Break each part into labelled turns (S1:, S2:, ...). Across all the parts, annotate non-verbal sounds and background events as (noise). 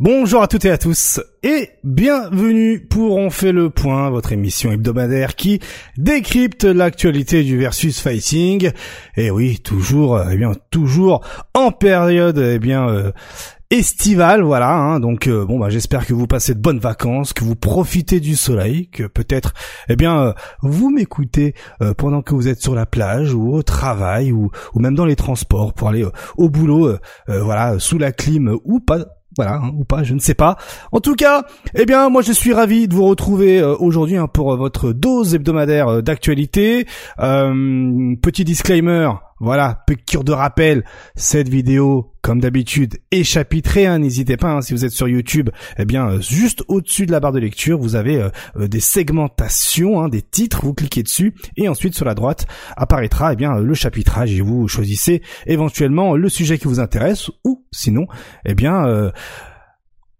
S1: Bonjour à toutes et à tous et bienvenue pour On fait le point, votre émission hebdomadaire qui décrypte l'actualité du versus fighting. Et oui, toujours, eh bien, toujours en période, eh bien, euh, estivale, voilà. Hein. donc euh, bon, bah j'espère que vous passez de bonnes vacances, que vous profitez du soleil, que peut-être, eh bien, euh, vous m'écoutez pendant que vous êtes sur la plage ou au travail ou, ou même dans les transports pour aller au boulot, voilà, sous la clim ou pas voilà, hein, ou pas, je ne sais pas. En tout cas, eh bien, moi je suis ravi de vous retrouver euh, aujourd'hui hein, pour euh, votre dose hebdomadaire euh, d'actualité. petit disclaimer, voilà, cure de rappel, cette vidéo, comme d'habitude, est chapitrée. Hein, N'hésitez pas, hein, si vous êtes sur YouTube, eh bien, juste au-dessus de la barre de lecture, vous avez des segmentations, hein, des titres. Vous cliquez dessus et ensuite sur la droite apparaîtra, eh bien, le chapitrage et vous choisissez éventuellement le sujet qui vous intéresse ou sinon, eh bien.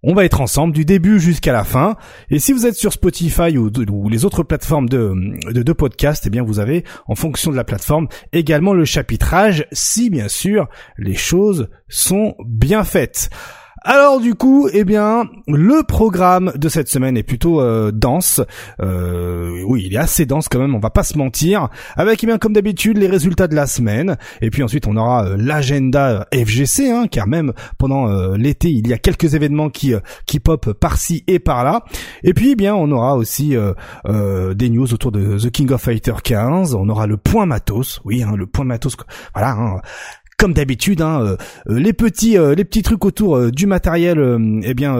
S1: On va être ensemble du début jusqu'à la fin. Et si vous êtes sur Spotify ou, les autres plateformes de, de, de, podcast, eh bien vous avez, en fonction de la plateforme, également le chapitrage, si bien sûr les choses sont bien faites. Alors du coup, eh bien, le programme de cette semaine est plutôt euh, dense. Euh, oui, il est assez dense quand même, on va pas se mentir. Avec, eh bien, comme d'habitude, les résultats de la semaine. Et puis ensuite, on aura euh, l'agenda FGC, hein, car même pendant l'été, il y a quelques événements qui qui pop par-ci et par-là. Et puis, eh bien, on aura aussi des news autour de The King of Fighter 15. On aura le point matos. Oui, hein, le point matos. Voilà. Hein, comme d'habitude, hein, euh, euh, les petits euh, les petits trucs autour du matériel, eh bien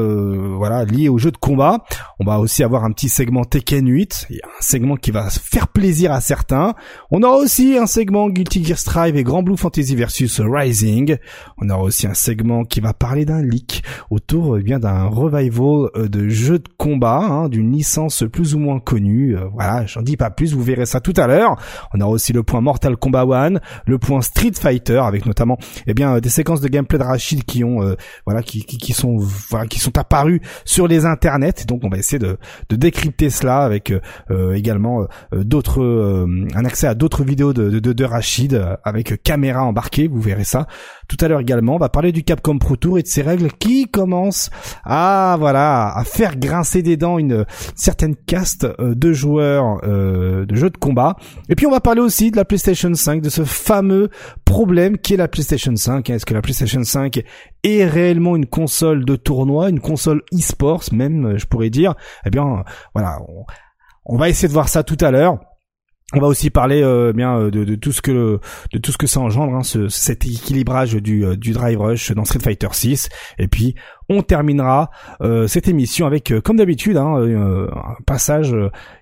S1: voilà, lié au jeu de combat. On va aussi avoir un petit segment Tekken 8, il y a un segment qui va faire plaisir à certains. On aura aussi un segment Guilty Gear Strive et Grand Blue Fantasy versus Rising. On aura aussi un segment qui va parler d'un leak autour eh bien d'un revival de jeu de combat, hein, d'une licence plus ou moins connue. voilà, j'en dis pas plus, vous verrez ça tout à l'heure. On aura aussi le point Mortal Kombat 1, le point Street Fighter avec notamment eh bien euh, des séquences de gameplay de Rachid qui ont euh, voilà qui, qui, sont voilà qui sont apparues sur les internets. Donc on va essayer de, de décrypter cela avec euh, également d'autres un accès à d'autres vidéos de, de, de Rachid avec caméra embarquée. Vous verrez ça tout à l'heure également on va parler du Capcom Pro Tour et de ses règles qui commencent à voilà à faire grincer des dents une certaine caste de joueurs de jeux de combat. Et puis on va parler aussi de la PlayStation 5 de ce fameux problème qui est la PlayStation 5 Est-ce que la PlayStation 5 est réellement une console de tournoi, une console e-sports même, je pourrais dire? Eh bien, voilà, on, va essayer de voir ça tout à l'heure. On va aussi parler euh, bien euh, de, tout ce que de tout ce que ça engendre, hein, ce, cet équilibrage du, euh, du drive rush dans Street Fighter 6. Et puis on terminera cette émission avec, comme d'habitude, hein, un passage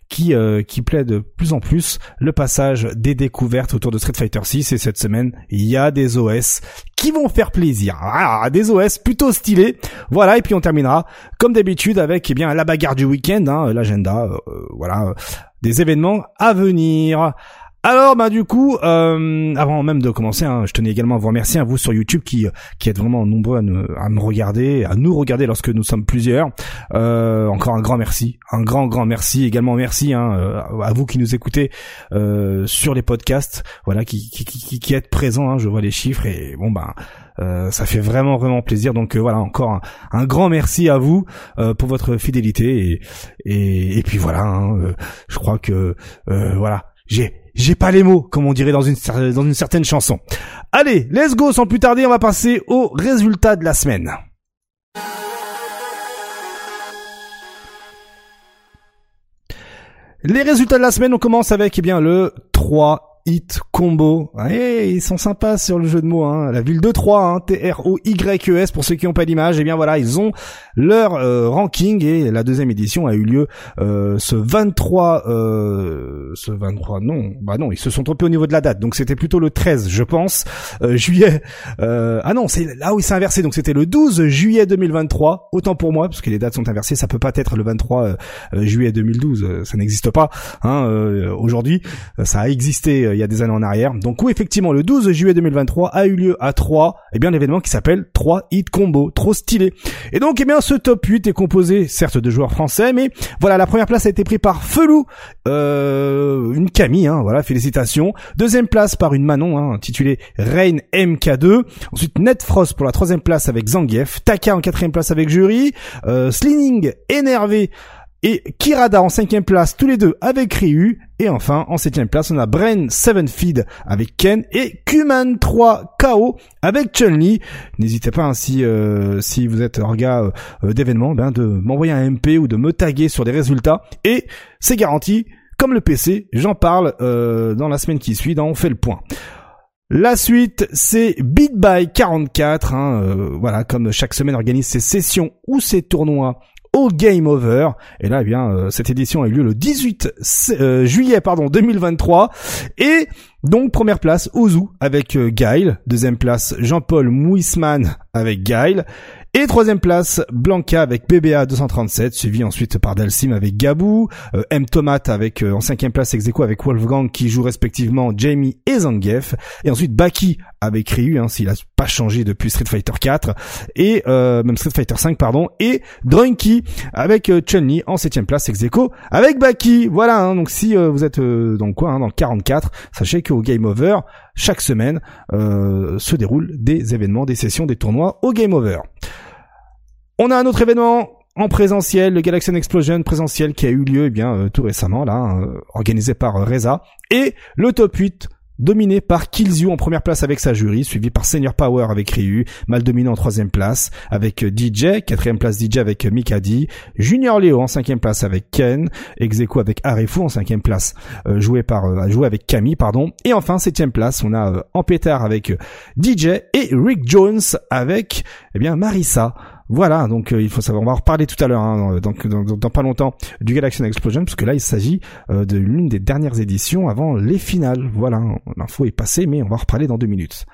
S1: qui euh, qui plaît de plus en plus le passage des découvertes autour de Street Fighter 6 et cette semaine il y a des OS qui vont faire plaisir. Ah, des OS plutôt stylés. Voilà et puis on terminera comme d'habitude avec eh bien la bagarre du week-end, hein, l'agenda, euh, voilà, des événements à venir. Alors bah du coup, euh, avant même de commencer, hein, je tenais également à vous remercier à vous sur YouTube qui qui êtes vraiment nombreux à, nous, à me regarder, à nous regarder lorsque nous sommes plusieurs. Euh, encore un grand merci, un grand grand merci. Également merci hein, euh, à vous qui nous écoutez euh, sur les podcasts, voilà, qui qui, qui, qui êtes présents. Hein, je vois les chiffres et bon bah. Euh, ça fait vraiment vraiment plaisir donc euh, voilà encore un, grand merci à vous euh, pour votre fidélité et et, et puis voilà hein, je crois que voilà j'ai j'ai pas les mots, comme on dirait dans une, dans une certaine chanson. Allez, let's go, sans plus tarder, on va passer aux résultats de la semaine. Les résultats de la semaine, on commence avec eh bien le 3 Hit Combo. Ouais, ils sont sympas sur le jeu de mots. Hein. La ville de Troyes, hein, T-R-O-Y-E-S pour ceux qui n'ont pas d'image. Et eh bien voilà, ils ont leur euh, ranking et la deuxième édition a eu lieu euh, ce 23... Euh, ce 23, non, bah non, ils se sont trompés au niveau de la date. Donc c'était plutôt le 13, je pense, euh, juillet. ah non, c'est là où il s'est inversé. Donc c'était le 12 juillet 2023. Autant pour moi, parce que les dates sont inversées. Ça peut pas être le 23 juillet 2012. Ça n'existe pas. Hein, Aujourd'hui, ça a existé il y a des années en arrière. Donc oui, effectivement, le 12 juillet 2023 a eu lieu à 3, et eh bien l'événement qui s'appelle 3 hit combo, trop stylé. Et donc, eh bien, ce top 8 est composé, certes, de joueurs français, mais voilà, la première place a été prise par Felou, euh, une Camille, hein, voilà, félicitations. Deuxième place par une Manon, hein, intitulée Rain MK2. Ensuite, Netfrost pour la troisième place avec Zangief. Taka en quatrième place avec Jury. Euh, énervé et Kirada en cinquième place, tous les deux avec Ryu. Et enfin, en septième place, on a Bren 7 Feed avec Ken et Kuman 3 KO avec Chun-Li. N'hésitez pas, hein, si, euh, si vous êtes orga euh, euh, d'événements, ben, de m'envoyer un MP ou de me taguer sur des résultats. Et c'est garanti, comme le PC, j'en parle dans la semaine qui suit, On fait le point. La suite, c'est Beat by 44. Hein, voilà, comme chaque semaine organise ses sessions ou ses tournois au Game Over. Et là, eh bien, euh, cette édition a eu lieu le 18 euh, juillet, pardon, 2023. Et donc première place Ozu avec euh, Guile, deuxième place Jean-Paul Mouisman avec Guile et troisième place, Blanca avec BBA 237, suivi ensuite par Dalsim avec Gabou, euh, M Tomat avec euh, en cinquième place Execo avec Wolfgang qui joue respectivement Jamie et Zangief, et ensuite Baki avec Ryu, hein, s'il a pas changé depuis Street Fighter 4, et euh, même Street Fighter 5 pardon, et Drunky avec Chun-Li en septième place Execo avec Baki. Voilà, hein, donc si vous êtes dans quoi, hein, dans le 44, sachez qu'au Game Over, chaque semaine se déroulent des événements, des sessions, des tournois au Game Over. On a un autre événement en présentiel, le Galaxian Explosion présentiel qui a eu lieu eh bien euh, tout récemment là, euh, organisé par euh, Reza et le top 8 dominé par Killzoo en première place avec sa jury, suivi par Senior Power avec Ryu, mal dominé en troisième place avec DJ, quatrième place DJ avec Mikadi, Junior Leo en cinquième place avec Ken, Execo avec Arefu en cinquième place, joué par joué avec Camille pardon, et enfin septième place on a en pétard avec DJ et Rick Jones avec eh bien Marissa. Voilà, donc euh, il faut savoir, on va en reparler tout à l'heure, hein, dans, pas longtemps, du Galaxian Explosion, parce que là il s'agit euh, de l'une des dernières éditions avant les finales. Voilà, l'info est passée, mais on va en reparler dans deux minutes.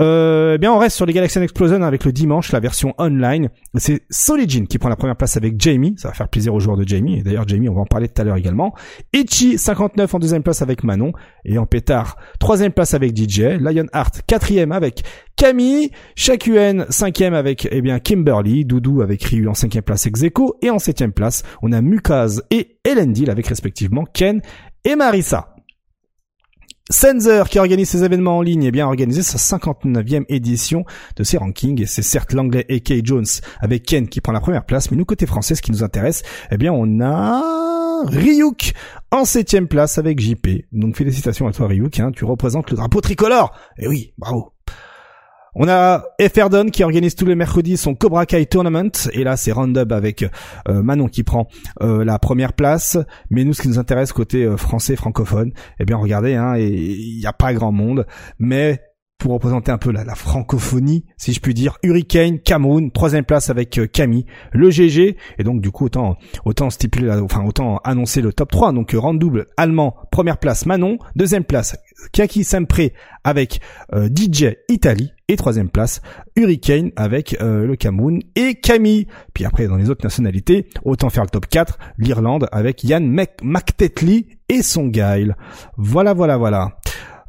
S1: Euh, eh bien, on reste sur les Galaxian Explosion avec le dimanche, la version online. C'est Solijin qui prend la première place avec Jamie. Ça va faire plaisir aux joueurs de Jamie. Et d'ailleurs, Jamie, on va en parler tout à l'heure également. Ichi, 59 en deuxième place avec Manon. Et en pétard, troisième place avec DJ. Lionheart, quatrième avec Camille. Shakuen, cinquième avec, eh bien, Kimberly. Doudou avec Ryu en cinquième place avec Zeko. Et en septième place, on a Mukaz et Elendil avec respectivement Ken et Marissa. Sensor, qui organise ses événements en ligne, et bien organisé sa 59e édition de ses rankings. Et c'est certes l'anglais A.K. Jones avec Ken qui prend la première place, mais nous, côté français, ce qui nous intéresse, eh bien, on a Ryuk en septième place avec JP. Donc félicitations à toi Ryuk, hein, tu représentes le drapeau tricolore. Et eh oui, bravo. On a Efferdon qui organise tous les mercredis son Cobra Kai Tournament et là c'est Roundup avec euh, Manon qui prend euh, la première place. Mais nous ce qui nous intéresse côté euh, français francophone, eh bien regardez, hein, il n'y a pas grand monde, mais pour représenter un peu la, francophonie, si je puis dire. Hurricane, Cameroun, troisième place avec euh, Camille, le GG, et donc du coup autant autant stipuler, enfin autant annoncer le top 3. Donc double allemand, première place Manon, deuxième place Kaki Sempre avec euh, DJ Italie, et troisième place Hurricane avec euh, le Cameroun et Camille. Puis après dans les autres nationalités, autant faire le top 4, l'Irlande avec Yann McTetley et son Guile. Voilà, voilà, voilà.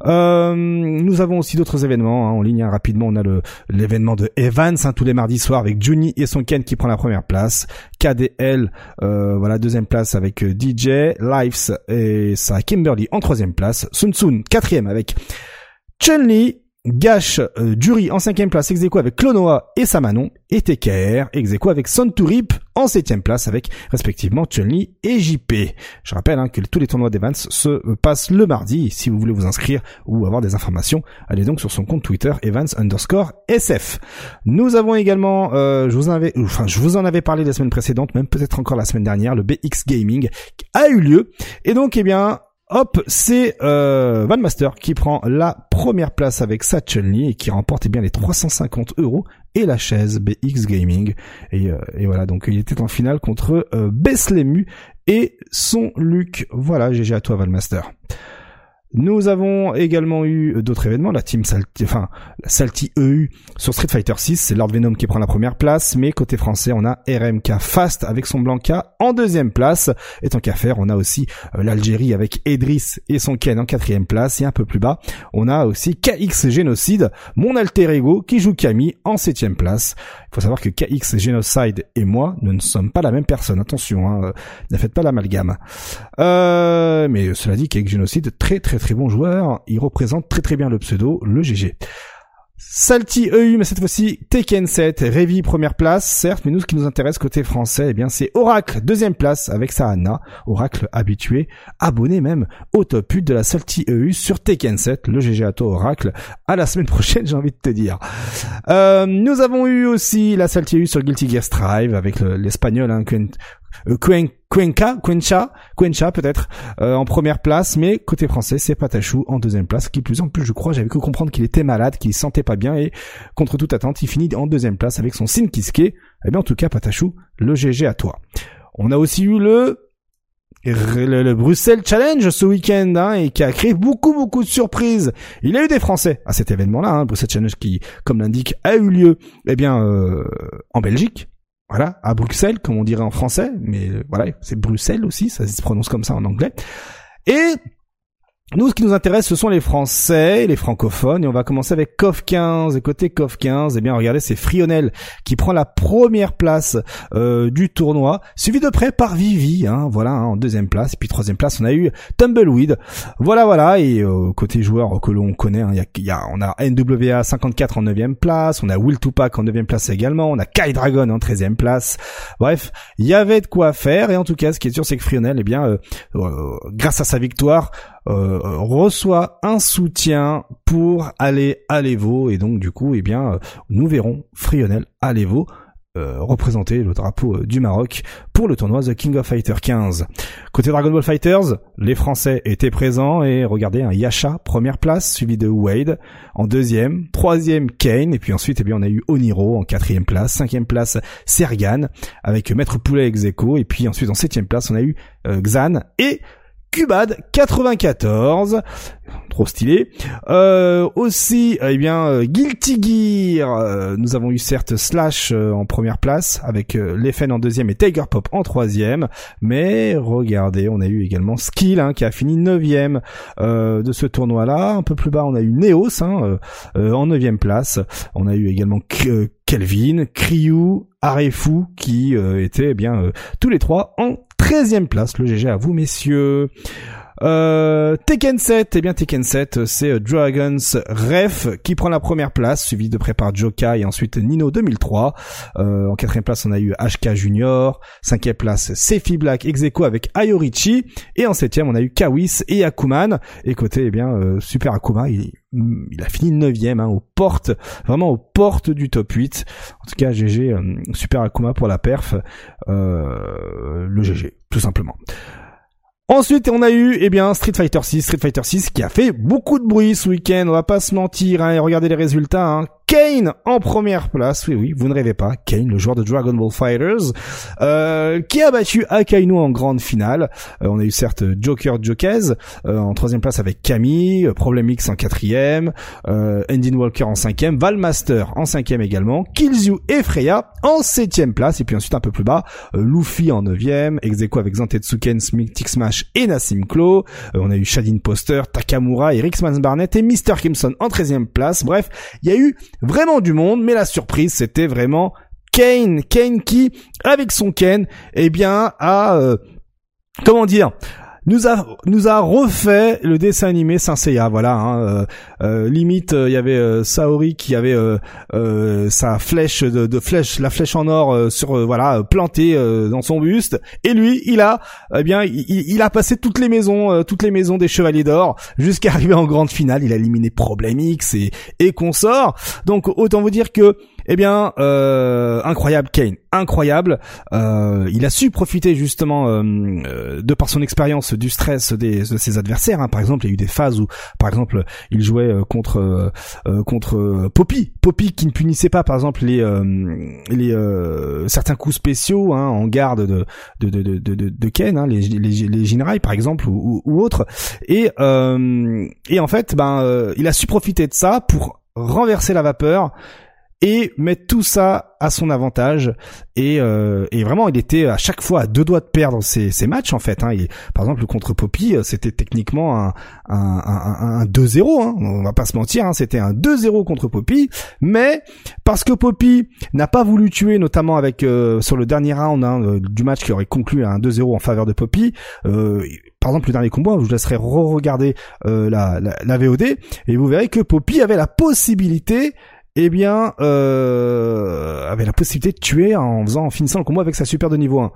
S1: Euh, nous avons aussi d'autres événements hein, en ligne. Hein, rapidement, on a le l'événement de Evans hein, tous les mardis soirs avec Juni et son Ken qui prend la première place. KDL, euh, voilà deuxième place avec euh, DJ. Lives et sa Kimberly en troisième place. Sun Sun quatrième avec Chun-Li Gash euh, Jury en cinquième place, Execo avec Clonoa et Samanon, et TKR, Execo avec Son Rip en septième place avec respectivement Chun-Li et JP. Je rappelle hein, que tous les tournois d'Evans se euh, passent le mardi. Si vous voulez vous inscrire ou avoir des informations, allez donc sur son compte Twitter Evans underscore SF. Nous avons également, euh, je vous en avais, enfin je vous en avais parlé la semaine précédente, même peut-être encore la semaine dernière, le BX Gaming a eu lieu. Et donc eh bien Hop, c'est euh, Van Master qui prend la première place avec sa et qui remporte eh bien les 350 euros et la chaise BX Gaming. Et, euh, et voilà, donc il était en finale contre euh, Beslemu et son Luc. Voilà, GG à toi Van Master. Nous avons également eu d'autres événements, la team Salty, enfin, Salty EU sur Street Fighter 6, c'est Lord Venom qui prend la première place, mais côté français, on a RMK Fast avec son Blanca en deuxième place. Et tant qu'à faire, on a aussi euh, l'Algérie avec Edris et son Ken en quatrième place, et un peu plus bas, on a aussi KX Génocide, mon alter ego qui joue Camille en septième place. Il faut savoir que KX Genocide et moi, nous ne sommes pas la même personne. Attention, hein, ne faites pas l'amalgame. Euh, mais cela dit, KX Genocide, très très très bon joueur. Il représente très très bien le pseudo, le GG. Salty EU, mais cette fois-ci Tekken 7, Revi première place, certes, mais nous ce qui nous intéresse côté français, eh bien c'est Oracle deuxième place avec sa Anna, Oracle habitué, abonné même au top 8 de la Salty EU sur Tekken 7, le GG Ato Oracle, à la semaine (laughs) prochaine j'ai envie de te dire. Euh, nous avons eu aussi la Salty EU sur Guilty Gear Strive avec l'espagnol hein, euh, Cuenca, Cuencha, Cuencha peut-être euh, en première place, mais côté français c'est Patachou en deuxième place. Qui plus en plus, je crois, j'avais que comprendre qu'il était malade, qu'il sentait pas bien et contre toute attente, il finit en deuxième place avec son Sinkiske. Eh bien en tout cas, Patachou, le GG à toi. On a aussi eu le le, Bruxelles Challenge ce week-end hein, et qui a créé beaucoup beaucoup de surprises. Il y a eu des Français à cet événement-là, hein, Bruxelles Challenge qui, comme l'indique, a eu lieu eh bien euh, en Belgique, voilà, à Bruxelles, comme on dirait en français, mais euh, voilà, c'est Bruxelles aussi, ça se prononce comme ça en anglais. Et nous, ce qui nous intéresse, ce sont les Français, les francophones, et on va commencer avec COF 15. Et côté COF 15, eh bien, regardez, c'est Frionel qui prend la première place euh, du tournoi, suivi de près par Vivi, hein, voilà, hein, en deuxième place. Et puis troisième place, on a eu Tumbleweed. Voilà, voilà. Et euh, côté joueurs que l'on connaît, hein, y y a, on a NWA 54 en neuvième place, on a Will Tupac en neuvième place également, on a Kai Dragon en treizième place. Bref, il y avait de quoi faire. Et en tout cas, ce qui est sûr, c'est que Frionel, eh bien, euh, grâce à sa victoire, euh, reçoit un soutien pour aller à l'Evo. Et donc du coup eh bien euh, nous verrons Frionel à l'Evo euh, représenter le drapeau du Maroc pour le tournoi The King of Fighter 15. Côté Dragon Ball Fighters, les Français étaient présents et regardez un Yasha première place suivi de Wade. En deuxième, troisième Kane. Et puis ensuite eh bien on a eu Oniro en quatrième place, cinquième place Sergan avec Maître Poulet Execo et puis ensuite en septième place on a eu Xan et Cubad 94 trop stylé. Euh, aussi eh bien euh, Guilty Gear. Euh, nous avons eu certes Slash en première place avec Leffen en deuxième et Tiger Pop en troisième. Mais regardez on a eu également Skill hein, qui a fini neuvième de ce tournoi là un peu plus bas on a eu Neos hein, en neuvième place. On a eu également Kelvin, Kryu, Arefu qui étaient eh bien tous les trois en 13e place, le GG à vous messieurs. Euh, Tekken 7, eh bien Tekken 7, c'est euh, Dragons Ref qui prend la première place, suivi de près par Joka et ensuite Nino 2003. Euh, en quatrième place, on a eu HK Junior. Cinquième place, Sefi Black Execo avec Ayorichi. Et en septième, on a eu Kawis et Akuman. Et eh bien, euh, Super Akuma, il, il a fini neuvième, hein, aux vraiment aux portes du top 8. En tout cas, GG, Super Akuma pour la perf. le GG, tout simplement. Ensuite, on a eu, eh bien, Street Fighter 6, Street Fighter 6 qui a fait beaucoup de bruit ce week-end, on va pas se mentir, hein, et regardez les résultats, hein. Kane en première place, oui oui, vous ne rêvez pas, Kane, le joueur de Dragon Ball Fighters, euh, qui a battu Akainu en grande finale. Euh, on a eu certes Joker Jokez euh, en troisième place avec Camille, Problem X en quatrième, euh, Walker en cinquième, Valmaster en cinquième également, Killzoo et Freya en septième place, et puis ensuite un peu plus bas, Luffy en neuvième, Execo avec Zantetsuken, Mythic Smash et Nassim Klo. on a eu Shadin Poster, Takamura, Eric Barnett et Mr. Kimson en treizième place. Bref, il y a eu vraiment du monde, mais la surprise c'était vraiment Kane, Kane qui, avec son Ken, eh bien, a, euh, comment dire, nous a nous a refait le dessin animé Saint voilà hein, euh, euh, limite il y avait Saori qui avait sa flèche de, flèche la flèche en or sur voilà plantée dans son buste. Et lui il a eh bien il, il a passé toutes les maisons toutes les maisons des chevaliers d'or jusqu'à (laughs) arriver en grande finale. Il a éliminé Problem X et et consort donc autant vous dire que Eh bien, euh, incroyable Kane, incroyable. Euh, il a su profiter justement euh, de par son expérience du stress des, de ses adversaires. Hein. Par exemple, il y a eu des phases où, par exemple, il jouait contre contre Poppy, Poppy qui ne punissait pas, par exemple, les les certains coups spéciaux hein, en garde de de de de, de, de Kane, hein, les les, les Jinrai, par exemple ou, ou, autres. Et et en fait, ben, il a su profiter de ça pour renverser la vapeur et mettre tout ça à son avantage et, euh, et vraiment il était à chaque fois à deux doigts de perdre ses, ses matchs en fait hein. par exemple contre Poppy euh, c'était techniquement un, un, un, un 2-0 hein. on va pas se mentir hein. c'était un 2-0 contre Poppy mais parce que Poppy n'a pas voulu tuer notamment avec euh, sur le dernier round hein, euh, du match qui aurait conclu à un 2-0 en faveur de Poppy par exemple le dernier combat, je vous laisserai re-regarder la, la, la, VOD et vous verrez que Poppy avait la possibilité eh bien, euh, avait la possibilité de tuer en faisant, en finissant le combat avec sa super de niveau 1.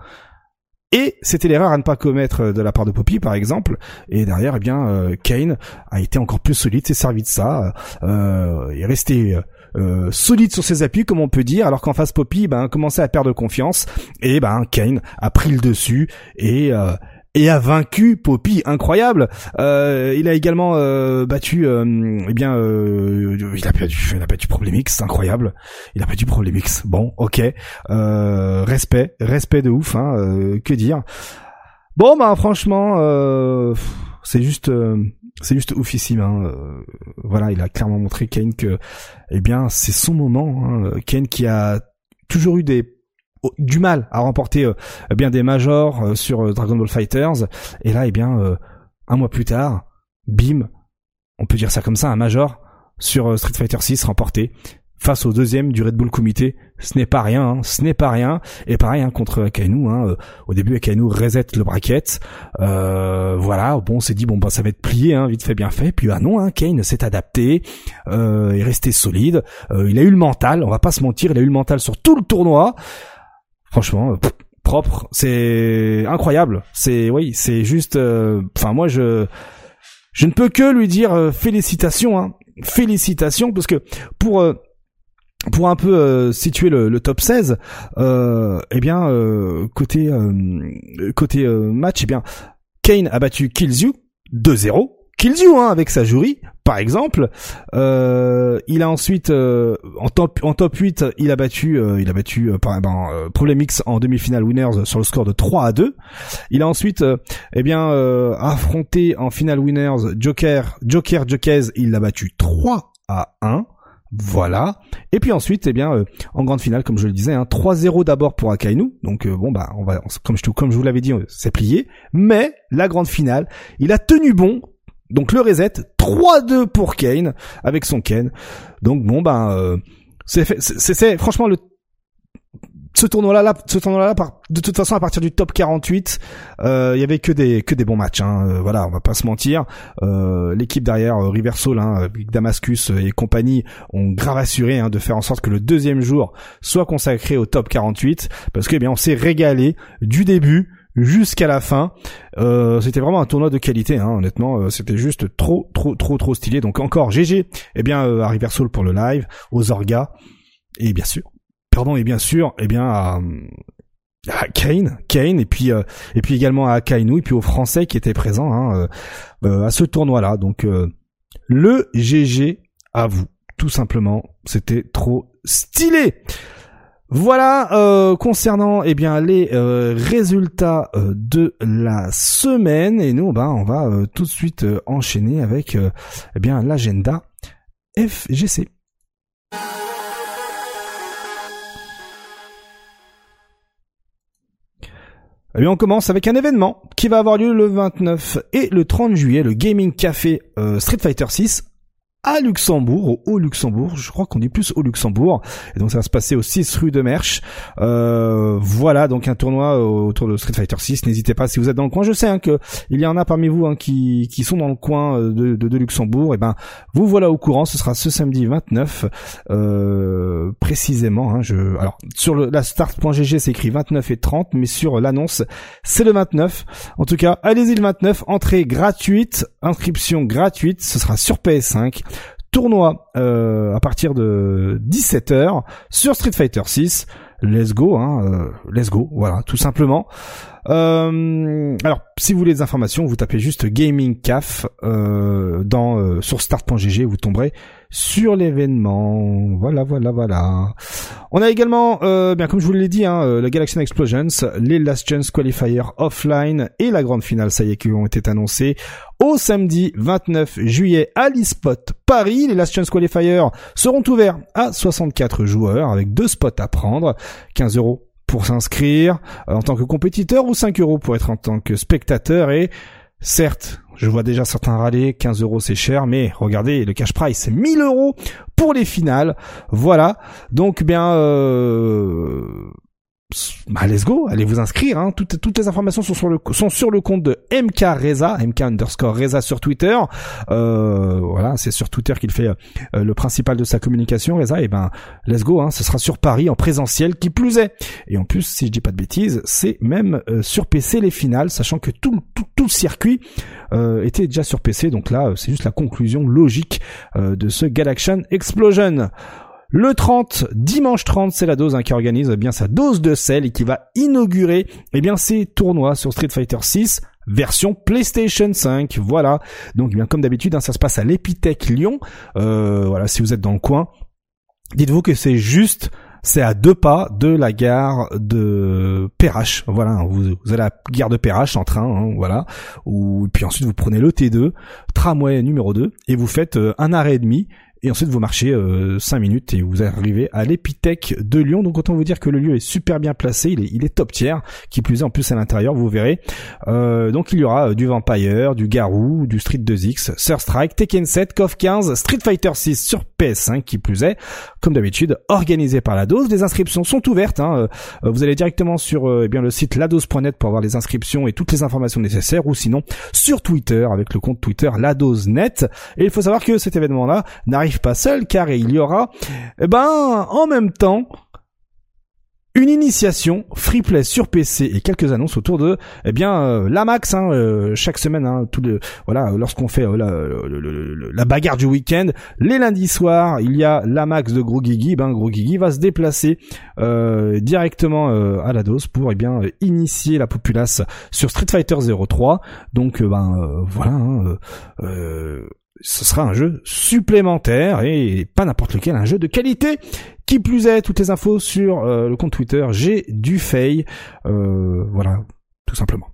S1: Et c'était l'erreur à ne pas commettre de la part de Poppy, par exemple. Et derrière, eh bien, euh, Kane a été encore plus solide, s'est servi de ça, euh, est resté euh, solide sur ses appuis, comme on peut dire, alors qu'en face Poppy, ben, commençait à perdre confiance. Et ben, Kane a pris le dessus et euh, et a vaincu Poppy, incroyable. Euh, il a également euh, battu, euh, eh bien, euh, il a battu, il a battu Problemix, incroyable. Il a battu Problemix. Bon, ok, euh, respect, respect de ouf, hein, que dire. Bon, bah franchement, c'est juste, c'est juste oufissime. Hein. voilà, il a clairement montré Kane que, eh bien, c'est son moment. Hein. Kane qui a toujours eu des du mal à remporter euh, bien des majors euh, sur euh, Dragon Ball Fighters. Et là eh bien un mois plus tard bim on peut dire ça comme ça un major sur Street Fighter 6 remporté face au deuxième du Red Bull Comité ce n'est pas rien hein, ce n'est pas rien. Et pareil hein, contre Akainu hein, au début Akainu reset le bracket. Voilà bon on s'est dit bon bah ça va être plié hein, vite fait bien fait. Puis ah non hein, Kane s'est adapté euh, est resté solide. Il a eu le mental on va pas se mentir il a eu le mental sur tout le tournoi Franchement, euh, propre, c'est incroyable. C'est oui, c'est juste. Euh, enfin, moi, je je ne peux que lui dire euh, félicitations, hein. félicitations, parce que pour pour un peu situer le, top 16, eh bien côté côté match, eh bien Kane a battu Killzoo 2-0. Killzoo hein, avec sa jury par exemple. Euh, il a ensuite euh, en top en top 8, il a battu euh, il a battu par ben, Problemix en demi-finale winners sur le score de 3 à 2. Il a ensuite eh bien affronté en finale winners Joker Joker Jokez, il l'a battu 3 à 1. Voilà. Et puis ensuite, eh bien, en grande finale, comme je le disais, hein, 3-0 d'abord pour Akainu. Donc bon bah, on va, comme je comme je vous l'avais dit, c'est plié. Mais la grande finale, il a tenu bon donc le reset, 3-2 pour Kane avec son Ken. Donc bon ben euh, c'est franchement le ce tournoi là, de toute façon à partir du top 48 euh, il y avait que des que des bons matchs hein. Euh, voilà on va pas se mentir euh, l'équipe derrière euh, Riversol hein, Damascus et compagnie ont grave assuré hein, de faire en sorte que le deuxième jour soit consacré au top 48 parce que eh bien on s'est régalé du début jusqu'à la fin. Euh, c'était vraiment un tournoi de qualité, hein, honnêtement. Euh, c'était juste trop, trop, trop, trop stylé. Donc encore GG, eh bien euh, à pour le live, aux Orgas et bien sûr, pardon, et bien sûr, eh bien à, Kane, Kane, et puis et puis également à Kainu, et puis aux Français qui étaient présents hein, à ce tournoi-là. Donc le GG à vous, tout simplement. C'était trop stylé. Voilà euh, concernant eh bien les euh, résultats euh, de la semaine et nous ben on va tout de suite enchaîner avec eh bien l'agenda FGC. Eh on commence avec un événement qui va avoir lieu le 29 et le 30 juillet, le Gaming Café Street Fighter 6 à Luxembourg, au Haut Luxembourg, je crois qu'on dit plus au Luxembourg, et donc ça va se passer au 6 rue de Merche. Euh, voilà, donc un tournoi autour de Street Fighter 6. N'hésitez pas si vous êtes dans le coin. Je sais hein, que il y en a parmi vous hein, qui, qui sont dans le coin euh, de, de, Luxembourg. Et ben, vous voilà au courant. Ce sera ce samedi 29 euh, précisément. Hein, je, alors sur la start.gg c'est écrit 29 et 30, mais sur l'annonce c'est le 29. En tout cas, allez-y le 29. Entrée gratuite, inscription gratuite. Ce sera sur PS5 tournoi à partir de 17h sur Street Fighter 6 let's go, hein, euh, let's go, voilà, tout simplement. Euh, alors, si vous voulez des informations, vous tapez juste Gaming CAF euh, dans euh, sur start.gg, vous tomberez sur l'événement. Voilà, voilà, voilà. On a également, euh, bien comme je vous l'ai dit, hein, euh, la Galaxy Explosions, les Last Chance Qualifier offline et la grande finale, ça y est, qui ont été annoncés au samedi 29 juillet à l'eSpot Paris. Les Last Chance Qualifiers seront ouverts à 64 joueurs avec deux spots à prendre, 15 euros pour s'inscrire euh, en tant que compétiteur ou 5 euros pour être en tant que spectateur et certes je vois déjà certains râler, 15 euros c'est cher, mais regardez, le cash price c'est 1000 euros pour les finales. Voilà. Donc bien, euh, bah let's go, allez vous inscrire. Hein. Toutes, les informations sont sur le sont sur le compte de MK Reza, MK underscore Reza sur Twitter. Euh, voilà, c'est sur Twitter qu'il fait euh, le principal de sa communication. Reza, et eh ben let's go. Hein. Ce sera sur Paris en présentiel, qui plus est. Et en plus, si je dis pas de bêtises, c'est même euh, sur PC les finales, sachant que tout tout, tout le circuit était déjà sur PC. Donc là, c'est juste la conclusion logique de ce Galaxian Explosion. Le 30, dimanche 30, c'est la dose hein, qui organise eh bien sa dose de sel et qui va inaugurer eh bien ces tournois sur Street Fighter 6 version PlayStation 5. Voilà. Donc eh bien comme d'habitude, hein, ça se passe à l'Epitech Lyon. Euh, voilà, si vous êtes dans le coin, dites-vous que c'est juste c'est à deux pas de la gare de Perrache. Voilà, hein, vous, vous allez à la gare de Perrache en train, hein, voilà. Ou puis ensuite vous prenez le T2, tramway numéro 2, et vous faites euh, un arrêt et demi et ensuite vous marchez euh, 5 minutes et vous arrivez à l'Epithèque de Lyon. Donc autant vous dire que le lieu est super bien placé, il est, il est top tier. Qui plus est en plus à l'intérieur, vous verrez. Euh, donc il y aura euh, du Vampire, du Garou, du Street 2X, Sur Strike, Tekken 7, KOF 15, Street Fighter 6 sur PS5 qui plus est. Comme d'habitude, organisé par la dose. Les inscriptions sont ouvertes. Hein. Euh, vous allez directement sur euh, eh bien le site ladose.net pour avoir les inscriptions et toutes les informations nécessaires ou sinon sur Twitter avec le compte Twitter ladose.net. Et il faut savoir que cet événement-là n'arrive pas seul car il y aura, eh ben, en même temps, une initiation free play sur PC et quelques annonces autour de eh bien euh, la max hein, euh, chaque semaine hein, tout le voilà lorsqu'on fait euh, la, bagarre du week-end les lundis soirs il y a la max de Gros Guigui. Ben Gros va se déplacer directement à la dose pour eh bien initier la populace sur Street Fighter 03 donc ben voilà hein, ce sera un jeu supplémentaire et pas n'importe lequel, un jeu de qualité. Qui plus est, toutes les infos sur euh, le compte Twitter, j'ai du Fay. Euh, voilà, tout simplement.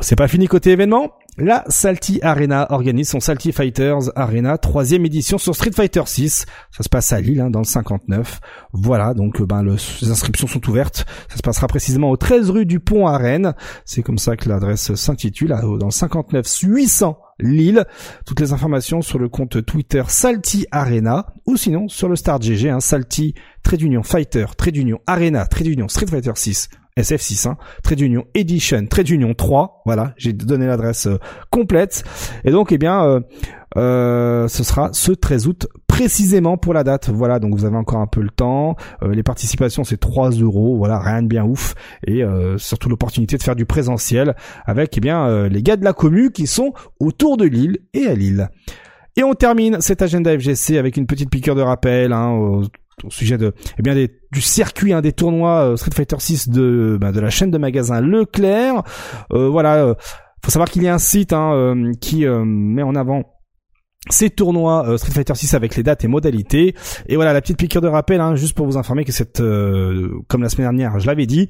S1: C'est pas fini côté événement? La Salty Arena organise son Salty Fighters Arena troisième édition sur Street Fighter 6. Ça se passe à Lille, hein, dans le 59. Voilà, donc euh, ben les inscriptions sont ouvertes. Ça se passera précisément au 13 rue du Pont à Rennes. C'est comme ça que l'adresse s'intitule, dans le 59 800 Lille. Toutes les informations sur le compte Twitter Salty Arena ou sinon sur le Start GG, hein, Salty Trade Union Fighter, Trade Union Arena, Trade Union Street Fighter 6 SF6, hein, Trade Union Edition, Trade Union 3, voilà, j'ai donné l'adresse euh, complète. Et donc, eh bien, euh, euh, ce sera ce 13 août précisément pour la date. Voilà, donc vous avez encore un peu le temps. les participations, c'est 3 euros, voilà, rien de bien ouf. Et surtout l'opportunité de faire du présentiel avec, eh bien, les gars de la commu qui sont autour de Lille et à Lille. Et on termine cet agenda FGC avec une petite piqûre de rappel hein, au sujet de eh bien des, du circuit hein, des tournois euh, Street Fighter 6 de bah, de la chaîne de magasins Leclerc. Euh, voilà, euh, faut savoir qu'il y a un site hein, euh, qui met en avant ces tournois Street Fighter 6 avec les dates et modalités. Et voilà la petite piqûre de rappel, hein, juste pour vous informer que cette, comme la semaine dernière, je l'avais dit,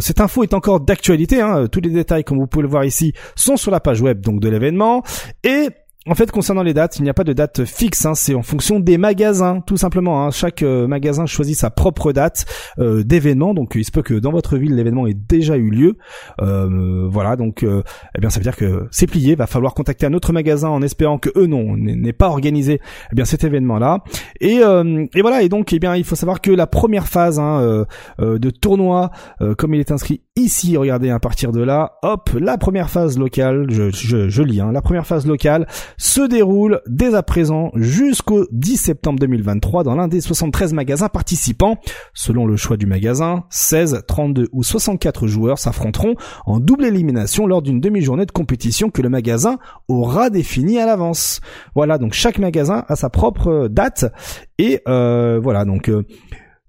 S1: cette info est encore d'actualité. Hein, tous les détails, comme vous pouvez le voir ici, sont sur la page web donc de l'événement. Et en fait, concernant les dates, il n'y a pas de date fixe. Hein, c'est en fonction des magasins, tout simplement. Hein. Chaque euh, magasin choisit sa propre date euh, d'événement. Donc, il se peut que dans votre ville, l'événement ait déjà eu lieu. Euh, voilà. Donc, eh bien, ça veut dire que c'est plié. Va falloir contacter un autre magasin en espérant que eux non n'est pas organisé. Eh bien, cet événement-là. Et, et voilà. Et donc, eh bien, il faut savoir que la première phase hein, de tournoi, comme il est inscrit ici, regardez à partir de là, hop, la première phase locale. Je, je, je lis. La première phase locale se déroule dès à présent jusqu'au 10 septembre 2023 dans l'un des 73 magasins participants. Selon le choix du magasin, 16, 32 ou 64 joueurs s'affronteront en double élimination lors d'une demi-journée de compétition que le magasin aura définie à l'avance. Voilà, donc chaque magasin a sa propre date et euh, voilà, donc euh,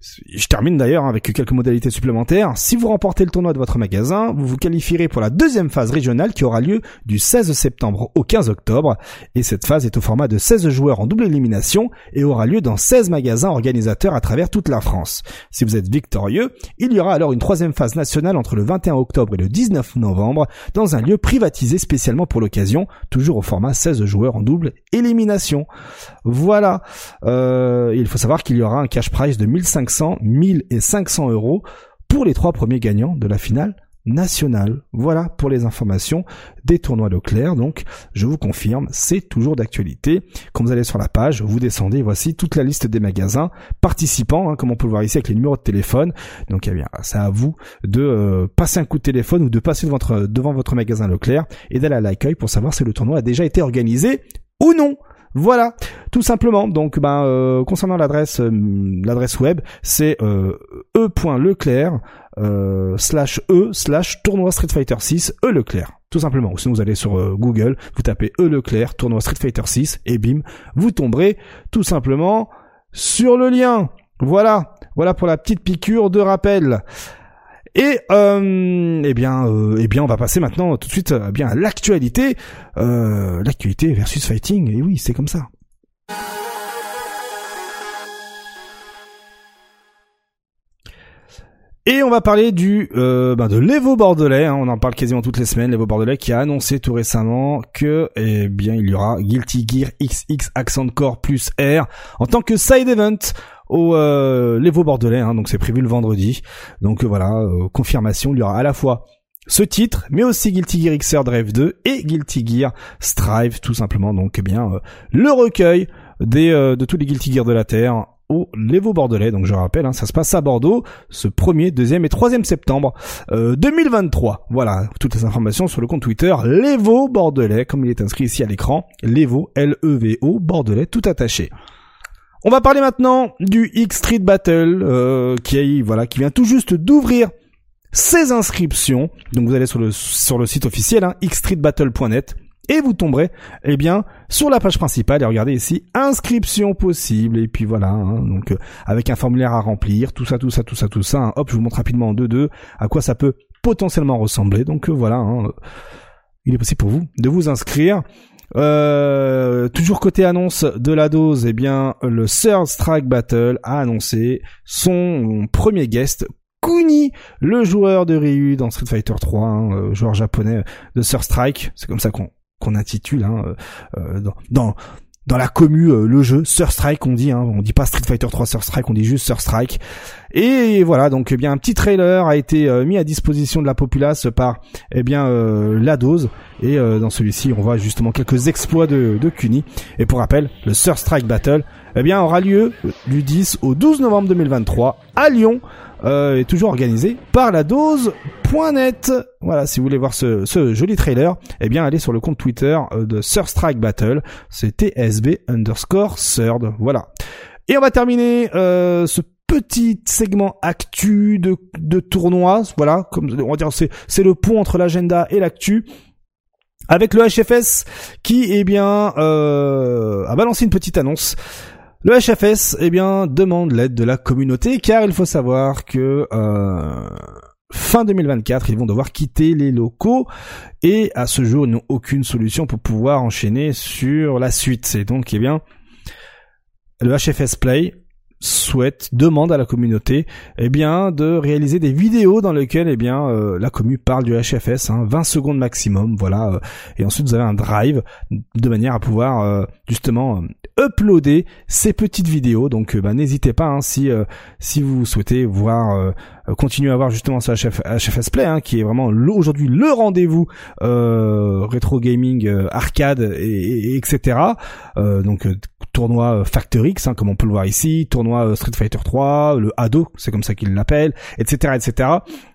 S1: je termine d'ailleurs avec quelques modalités supplémentaires. Si vous remportez le tournoi de votre magasin, vous vous qualifierez pour la deuxième phase régionale qui aura lieu du 16 septembre au 15 octobre. Et cette phase est au format de 16 joueurs en double élimination et aura lieu dans 16 magasins organisateurs à travers toute la France. Si vous êtes victorieux, il y aura alors une troisième phase nationale entre le 21 octobre et le 19 novembre dans un lieu privatisé spécialement pour l'occasion, toujours au format 16 joueurs en double élimination. Voilà. Euh, il faut savoir qu'il y aura un cash prize de 1500 500, 1000 et 500 euros pour les trois premiers gagnants de la finale nationale. Voilà pour les informations des tournois Leclerc. Donc, je vous confirme, c'est toujours d'actualité. Quand vous allez sur la page, vous descendez, voici toute la liste des magasins participants, hein, comme on peut le voir ici avec les numéros de téléphone. Donc, eh bien, c'est à vous de euh, passer un coup de téléphone ou de passer devant votre, devant votre magasin Leclerc et d'aller à l'accueil pour savoir si le tournoi a déjà été organisé ou non. Voilà, tout simplement. Donc, ben, euh, concernant l'adresse, euh, l'adresse web, c'est euh, e.leclerc euh, slash e slash tournoi Street Fighter 6 e Leclerc. Tout simplement. Ou sinon, vous allez sur Google, vous tapez e Leclerc tournoi Street Fighter 6 et bim, vous tomberez tout simplement sur le lien. Voilà, voilà pour la petite piqûre de rappel. Et euh, eh bien, euh, eh bien, on va passer maintenant tout de suite euh, bien à l'actualité, l'actualité versus fighting. Et oui, c'est comme ça. Et on va parler du euh, ben de l'Evo Bordelais, hein. on en parle quasiment toutes les semaines, l'Evo Bordelais qui a annoncé tout récemment que eh bien il y aura Guilty Gear XX Accent Core plus R en tant que side event au euh, l'Evo Bordelais, hein, donc c'est prévu le vendredi. Donc euh, voilà, euh, confirmation, il y aura à la fois ce titre, mais aussi Guilty Gear XR Drive 2 et Guilty Gear Strive, tout simplement. Donc eh bien le recueil des de tous les Guilty Gear de la Terre au l'Evo Bordelais. Donc je rappelle, hein, ça se passe à Bordeaux ce 1er, 2e et 3e septembre 2023. Voilà, toutes les informations sur le compte Twitter l'Evo Bordelais, comme il est inscrit ici à l'écran. L'Evo, L-E-V-O, Bordelais, tout attaché. On va parler maintenant du X Street Battle euh, qui voilà qui vient tout juste d'ouvrir ses inscriptions. Donc vous allez sur le sur le site officiel hein, xstreetbattle.net et vous tomberez eh bien sur la page principale et regardez ici inscription possible et puis voilà hein, donc euh, avec un formulaire à remplir tout ça tout ça tout ça tout ça hein. hop je vous montre rapidement en 2-2 à quoi ça peut potentiellement ressembler donc euh, voilà il est possible pour vous de vous inscrire euh, toujours côté annonce de la dose, eh bien le Third Strike Battle a annoncé son premier guest Kuni, le joueur de Ryu dans Street Fighter 3, hein, euh, joueur japonais de Third Strike, c'est comme ça qu'on intitule hein, euh, dans, la commu le jeu Sur Strike on dit hein, on dit pas Street Fighter 3 Sur Strike on dit juste Sur Strike et voilà donc eh bien un petit trailer a été euh, mis à disposition de la populace par eh bien euh, la dose et dans celui-ci on voit justement quelques exploits de, de Kuni et pour rappel le Sur Strike Battle eh bien aura lieu du 10 au 12 novembre 2023 à Lyon euh, est toujours organisé par la dose.net. Voilà, si vous voulez voir ce, joli trailer, eh bien allez sur le compte Twitter euh, de Third Strike Battle, c'est TSB underscore Third. Voilà. Et on va terminer euh, ce petit segment actu de, de tournoi. Voilà, comme on va dire, c'est, c'est le pont entre l'agenda et l'actu avec le HFS qui eh bien euh, a balancé une petite annonce le HFS, eh bien, demande l'aide de la communauté car il faut savoir que euh, fin 2024, ils vont devoir quitter les locaux et à ce jour, ils n'ont aucune solution pour pouvoir enchaîner sur la suite. C'est donc, eh bien, le HFS Play souhaite, demande à la communauté, eh bien, de réaliser des vidéos dans lesquelles, eh bien, euh, la commu parle du HFS, hein, 20 secondes maximum, voilà, euh, et ensuite vous avez un drive de manière à pouvoir euh, justement uploader ces petites vidéos. Donc, bah, n'hésitez pas hein, si si vous souhaitez voir continuer à voir justement ce HFS Play, hein, qui est vraiment aujourd'hui le rendez-vous rétro gaming, arcade et, etc. donc tournoi Factor X, hein, comme on peut le voir ici, tournoi euh, Street Fighter 3, le Ado, c'est comme ça qu'ils l'appellent, etc., etc.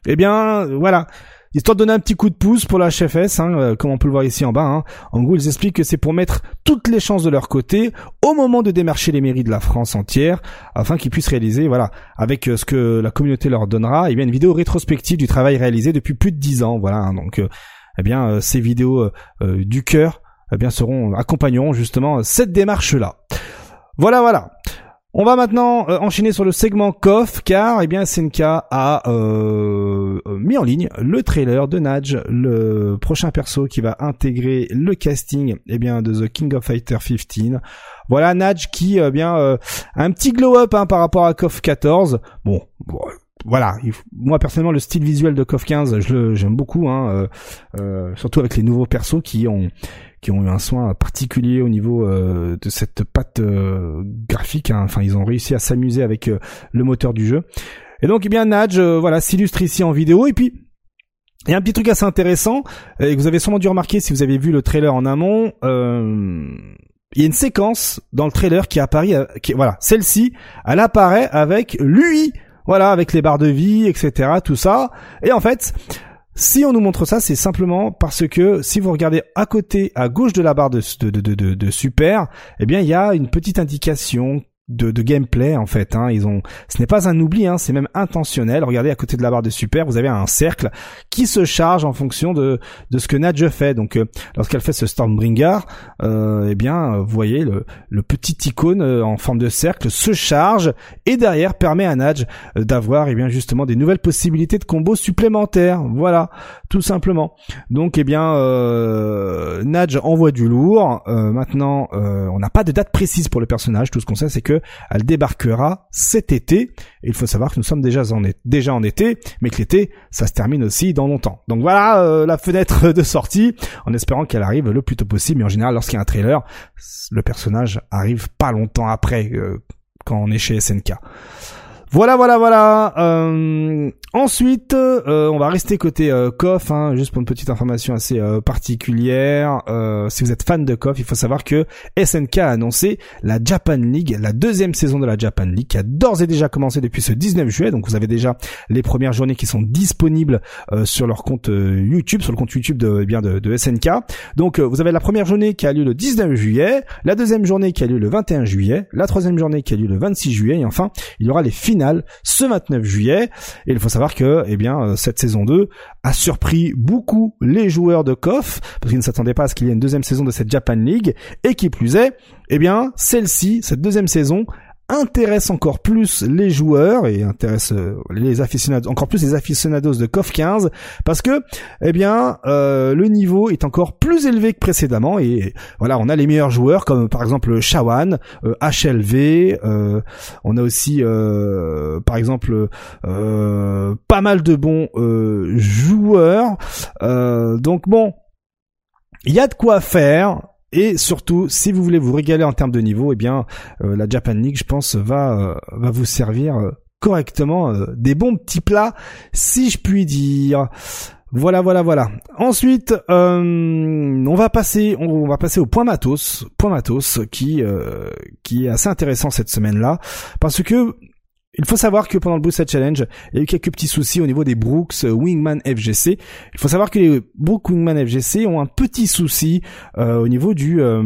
S1: Eh bien, voilà. Histoire de donner un petit coup de pouce pour la HFS, hein, euh, comme on peut le voir ici en bas. Hein. En gros, ils expliquent que c'est pour mettre toutes les chances de leur côté au moment de démarcher les mairies de la France entière, afin qu'ils puissent réaliser, voilà, avec euh, ce que la communauté leur donnera, eh bien une vidéo rétrospective du travail réalisé depuis plus de dix ans. Voilà, hein. donc, euh, eh bien, ces vidéos du cœur, eh bien, seront accompagneront justement cette démarche-là. Voilà, voilà. On va maintenant euh, enchaîner sur le segment KOF car eh bien SNK a euh, mis en ligne le trailer de Nage, le prochain perso qui va intégrer le casting eh bien de The King of Fighter 15. Voilà Nage qui eh bien a un petit glow up hein, par rapport à KOF 14. Bon, voilà, moi personnellement le style visuel de KOF 15, je j'aime beaucoup, hein, euh, surtout avec les nouveaux persos qui ont qui ont eu un soin particulier au niveau euh, de cette patte euh, graphique. Hein. Enfin, ils ont réussi à s'amuser avec euh, le moteur du jeu. Et donc, eh bien, Nadge, voilà, s'illustre ici en vidéo. Et puis, il y a un petit truc assez intéressant et que vous avez sûrement dû remarquer si vous avez vu le trailer en amont. il y a une séquence dans le trailer qui apparaît, qui, voilà, celle-ci, elle apparaît avec lui, voilà, avec les barres de vie, etc., tout ça. Et en fait, si on nous montre ça, c'est simplement parce que si vous regardez à côté, à gauche de la barre de, de, de, super, eh bien il y a une petite indication de, de, gameplay en fait. Hein. Ils ont, ce n'est pas un oubli, hein, c'est même intentionnel. Regardez à côté de la barre de super, vous avez un cercle qui se charge en fonction de, de ce que Nadge fait. Donc euh, lorsqu'elle fait ce Stormbringer, euh, eh bien vous voyez le, le petit icône euh, en forme de cercle se charge et derrière permet à Nadge euh, d'avoir eh bien justement des nouvelles possibilités de combos supplémentaires. Voilà, tout simplement. Donc eh bien euh, envoie du lourd. maintenant, on n'a pas de date précise pour le personnage. Tout ce qu'on sait, c'est que elle débarquera cet été. Et il faut savoir que nous sommes déjà en, déjà en été, mais que l'été, ça se termine aussi dans longtemps. Donc voilà euh, la fenêtre de sortie, en espérant qu'elle arrive le plus tôt possible. Mais en général, lorsqu'il y a un trailer, le personnage arrive pas longtemps après euh, quand on est chez SNK. Voilà, voilà, voilà. Euh, ensuite, euh, on va rester côté euh, KOF, hein, juste pour une petite information assez euh, particulière. si vous êtes fan de KOF, il faut savoir que SNK a annoncé la Japan League, la deuxième saison de la Japan League, qui a d'ores et déjà commencé depuis ce 19 juillet. Donc vous avez déjà les premières journées qui sont disponibles sur leur compte YouTube, sur le compte YouTube de, eh bien de, de SNK. Donc vous avez la première journée qui a lieu le 19 juillet, la deuxième journée qui a lieu le 21 juillet, la troisième journée qui a lieu le 26 juillet, et enfin il y aura les finales ce 29 juillet. Et il faut savoir que, eh bien, euh, cette saison 2 a surpris beaucoup les joueurs de KOF, parce qu'ils ne s'attendaient pas à ce qu'il y ait une deuxième saison de cette Japan League, et qui plus est, eh bien, celle-ci, cette deuxième saison, intéresse encore plus les joueurs et intéresse euh, les aficionados encore plus les aficionados de KOF 15 parce que eh bien euh, le niveau est encore plus élevé que précédemment et voilà on a les meilleurs joueurs comme par exemple Shawan, HLV, euh, on a aussi par exemple pas mal de bons joueurs. Donc bon il y a de quoi faire et surtout, si vous voulez vous régaler en termes de niveau, eh bien, euh, la Japan League, je pense, va euh, va vous servir euh, correctement des bons petits plats, si je puis dire. Voilà, voilà, voilà. Ensuite, on va passer, on va passer au point matos, point matos, qui qui est assez intéressant cette semaine-là, parce que il faut savoir que pendant le Boost Challenge, il y a eu quelques petits soucis au niveau des Brooks euh, Wingman FGC. Il faut savoir que les Brooks Wingman FGC ont un petit souci euh, au niveau du euh,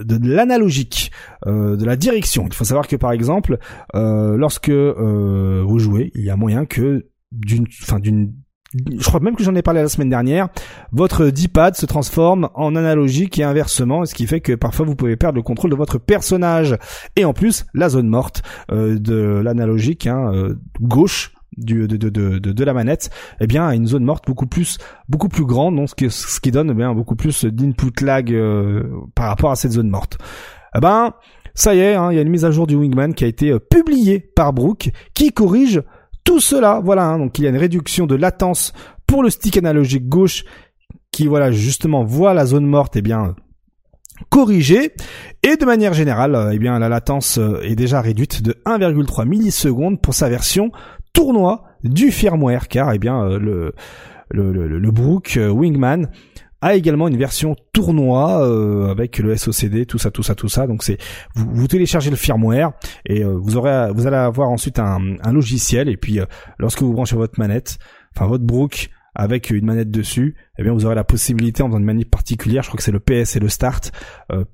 S1: de, l'analogique, de la direction. Il faut savoir que par exemple, lorsque vous jouez, il y a moyen que d'une, enfin d'une je crois même que j'en ai parlé la semaine dernière, votre D-pad se transforme en analogique et inversement, ce qui fait que parfois vous pouvez perdre le contrôle de votre personnage. Et en plus, la zone morte euh, de l'analogique hein, euh, gauche du, de, de, de, de, la manette, eh bien, une zone morte beaucoup plus beaucoup plus grande, donc ce qui, ce qui donne eh bien beaucoup plus d'input lag euh, par rapport à cette zone morte. Eh ben, ça y est, hein, il y a une mise à jour du Wingman qui a été publiée par Brook, qui corrige tout cela, voilà, hein, donc il y a une réduction de latence pour le stick analogique gauche qui, voilà, justement voit la zone morte, eh bien, corrigée. Et de manière générale, eh bien, la latence euh, est déjà réduite de 1,3 millisecondes pour sa version tournoi du firmware, car, eh bien, euh, le, le, le, le Brook euh, Wingman a également une version tournoi euh, avec le SOCD, tout ça, tout ça, tout ça. Donc c'est vous, vous téléchargez le firmware et euh, vous aurez vous allez avoir ensuite un, un logiciel et puis euh, lorsque vous branchez votre manette, enfin votre Brook avec une manette dessus, eh bien vous aurez la possibilité en faisant une manip particulière, je crois que c'est le PS et le Start, euh,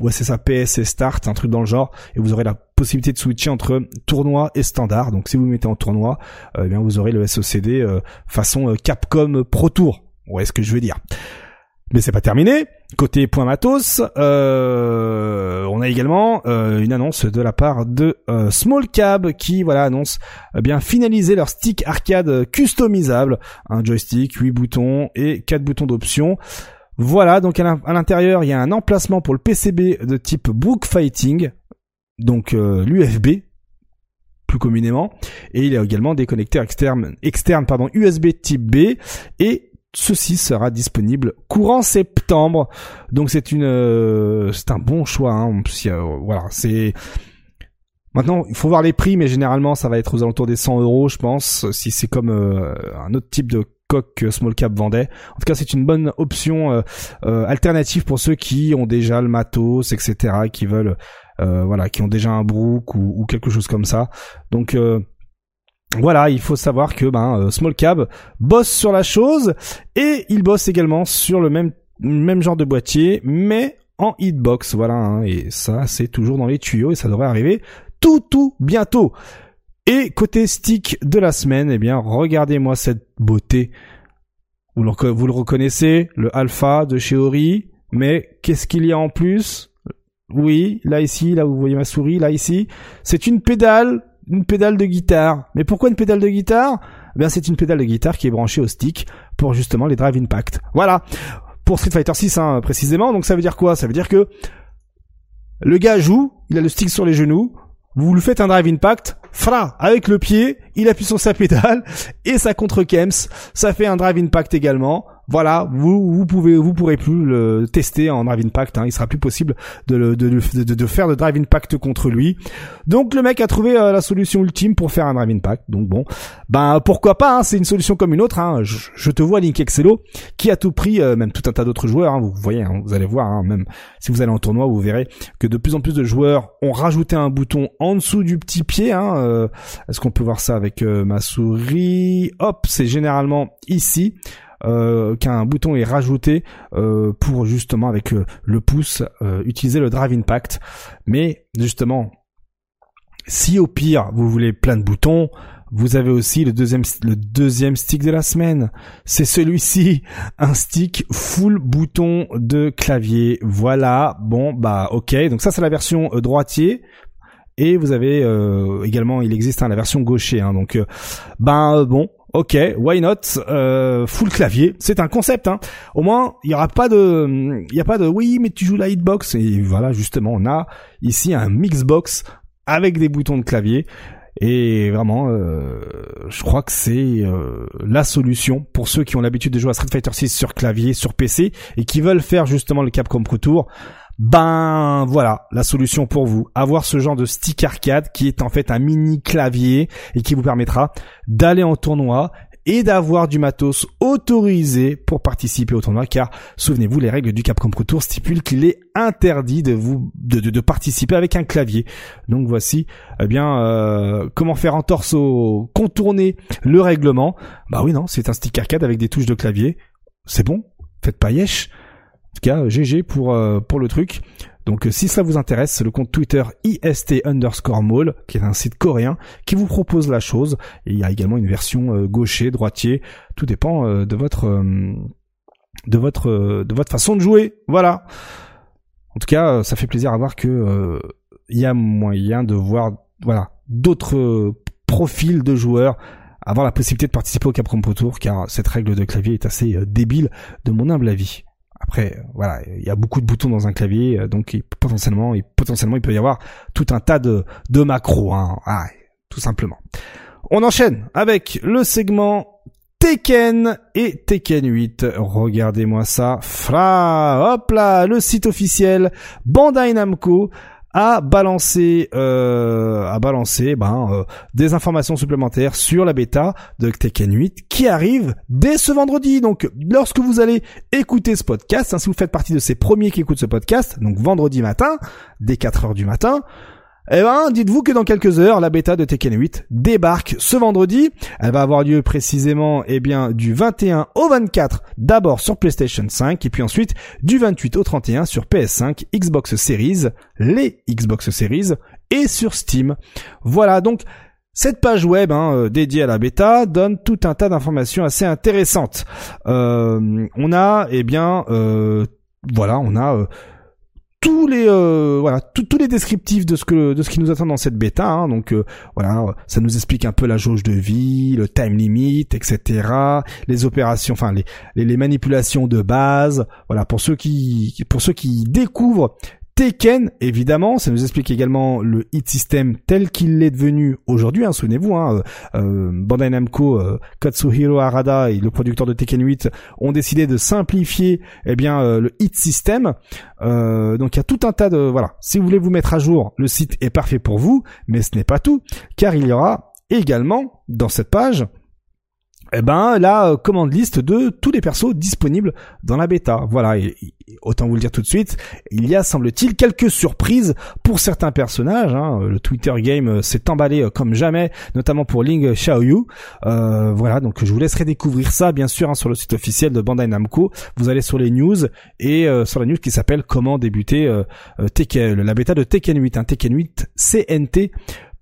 S1: ouais c'est ça, PS et Start, un truc dans le genre, et vous aurez la possibilité de switcher entre tournoi et standard. Donc si vous mettez en tournoi, euh, eh bien vous aurez le SOCD euh, façon Capcom Pro Tour. Ouais, ce que je veux dire. Mais c'est pas terminé. Côté point matos, euh, on a également euh, une annonce de la part de euh, Small Cab qui voilà annonce eh bien finaliser leur stick arcade customisable, un joystick, 8 boutons et 4 boutons d'option. Voilà, donc à l'intérieur, il y a un emplacement pour le PCB de type Brook Fighting, donc l'UFB plus communément, et il y a également des connecteurs externes, externes pardon, USB type B et ceci sera disponible courant septembre. Donc c'est une, euh, c'est un bon choix. Hein. voilà, c'est Maintenant, il faut voir les prix, mais généralement, ça va être aux alentours des 100 euros, je pense, si c'est comme euh, un autre type de coque que Small Cap vendait. En tout cas, c'est une bonne option euh, alternative pour ceux qui ont déjà le matos, etc., qui veulent, voilà, qui ont déjà un brook ou, ou quelque chose comme ça. Donc, voilà, il faut savoir que ben euh, Small Cab bosse sur la chose et il bosse également sur le même même genre de boîtier, mais en hitbox. Voilà, hein, et ça c'est toujours dans les tuyaux et ça devrait arriver tout tout bientôt. Et côté stick de la semaine, eh bien regardez-moi cette beauté. Vous le, vous le reconnaissez, le Alpha de chez Ori, mais qu'est-ce qu'il y a en plus? Oui, là ici, là vous voyez ma souris, là ici, c'est une pédale une pédale de guitare. Mais pourquoi une pédale de guitare? Bien, c'est une pédale de guitare qui est branchée au stick pour justement les drive impact. Voilà. Pour Street Fighter 6 hein, précisément. Donc ça veut dire quoi? Ça veut dire que le gars joue, il a le stick sur les genoux, vous lui faites un drive impact, fra, avec le pied, il appuie sur sa (laughs) pédale et ça contre Kems, ça fait un drive impact également voilà, vous vous pouvez vous pourrez plus le tester en Drive Impact. Hein, il sera plus possible de, de, de, de, faire de Drive Impact contre lui. Donc le mec a trouvé euh, la solution ultime pour faire un Drive Impact. Donc bon, ben pourquoi pas hein, C'est une solution comme une autre. Hein. Je, te vois Link Excello qui a tout pris, euh, même tout un tas d'autres joueurs. Hein, vous voyez, hein, vous allez voir. Hein, même si vous allez en tournoi, vous verrez que de plus en plus de joueurs ont rajouté un bouton en dessous du petit pied. Euh, Est-ce qu'on peut voir ça avec ma souris? Hop, c'est généralement ici euh, qu'un bouton est rajouté euh, pour justement avec euh, le pouce utiliser le Drive Impact. Mais justement, si au pire vous voulez plein de boutons, vous avez aussi le deuxième, le deuxième stick de la semaine. C'est celui-ci, (laughs) un stick full bouton de clavier. Voilà. Bon, bah, ok. Donc ça, c'est la version droitier. Et vous avez également, il existe hein, la version gaucher. Hein, donc, ben bon, Ok, why not? Euh, Full clavier, c'est un concept. Hein. Au moins, il y aura pas de, il y a pas de oui, mais tu joues la hitbox. Et voilà, justement, on a ici un mixbox avec des boutons de clavier. Et vraiment, euh, je crois que c'est euh, la solution pour ceux qui ont l'habitude de jouer à Street Fighter 6 sur clavier, sur PC, et qui veulent faire justement le Capcom Pro Tour. Ben voilà, la solution pour vous, avoir ce genre de stick arcade qui est en fait un mini clavier et qui vous permettra d'aller en tournoi et d'avoir du matos autorisé pour participer au tournoi. Car souvenez-vous les règles du Capcom Pro stipulent qu'il est interdit de vous de, de, participer avec un clavier. Donc voici eh bien euh, comment faire en torso contourner le règlement. Bah oui non c'est un stick arcade avec des touches de clavier. C'est bon faites pas yesh en tout cas, GG pour euh, pour le truc. Donc euh, si ça vous intéresse, c'est le compte Twitter IST underscore mall, qui est un site coréen, qui vous propose la chose. Et il y a également une version euh, gaucher, droitier, tout dépend de votre de votre de votre façon de jouer. Voilà. En tout cas, ça fait plaisir à voir que il y a moyen de voir voilà d'autres profils de joueurs avoir la possibilité de participer au Capcom Pro Tour car cette règle de clavier est assez débile de mon humble avis. Après, voilà, il y a beaucoup de boutons dans un clavier, euh, donc potentiellement, potentiellement, il peut y avoir tout un tas de, de macros, hein, ah, tout simplement. On enchaîne avec le segment Tekken et Tekken 8. Regardez-moi ça. Fra, hop là, le site officiel Bandai Namco a balancé euh, ben euh, des informations supplémentaires sur la bêta de Tekken 8 qui arrive dès ce vendredi. Donc lorsque vous allez écouter ce podcast, hein, si vous faites partie de ces premiers qui écoutent ce podcast, donc vendredi matin, dès 4 heures du matin, eh ben, dites-vous que dans quelques heures, la bêta de Tekken 8 débarque ce vendredi. Elle va avoir lieu précisément, eh bien, du 21 au 24, d'abord sur PlayStation 5, et puis ensuite du 28 au 31 sur PS5, Xbox Series, les Xbox Series, et sur Steam. Voilà, donc, cette page web hein, euh, dédiée à la bêta donne tout un tas d'informations assez intéressantes. Euh, on a, eh bien, euh, voilà, on a tous les euh, voilà tous les descriptifs de ce que de ce qui nous attend dans cette bêta hein. donc euh, voilà ça nous explique un peu la jauge de vie le time limit etc les opérations enfin les, les manipulations de base voilà pour ceux qui pour ceux qui découvrent Tekken, évidemment, ça nous explique également le hit system tel qu'il est devenu aujourd'hui. Hein, Souvenez-vous, hein, euh Bandai Namco, euh, Katsuhiro Harada et le producteur de Tekken 8 ont décidé de simplifier, eh bien, euh, le hit system. donc il y a tout un tas de voilà. Si vous voulez vous mettre à jour, le site est parfait pour vous, mais ce n'est pas tout, car il y aura également dans cette page eh ben la euh, commande liste de tous les persos disponibles dans la bêta. Voilà, et, autant vous le dire tout de suite, il y a semble-t-il quelques surprises pour certains personnages. Hein. Le Twitter game euh, s'est emballé euh, comme jamais, notamment pour Ling Xiaoyu. Euh, voilà, donc je vous laisserai découvrir ça bien sûr hein, sur le site officiel de Bandai Namco. Vous allez sur les news et sur la news qui s'appelle Comment débuter Tekken, la bêta de Tekken 8, hein, Tekken 8 CNT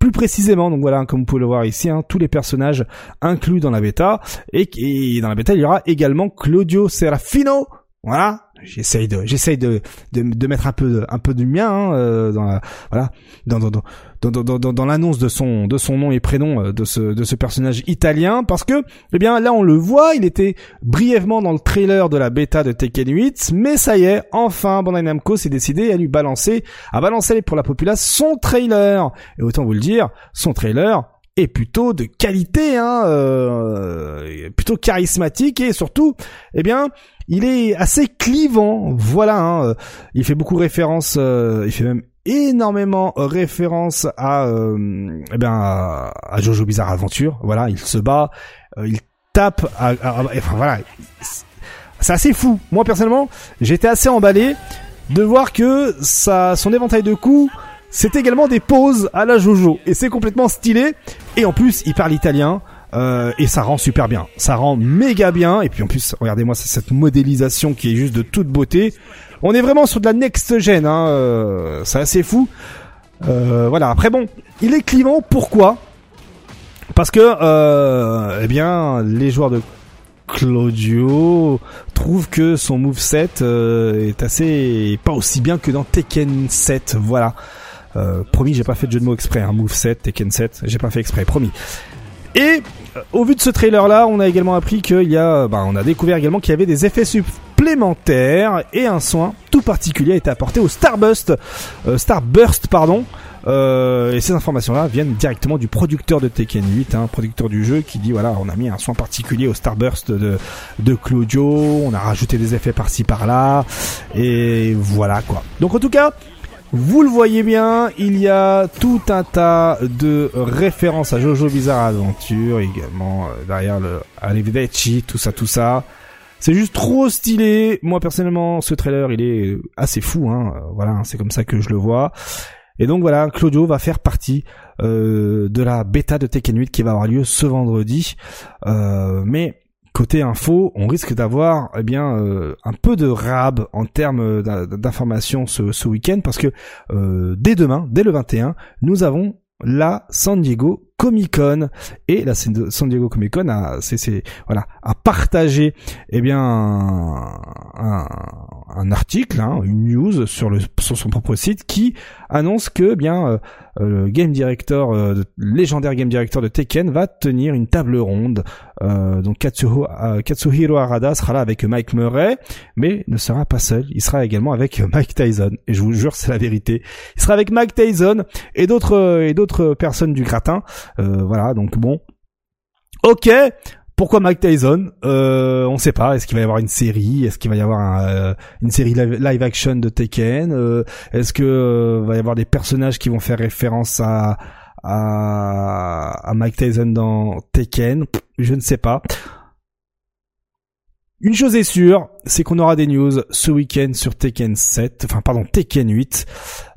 S1: plus précisément. Donc voilà, comme vous pouvez le voir ici, hein, tous les personnages inclus dans la bêta. Et, dans la bêta, il y aura également Claudio Serafino. Voilà, j'essaye de j'essaye de, de, mettre un peu de, un peu du mien hein, euh, dans la voilà dans dans dans dans, dans, dans l'annonce de son de son nom et prénom euh, de ce de ce personnage italien parce que eh bien là on le voit il était brièvement dans le trailer de la bêta de Tekken 8 mais ça y est enfin Bandai Namco s'est décidé à lui balancer à balancer pour la populace son trailer. Et autant vous le dire son trailer est plutôt de qualité, hein, euh, plutôt charismatique et surtout, eh bien, il est assez clivant. Voilà, hein, euh, il fait beaucoup référence, euh, il fait même énormément référence à, euh, eh bien, à, Jojo Bizarre Adventure. Voilà, il se bat, il tape, enfin voilà, c'est assez fou. Moi personnellement, j'étais assez emballé de voir que ça, son éventail de coups c'est également des pauses à la Jojo. Et c'est complètement stylé. Et en plus il parle italien euh, et ça rend super bien. Ça rend méga bien. Et puis en plus regardez-moi cette modélisation qui est juste de toute beauté. On est vraiment sur de la next gen hein, euh, c'est assez fou. Euh, voilà. Après bon il est clivant. Pourquoi? Parce que eh bien les joueurs de Claudio trouve que son moveset euh, est assez pas aussi bien que dans Tekken 7 voilà euh, promis, j'ai pas fait de jeu de mots exprès. Hein. Move 7, Tekken 7, j'ai pas fait exprès, promis. Et euh, au vu de ce trailer là, on a également appris qu'il y a, bah, on a découvert également qu'il y avait des effets supplémentaires et un soin tout particulier a été apporté au Starburst, euh, Starburst pardon. Euh, et ces informations-là viennent directement du producteur de Tekken 8, hein, producteur du jeu, qui dit voilà, on a mis un soin particulier au Starburst de, de Claudio, on a rajouté des effets par-ci par-là, et voilà quoi. Donc en tout cas, vous le voyez bien, il y a tout un tas de références à Jojo Bizarre Adventure, également euh, derrière le Arrivederci, tout ça, tout ça. C'est juste trop stylé. Moi personnellement, ce trailer, il est assez fou. Hein. Voilà, hein, c'est comme ça que je le vois. Et donc voilà, Claudio va faire partie euh, de la bêta de Tekken 8 qui va avoir lieu ce vendredi. Euh, mais côté info, on risque d'avoir eh bien euh, un peu de rab en termes d'informations ce, week-end parce que euh, dès demain, dès le 21, nous avons la San Diego Comic Con. Et la San Diego Comic Con a c'est voilà a partagé eh bien un, un, article hein, une news sur le sur son propre site qui annonce que eh bien euh, euh, le game director euh, légendaire game director de Tekken va tenir une table ronde. Donc Katsuhiro Arada sera là avec Mike Murray mais ne sera pas seul. Il sera également avec Mike Tyson. Et je vous jure c'est la vérité. Il sera avec Mike Tyson et d'autres et d'autres personnes du gratin. euh, voilà, donc bon. Ok, pourquoi Mike Tyson euh, On sait pas. Est-ce qu'il va y avoir une série Est-ce qu'il va y avoir euh, une série live, action de Tekken euh, Est-ce que va y avoir des personnages qui vont faire référence à à, Mike Tyson dans Tekken? Je ne sais pas. Une chose est sûre, c'est qu'on aura des news ce week-end sur Tekken 7, enfin pardon Tekken 8.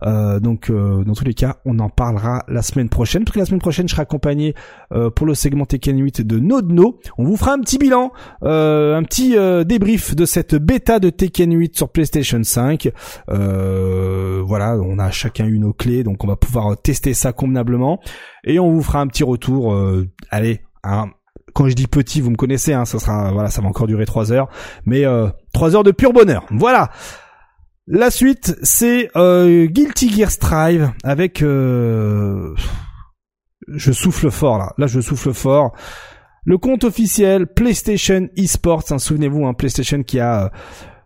S1: Euh, donc euh, dans tous les cas, on en parlera la semaine prochaine. Parce que la semaine prochaine, je serai accompagné euh, pour le segment Tekken 8 de Nodno. On vous fera un petit bilan, un petit débrief de cette bêta de Tekken 8 sur PlayStation 5. voilà, on a chacun eu nos clés, donc on va pouvoir tester ça convenablement. Et on vous fera un petit retour. allez, un quand je dis petit, vous me connaissez, hein, ça sera, voilà, ça va encore durer trois heures, mais euh, trois heures de pur bonheur. Voilà. La suite, c'est euh, Guilty Gear Strive avec. Euh, je souffle fort là. Là, je souffle fort. Le compte officiel PlayStation Esports. Hein, Souvenez-vous, hein, PlayStation qui a,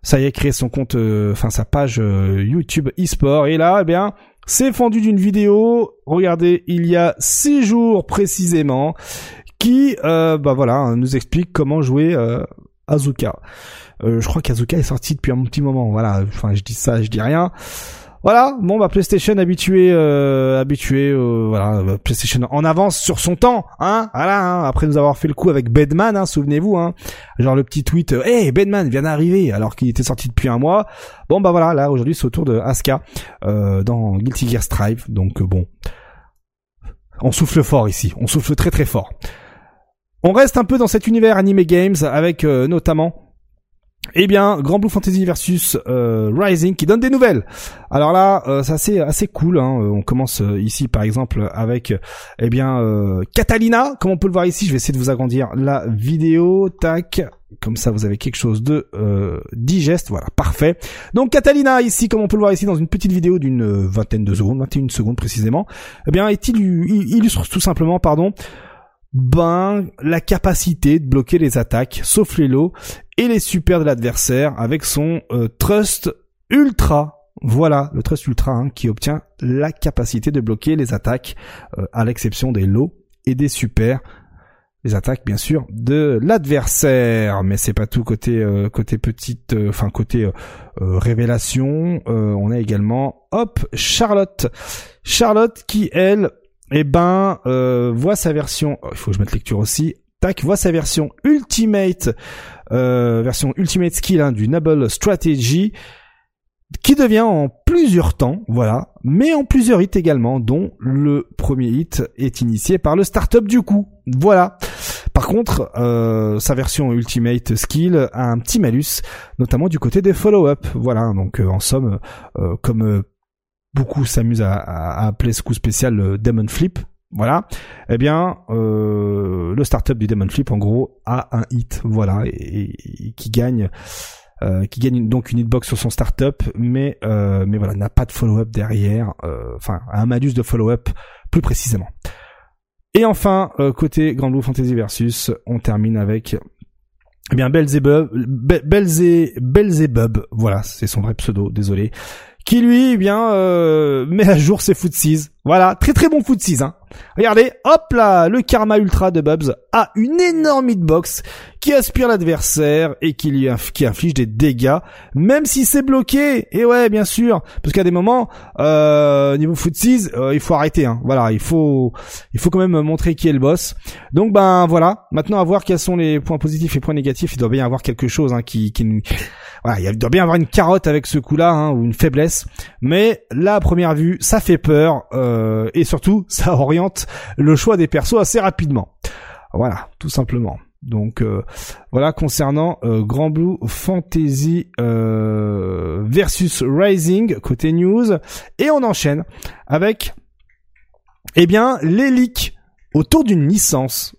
S1: ça y est, créé son compte, enfin sa page YouTube Esport. Et là, eh bien, c'est fendu d'une vidéo. Regardez, il y a six jours précisément qui, euh, bah voilà, nous explique comment jouer euh, Azuka. Euh, je crois qu'Azuka est sorti depuis un petit moment. Voilà, enfin je dis ça, je dis rien. Voilà, bon bah PlayStation habitué, euh, habitué, euh, voilà, PlayStation en avance sur son temps, hein, voilà. Hein, après nous avoir fait le coup avec Bedman, hein, souvenez-vous, hein, genre le petit tweet, euh, hey Bedman vient d'arriver alors qu'il était sorti depuis un mois. Bon bah voilà, là aujourd'hui c'est au tour de Asuka euh, dans Guilty Gear Strive, donc bon, on souffle fort ici, on souffle très très fort. On reste un peu dans cet univers anime games avec euh, notamment eh bien, Grand Blue Fantasy versus euh, Rising qui donne des nouvelles. Alors là, euh, c'est assez, cool. Hein. On commence ici par exemple avec eh bien Catalina, comme on peut le voir ici. Je vais essayer de vous agrandir la vidéo. Tac, comme ça vous avez quelque chose de digeste. Voilà, parfait. Donc Catalina ici, comme on peut le voir ici dans une petite vidéo d'une vingtaine de secondes, 21 secondes précisément. Eh bien, il illustre tout simplement, pardon, ben la capacité de bloquer les attaques, sauf les lots et les super de l'adversaire avec son euh, trust ultra. Voilà, le trust ultra hein, qui obtient la capacité de bloquer les attaques, euh, à l'exception des lots et des super. Les attaques bien sûr de l'adversaire, mais c'est pas tout côté euh, côté petite, enfin côté révélation. on a également hop Charlotte, Charlotte qui elle eh ben, euh, voit sa version, oh, il faut que je mette lecture aussi, tac, voit sa version Ultimate, euh, version Ultimate Skill hein, du Noble Strategy, qui devient en plusieurs temps, voilà, mais en plusieurs hits également, dont le premier hit est initié par le startup du coup, voilà. Par contre, euh, sa version Ultimate Skill a un petit malus, notamment du côté des follow-up, voilà, donc en somme, comme beaucoup s'amusent à, appeler ce coup spécial le Demon Flip. Voilà. Eh bien, euh, le startup du Demon Flip, en gros, a un hit, voilà, et, qui gagne, euh, qui gagne donc une hitbox sur son startup, mais euh, mais voilà, n'a pas de follow-up derrière, enfin, un malus de follow-up plus précisément. Et enfin, côté Grand Blue Fantasy Versus, on termine avec eh bien Belzebub, Belzebub, voilà, c'est son vrai pseudo, désolé, qui lui, eh bien, euh, met à jour ses footsies. Voilà, très très bon footsies, hein. Regardez, hop là, le Karma Ultra de Bubs a une énorme hitbox qui aspire l'adversaire et qui lui inflige des dégâts, même si c'est bloqué. Et ouais, bien sûr, parce qu'à des moments, euh, niveau footsies, euh, il faut arrêter. Hein. Voilà, il faut, il faut quand même montrer qui est le boss. Donc ben voilà, maintenant à voir quels sont les points positifs et points négatifs. Il doit bien y avoir quelque chose hein, qui, qui voilà, il doit bien avoir une carotte avec ce coup-là hein, ou une faiblesse. Mais là, à première vue, ça fait peur euh, et surtout, (laughs) ça oriente le choix des persos assez rapidement. Voilà, tout simplement. Donc euh, voilà concernant euh, Grand Blue Fantasy versus Rising côté news et on enchaîne avec eh bien les leaks autour d'une licence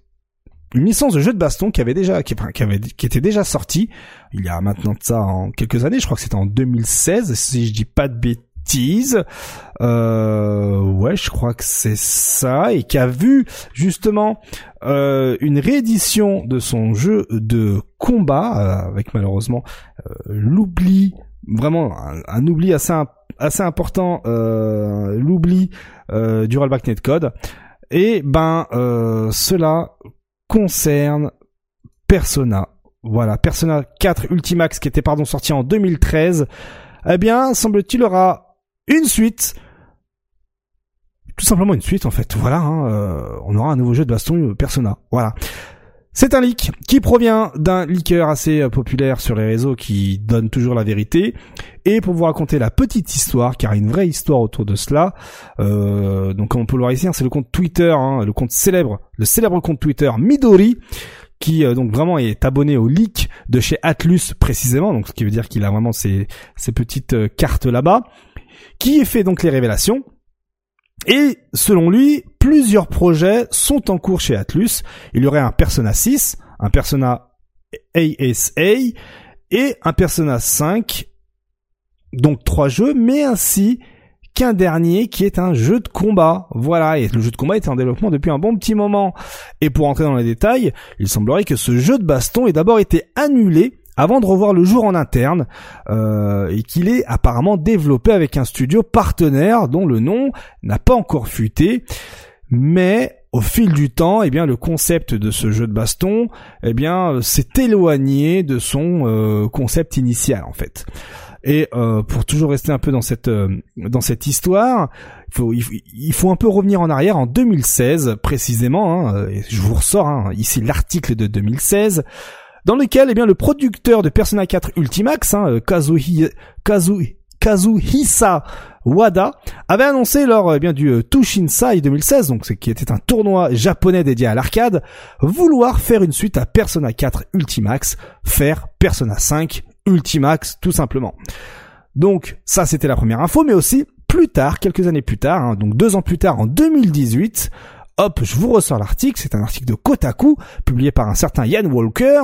S1: une licence de jeu de baston qui avait déjà était déjà sortie il y a maintenant ça en quelques années je crois que c'était en 2016 si je dis pas de bêtises euh, ouais je crois que c'est ça et qui a vu justement euh, une réédition de son jeu de combat euh, avec malheureusement euh, l'oubli vraiment un, oubli assez assez important l'oubli du rollback netcode et ben cela concerne Persona. Voilà, Persona 4 Ultimax qui était pardon sorti en 2013. Eh bien, semble-t-il aura une suite. Tout simplement une suite en fait. Voilà, hein, euh, on aura un nouveau jeu de baston euh, Persona. Voilà. C'est un leak qui provient d'un leaker assez euh, populaire sur les réseaux qui donne toujours la vérité. Et pour vous raconter la petite histoire, car il y a une vraie histoire autour de cela, euh, donc comme on peut le voir ici, hein, c'est le compte Twitter, hein, le compte célèbre, le célèbre compte Twitter Midori, qui euh, donc vraiment est abonné au leak de chez Atlus précisément, donc ce qui veut dire qu'il a vraiment ces, petites euh, cartes là-bas, qui fait donc les révélations. Et selon lui, plusieurs projets sont en cours chez Atlus. Il y aurait un Persona 6, un Persona ASA et un Persona 5, donc trois jeux, mais ainsi qu'un dernier qui est un jeu de combat. Voilà, et le jeu de combat est en développement depuis un bon petit moment. Et pour entrer dans les détails, il semblerait que ce jeu de baston ait d'abord été annulé avant de revoir le jour en interne euh, et qu'il est apparemment développé avec un studio partenaire dont le nom n'a pas encore fuité. Mais au fil du temps, eh bien le concept de ce jeu de baston, eh bien s'est éloigné de son euh, concept initial en fait. Et euh, pour toujours rester un peu dans cette dans cette histoire, il faut il faut un peu revenir en arrière en 2016 précisément. Hein, et je vous ressors hein, ici l'article de 2016 dans lequel eh bien le producteur de Persona 4 Ultimax, hein, euh, Kazuhi, Kazuhisa Wada, avait annoncé lors eh bien du euh, Tushinsai 2016, donc qui était un tournoi japonais dédié à l'arcade, vouloir faire une suite à Persona 4 Ultimax, faire Persona 5 Ultimax tout simplement. Donc ça c'était la première info, mais aussi plus tard, quelques années plus tard, hein, donc deux ans plus tard en 2018, Hop, je vous ressors l'article, c'est un article de Kotaku, publié par un certain Ian Walker,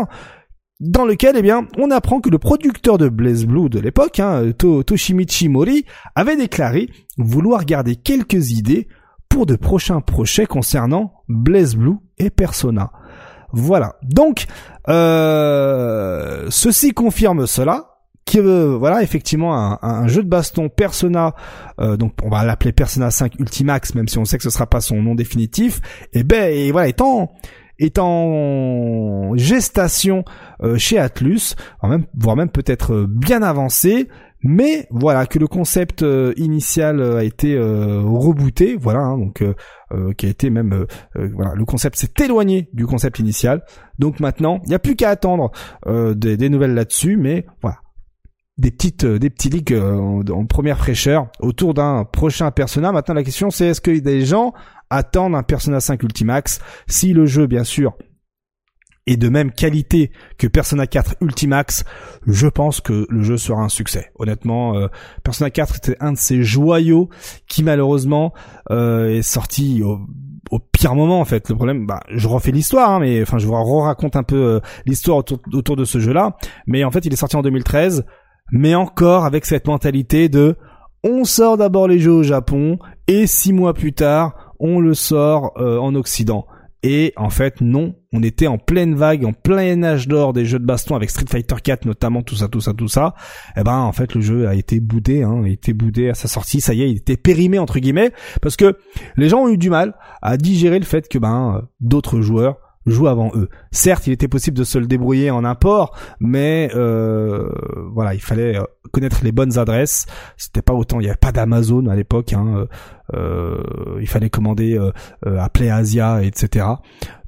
S1: dans lequel, eh bien, on apprend que le producteur de Blaze Blue de l'époque, hein, Toshimichi Mori, avait déclaré vouloir garder quelques idées pour de prochains projets concernant Blaze Blue et Persona. Voilà. Donc, euh, ceci confirme cela qui veut voilà effectivement un, un, jeu de baston Persona euh, donc on va l'appeler Persona 5 Ultimax même si on sait que ce sera pas son nom définitif. Et ben et voilà étant est en gestation euh, chez Atlus, voire même, voire même peut-être euh, bien avancé, mais voilà que le concept initial a été rebooté, voilà hein, donc qui a été même voilà le concept s'est éloigné du concept initial, donc maintenant il n'y a plus qu'à attendre des, des nouvelles là-dessus, mais voilà des petites euh, des petits leaks euh, en, première fraîcheur autour d'un prochain Persona. Maintenant la question c'est est-ce que des gens attendent un Persona 5 Ultimax si le jeu bien sûr est de même qualité que Persona 4 Ultimax, je pense que le jeu sera un succès. Honnêtement, euh, Persona 4 était un de ces joyaux qui malheureusement est sorti au, pire moment en fait. Le problème, bah, je refais l'histoire, hein, mais enfin je vous raconte un peu l'histoire autour, autour de ce jeu-là. Mais en fait, il est sorti en 2013 mais encore avec cette mentalité de on sort d'abord les jeux au Japon et six mois plus tard on le sort euh, en Occident. Et en fait non, on était en pleine vague, en plein âge d'or des jeux de baston avec Street Fighter 4 notamment, tout ça, tout ça, tout ça. Et eh ben en fait le jeu a été boudé, hein, a été boudé à sa sortie, ça y est, il était périmé entre guillemets, parce que les gens ont eu du mal à digérer le fait que ben d'autres joueurs joue avant eux. Certes, il était possible de se le débrouiller en import, mais euh, voilà, il fallait euh, connaître les bonnes adresses. C'était pas autant, il y avait pas d'Amazon à l'époque. Hein, euh, il fallait commander euh, appeler Asia, etc.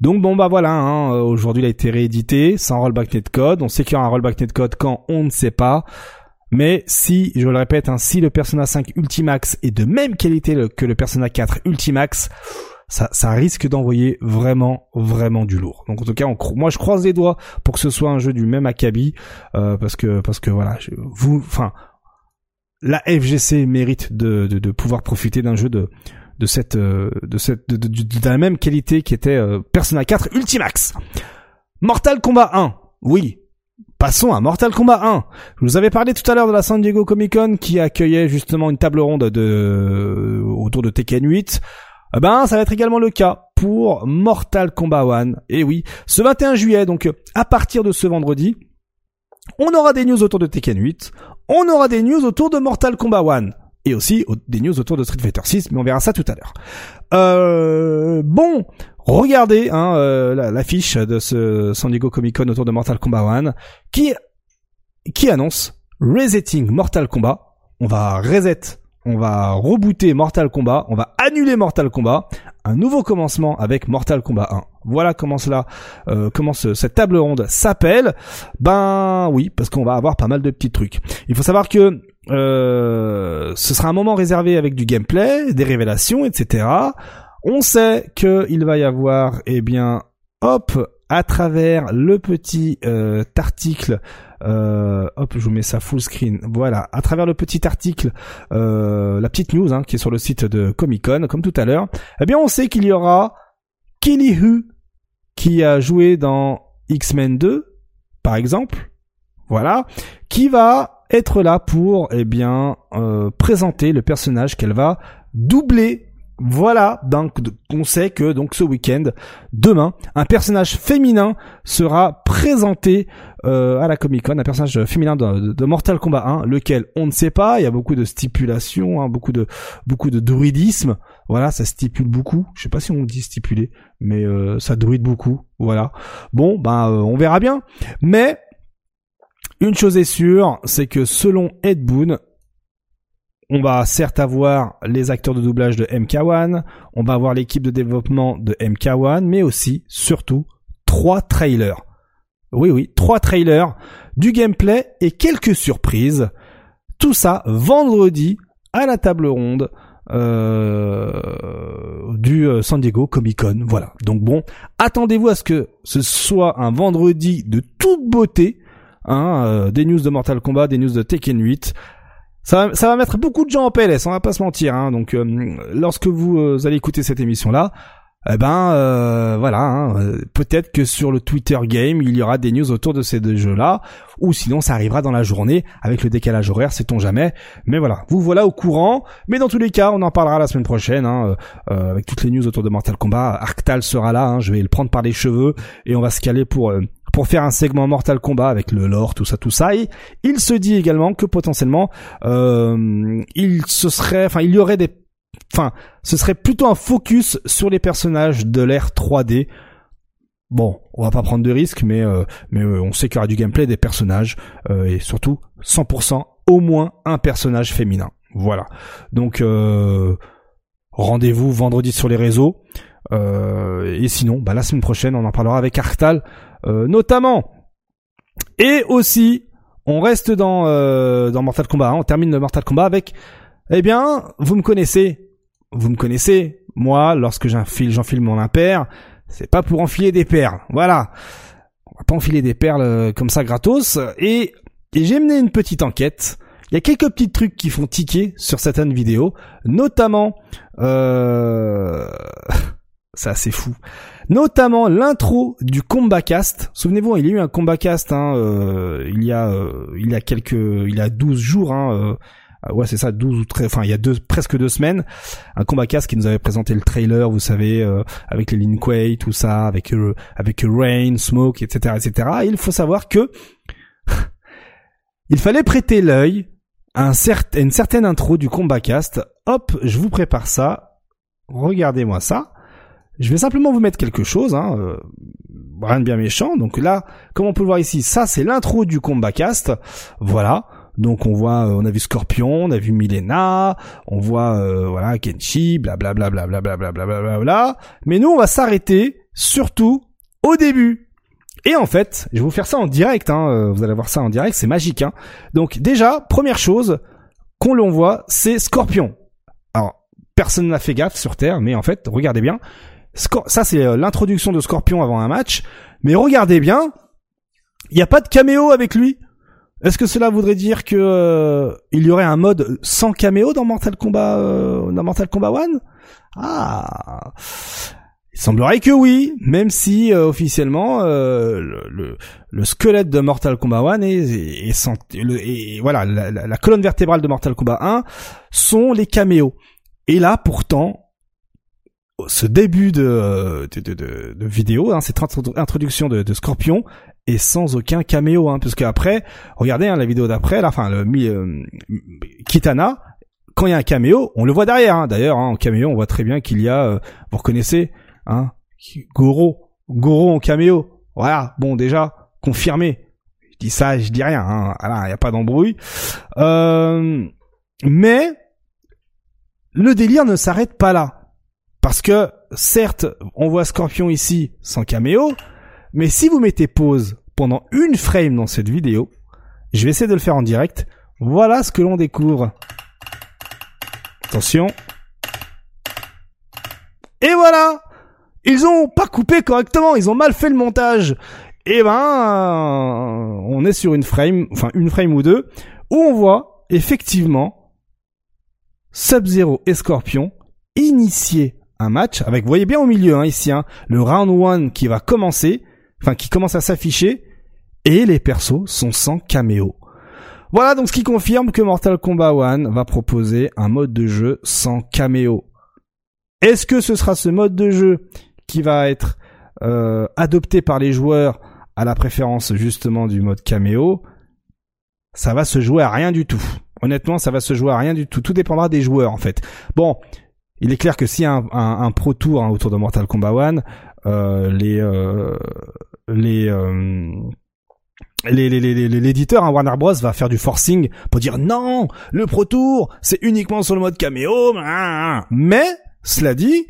S1: Donc bon bah voilà, hein, aujourd'hui il a été réédité sans rollback netcode. On sait qu'il y aura un rollback netcode quand on ne sait pas. Mais si, je le répète, hein, si le Persona 5 Ultimax est de même qualité que le Persona 4 Ultimax, ça, risque d'envoyer vraiment, vraiment du lourd. Donc en tout cas, moi je croise les doigts pour que ce soit un jeu du même acabit, euh, parce que parce que voilà, vous, enfin, la FGC mérite de, de, pouvoir profiter d'un jeu de de cette euh, de cette de, la même qualité qui était euh, Persona 4 Ultimax. Mortal Kombat 1, oui, Passons à Mortal Kombat 1. Je vous avais parlé tout à l'heure de la San Diego Comic Con qui accueillait justement une table ronde de autour de Tekken 8. Eh ben, ça va être également le cas pour Mortal Kombat 1. Et oui, ce 21 juillet, donc à partir de ce vendredi, on aura des news autour de Tekken 8, on aura des news autour de Mortal Kombat 1 et aussi des news autour de Street Fighter 6, mais on verra ça tout à l'heure. Euh, bon, regardez hein, euh, l'affiche de ce San Diego Comic Con autour de Mortal Kombat 1 qui qui annonce resetting Mortal Kombat. On va reset on va rebooter Mortal Kombat, on va annuler Mortal Kombat, un nouveau commencement avec Mortal Kombat 1. Voilà comment cela, euh, comment cette table ronde s'appelle. Ben oui, parce qu'on va avoir pas mal de petits trucs. Il faut savoir que euh, ce sera un moment réservé avec du gameplay, des révélations, etc. On sait qu'il va y avoir, eh bien, hop, à travers le petit euh, article euh, hop, je vous mets ça full screen. Voilà, à travers le petit article, euh, la petite news hein, qui est sur le site de Comic Con, comme tout à l'heure. Eh bien, on sait qu'il y aura Kelly Hu qui a joué dans X-Men 2, par exemple. Voilà, qui va être là pour, eh bien, présenter le personnage qu'elle va doubler voilà, donc on sait que donc ce week-end, demain, un personnage féminin sera présenté euh, à la Comic Con, un personnage féminin de, Mortal Kombat 1, lequel on ne sait pas. Il y a beaucoup de stipulations, hein, beaucoup de beaucoup de druidisme. Voilà, ça stipule beaucoup. Je sais pas si on dit stipuler, mais euh, ça druide beaucoup. Voilà. Bon, ben on verra bien. Mais une chose est sûre, c'est que selon Ed Boon, on va certes avoir les acteurs de doublage de MK1, on va avoir l'équipe de développement de MK1, mais aussi, surtout, trois trailers. Oui, oui, trois trailers, du gameplay et quelques surprises. Tout ça vendredi à la table ronde euh, du euh, San Diego Comic Con. Voilà. Donc bon, attendez-vous à ce que ce soit un vendredi de toute beauté. Hein, euh, des news de Mortal Kombat, des news de Tekken 8, ça va, ça va mettre beaucoup de gens en PLS, on va pas se mentir. Hein. Donc, euh, lorsque vous euh, allez écouter cette émission-là, eh ben euh, voilà, hein, peut-être que sur le Twitter Game, il y aura des news autour de ces deux jeux-là, ou sinon ça arrivera dans la journée avec le décalage horaire, sait-on jamais. Mais voilà, vous voilà au courant. Mais dans tous les cas, on en parlera la semaine prochaine hein, avec toutes les news autour de Mortal Kombat. Arctal sera là, hein, je vais le prendre par les cheveux et on va se caler pour pour faire un segment Mortal Kombat avec le lore, tout ça, tout ça. Et il se dit également que potentiellement, euh, il se serait, enfin, il y aurait des, enfin, ce serait plutôt un focus sur les personnages de l'ère 3D. Bon, on va pas prendre de risques, mais euh, mais euh, on sait qu'il y aura du gameplay, des personnages et surtout 100% au moins un personnage féminin. Voilà. Donc rendez-vous vendredi sur les réseaux. et sinon, bah, la semaine prochaine, on en parlera avec Arctal euh, notamment. Et aussi, on reste dans euh, dans Mortal Kombat. Hein. on termine le Mortal Kombat avec, eh bien, vous me connaissez, vous me connaissez. Moi, lorsque j'enfile, j'enfile mon impair, c'est pas pour enfiler des perles. Voilà, on va pas enfiler des perles euh, comme ça gratos. Et, et j'ai mené une petite enquête. Il y a quelques petits trucs qui font tiquer sur certaines vidéos, notamment, euh... (laughs) c'est assez fou notamment l'intro du combat cast. Souvenez-vous, il y a eu un combat cast hein, euh, il y a euh, il y a quelques il y a 12 jours hein, euh, ouais, c'est ça 12 ou 13 enfin il y a deux presque deux semaines, un combat cast qui nous avait présenté le trailer, vous savez avec les Lin Kuei, tout ça avec avec Rain, Smoke, etc., etc. Et il faut savoir que (laughs) il fallait prêter l'œil à, un une certaine intro du combat cast. Hop, je vous prépare ça. Regardez-moi ça. Je vais simplement vous mettre quelque chose, hein, euh, rien de bien méchant. Donc là, comme on peut le voir ici, ça c'est l'intro du combat cast. Voilà. Donc on voit, euh, on a vu Scorpion, on a vu Milena, on voit euh, voilà Kenshi, blablabla, blablabla, blablabla, bla. Mais nous, on va s'arrêter surtout au début. Et en fait, je vais vous faire ça en direct. Hein, vous allez voir ça en direct, c'est magique. Hein. Donc déjà, première chose qu'on l'on voit, c'est Scorpion. Alors personne n'a fait gaffe sur Terre, mais en fait, regardez bien, ça c'est euh, l'introduction de Scorpion avant un match. Mais regardez bien, il n'y a pas de caméo avec lui. Est-ce que cela voudrait dire que euh, il y aurait un mode sans caméo dans Mortal Kombat euh, dans Mortal Kombat 1 Ah, il semblerait que oui, même si officiellement le, le, squelette de Mortal Kombat 1 est, et voilà la, la, colonne vertébrale de Mortal Kombat 1 sont les caméos. Et là pourtant ce début de, de, de, de vidéo, hein, cette introduction de, Scorpion est sans aucun caméo, hein, parce qu'après, regardez hein, la vidéo d'après, là, enfin le euh, Kitana, quand il y a un caméo, on le voit derrière. Hein. D'ailleurs, hein, en caméo, on voit très bien qu'il y a, euh, vous reconnaissez, hein, Goro, Goro en caméo. Voilà, bon déjà confirmé. Je dis ça, je dis rien. Hein. Il n'y a pas d'embrouille. Euh, mais le délire ne s'arrête pas là. Parce que, certes, on voit Scorpion ici sans caméo, mais si vous mettez pause pendant une frame dans cette vidéo, je vais essayer de le faire en direct, voilà ce que l'on découvre. Attention. Et voilà Ils ont pas coupé correctement, ils ont mal fait le montage. Et ben, on est sur une frame, enfin une frame ou deux, où on voit effectivement Sub-Zero et Scorpion initier un match avec, vous voyez bien au milieu hein, ici, hein, le round one qui va commencer, enfin qui commence à s'afficher, et les persos sont sans caméo. Voilà donc ce qui confirme que Mortal Kombat 1 va proposer un mode de jeu sans caméo. Est-ce que ce sera ce mode de jeu qui va être euh, adopté par les joueurs à la préférence justement du mode caméo? Ça va se jouer à rien du tout. Honnêtement, ça va se jouer à rien du tout. Tout dépendra des joueurs en fait. Bon, il est clair que y a un, un, pro tour hein, autour de Mortal Kombat 1, euh, les euh, les euh, l'éditeur hein, Warner Bros va faire du forcing pour dire non, le Pro Tour, c'est uniquement sur le mode caméo. Mais cela dit,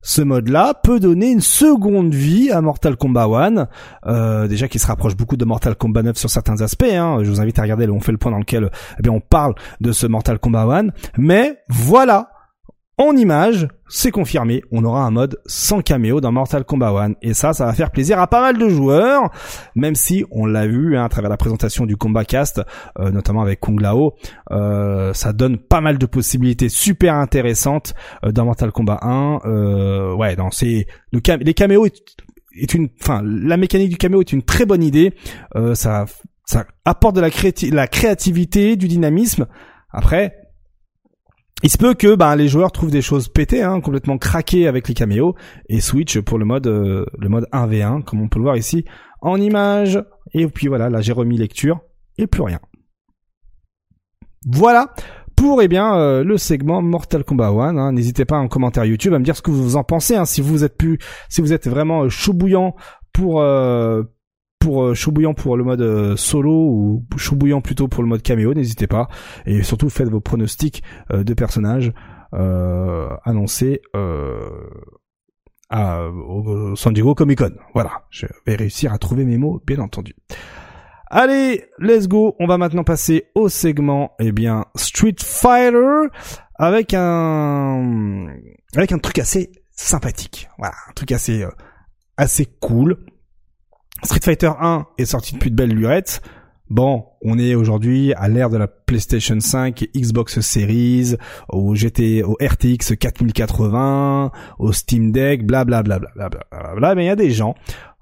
S1: ce mode-là peut donner une seconde vie à Mortal Kombat 1, euh, déjà qui se rapproche beaucoup de Mortal Kombat 9 sur certains aspects. Hein. Je vous invite à regarder, on fait le point dans lequel eh bien, on parle de ce Mortal Kombat 1. Mais voilà, en image, c'est confirmé, on aura un mode sans caméo dans Mortal Kombat 1 et ça, ça va faire plaisir à pas mal de joueurs, même si on l'a vu hein, à travers la présentation du Combat Cast, euh, notamment avec Kung Lao, euh, ça donne pas mal de possibilités super intéressantes euh, dans Mortal Kombat 1. ouais, non, c'est le les caméos est, une, enfin, la mécanique du caméo est une très bonne idée. ça, ça apporte de la créativité, du dynamisme. Après, il se peut que ben, les joueurs trouvent des choses pétées, hein, complètement craquées avec les caméos, et switch pour le mode euh, le mode 1v1, comme on peut le voir ici en image. Et puis voilà, là j'ai remis lecture et plus rien. Voilà pour eh bien euh, le segment Mortal Kombat 1. Hein. N'hésitez pas en commentaire YouTube à me dire ce que vous en pensez. Hein, si vous êtes plus, si vous êtes vraiment euh, chaud bouillant pour pour euh, chaud pour le mode euh, solo ou chaud bouillant plutôt pour le mode caméo, n'hésitez pas. Et surtout faites vos pronostics euh, de personnages annoncés à, au San Diego Comic Con. Voilà, je vais réussir à trouver mes mots, bien entendu. Allez, let's go. On va maintenant passer au segment, eh bien, Street Fighter avec un avec un truc assez sympathique. Voilà, un truc assez assez cool. Street Fighter 1 est sorti depuis de belles lurettes. Bon, on est aujourd'hui à l'ère de la PlayStation 5 et Xbox Series, au GT, au RTX 4080, au Steam Deck, bla bla bla bla bla. Mais il y a des gens,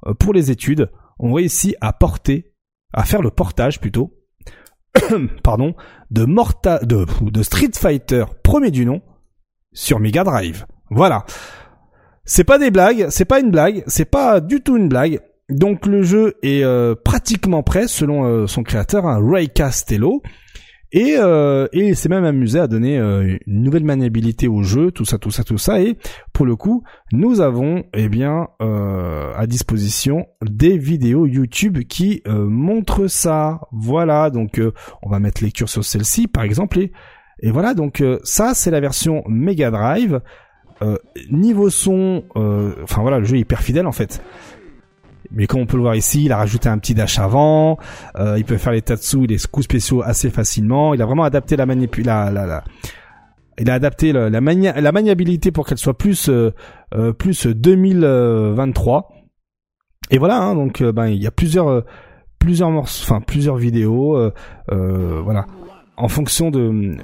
S1: euh, pour les études, ont réussi à porter, à faire le portage plutôt, (coughs) pardon, de Morta, de, de Street Fighter premier du nom sur Mega Drive. Voilà. C'est pas des blagues, c'est pas une blague, c'est pas du tout une blague. Donc le jeu est euh, pratiquement prêt selon euh, son créateur, hein, Ray Castello. Et, euh, et il s'est même amusé à donner une nouvelle maniabilité au jeu, tout ça, tout ça, tout ça. Et pour le coup, nous avons eh bien à disposition des vidéos YouTube qui montrent ça. Voilà, donc on va mettre lecture sur celle-ci par exemple. Et, et voilà, donc ça c'est la version Mega Drive. niveau son, enfin voilà, le jeu est hyper fidèle en fait. Mais comme on peut le voir ici, il a rajouté un petit dash avant. Euh, il peut faire les tatsu et les coups spéciaux assez facilement. Il a vraiment adapté la manipulation, la, il a adapté la, maniabilité pour qu'elle soit plus euh, euh plus 2023. Et voilà, hein, donc ben il y a plusieurs plusieurs morceaux, enfin plusieurs vidéos, voilà, en fonction de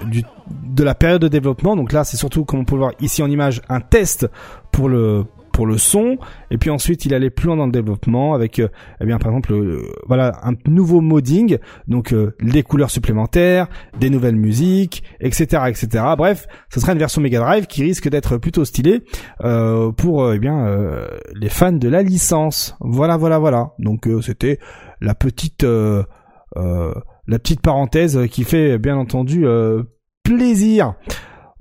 S1: de la période de développement. Donc là, c'est surtout comme on peut le voir ici en image un test pour le pour le son. Et puis ensuite il allait plus loin dans le développement avec euh, eh bien par exemple euh, voilà un nouveau modding. Donc euh, des couleurs supplémentaires des nouvelles musiques etc etc bref ce sera une version Mega Drive qui risque d'être plutôt stylée pour eh bien les fans de la licence. Voilà voilà voilà. Donc c'était la petite la petite parenthèse qui fait bien entendu plaisir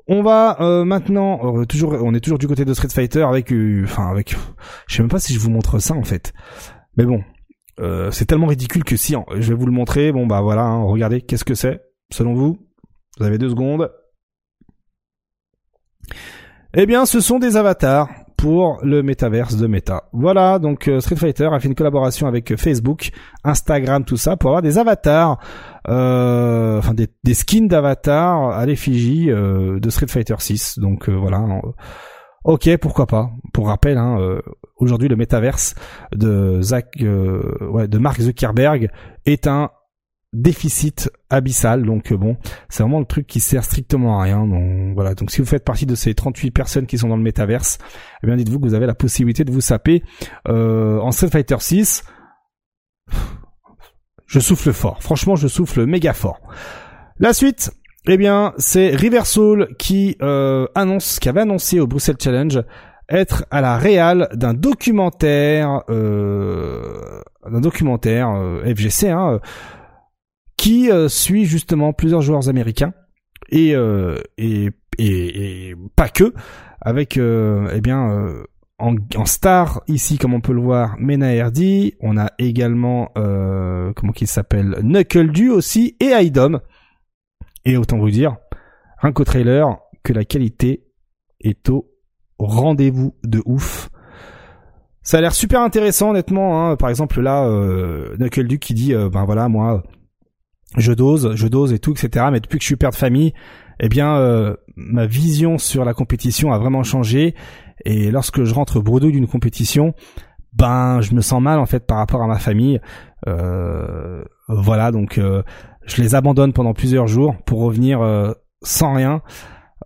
S1: on va euh, maintenant euh, toujours, on est toujours du côté de Street Fighter avec, euh, enfin avec, je sais même pas si je vous montre ça en fait, mais bon, c'est tellement ridicule que si je vais vous le montrer, bon bah voilà, hein, regardez, qu'est-ce que c'est selon vous? Vous avez deux secondes. Eh bien, ce sont des avatars pour le métaverse de Meta. Voilà, donc euh, Street Fighter a fait une collaboration avec Facebook, Instagram, tout ça, pour avoir des avatars, euh, enfin des, skins d'avatars à l'effigie euh, de Street Fighter 6. Donc voilà. Ok, pourquoi pas. Pour rappel, hein, aujourd'hui le métaverse de Zach, ouais, de Mark Zuckerberg est un déficit abyssal. Donc euh, bon c'est vraiment le truc qui sert strictement à rien. Donc voilà. Donc si vous faites partie de ces 38 personnes qui sont dans le métaverse eh bien dites-vous que vous avez la possibilité de vous saper euh, en Street Fighter 6 je souffle fort. Franchement je souffle méga fort. La suite eh bien c'est Riversal qui euh, annonce qui avait annoncé au Bruxelles Challenge être à la réal d'un documentaire euh, d'un documentaire euh, FGC hein, qui euh, suit justement plusieurs joueurs américains et euh, et, et, pas que avec euh, eh bien en, en, star ici comme on peut le voir Mena on a également comment qu'il s'appelle Knuckle Du aussi et Idom et autant vous dire un qu'au trailer que la qualité est au rendez-vous de ouf. Ça a l'air super intéressant honnêtement. Hein. Par exemple là, euh, qui dit, ben voilà moi, je dose, je dose et tout, etc. Mais depuis que je suis père de famille, eh bien, euh, ma vision sur la compétition a vraiment changé. Et lorsque je rentre bredouille d'une compétition, ben, je me sens mal en fait par rapport à ma famille. Euh, voilà, donc euh, je les abandonne pendant plusieurs jours pour revenir sans rien.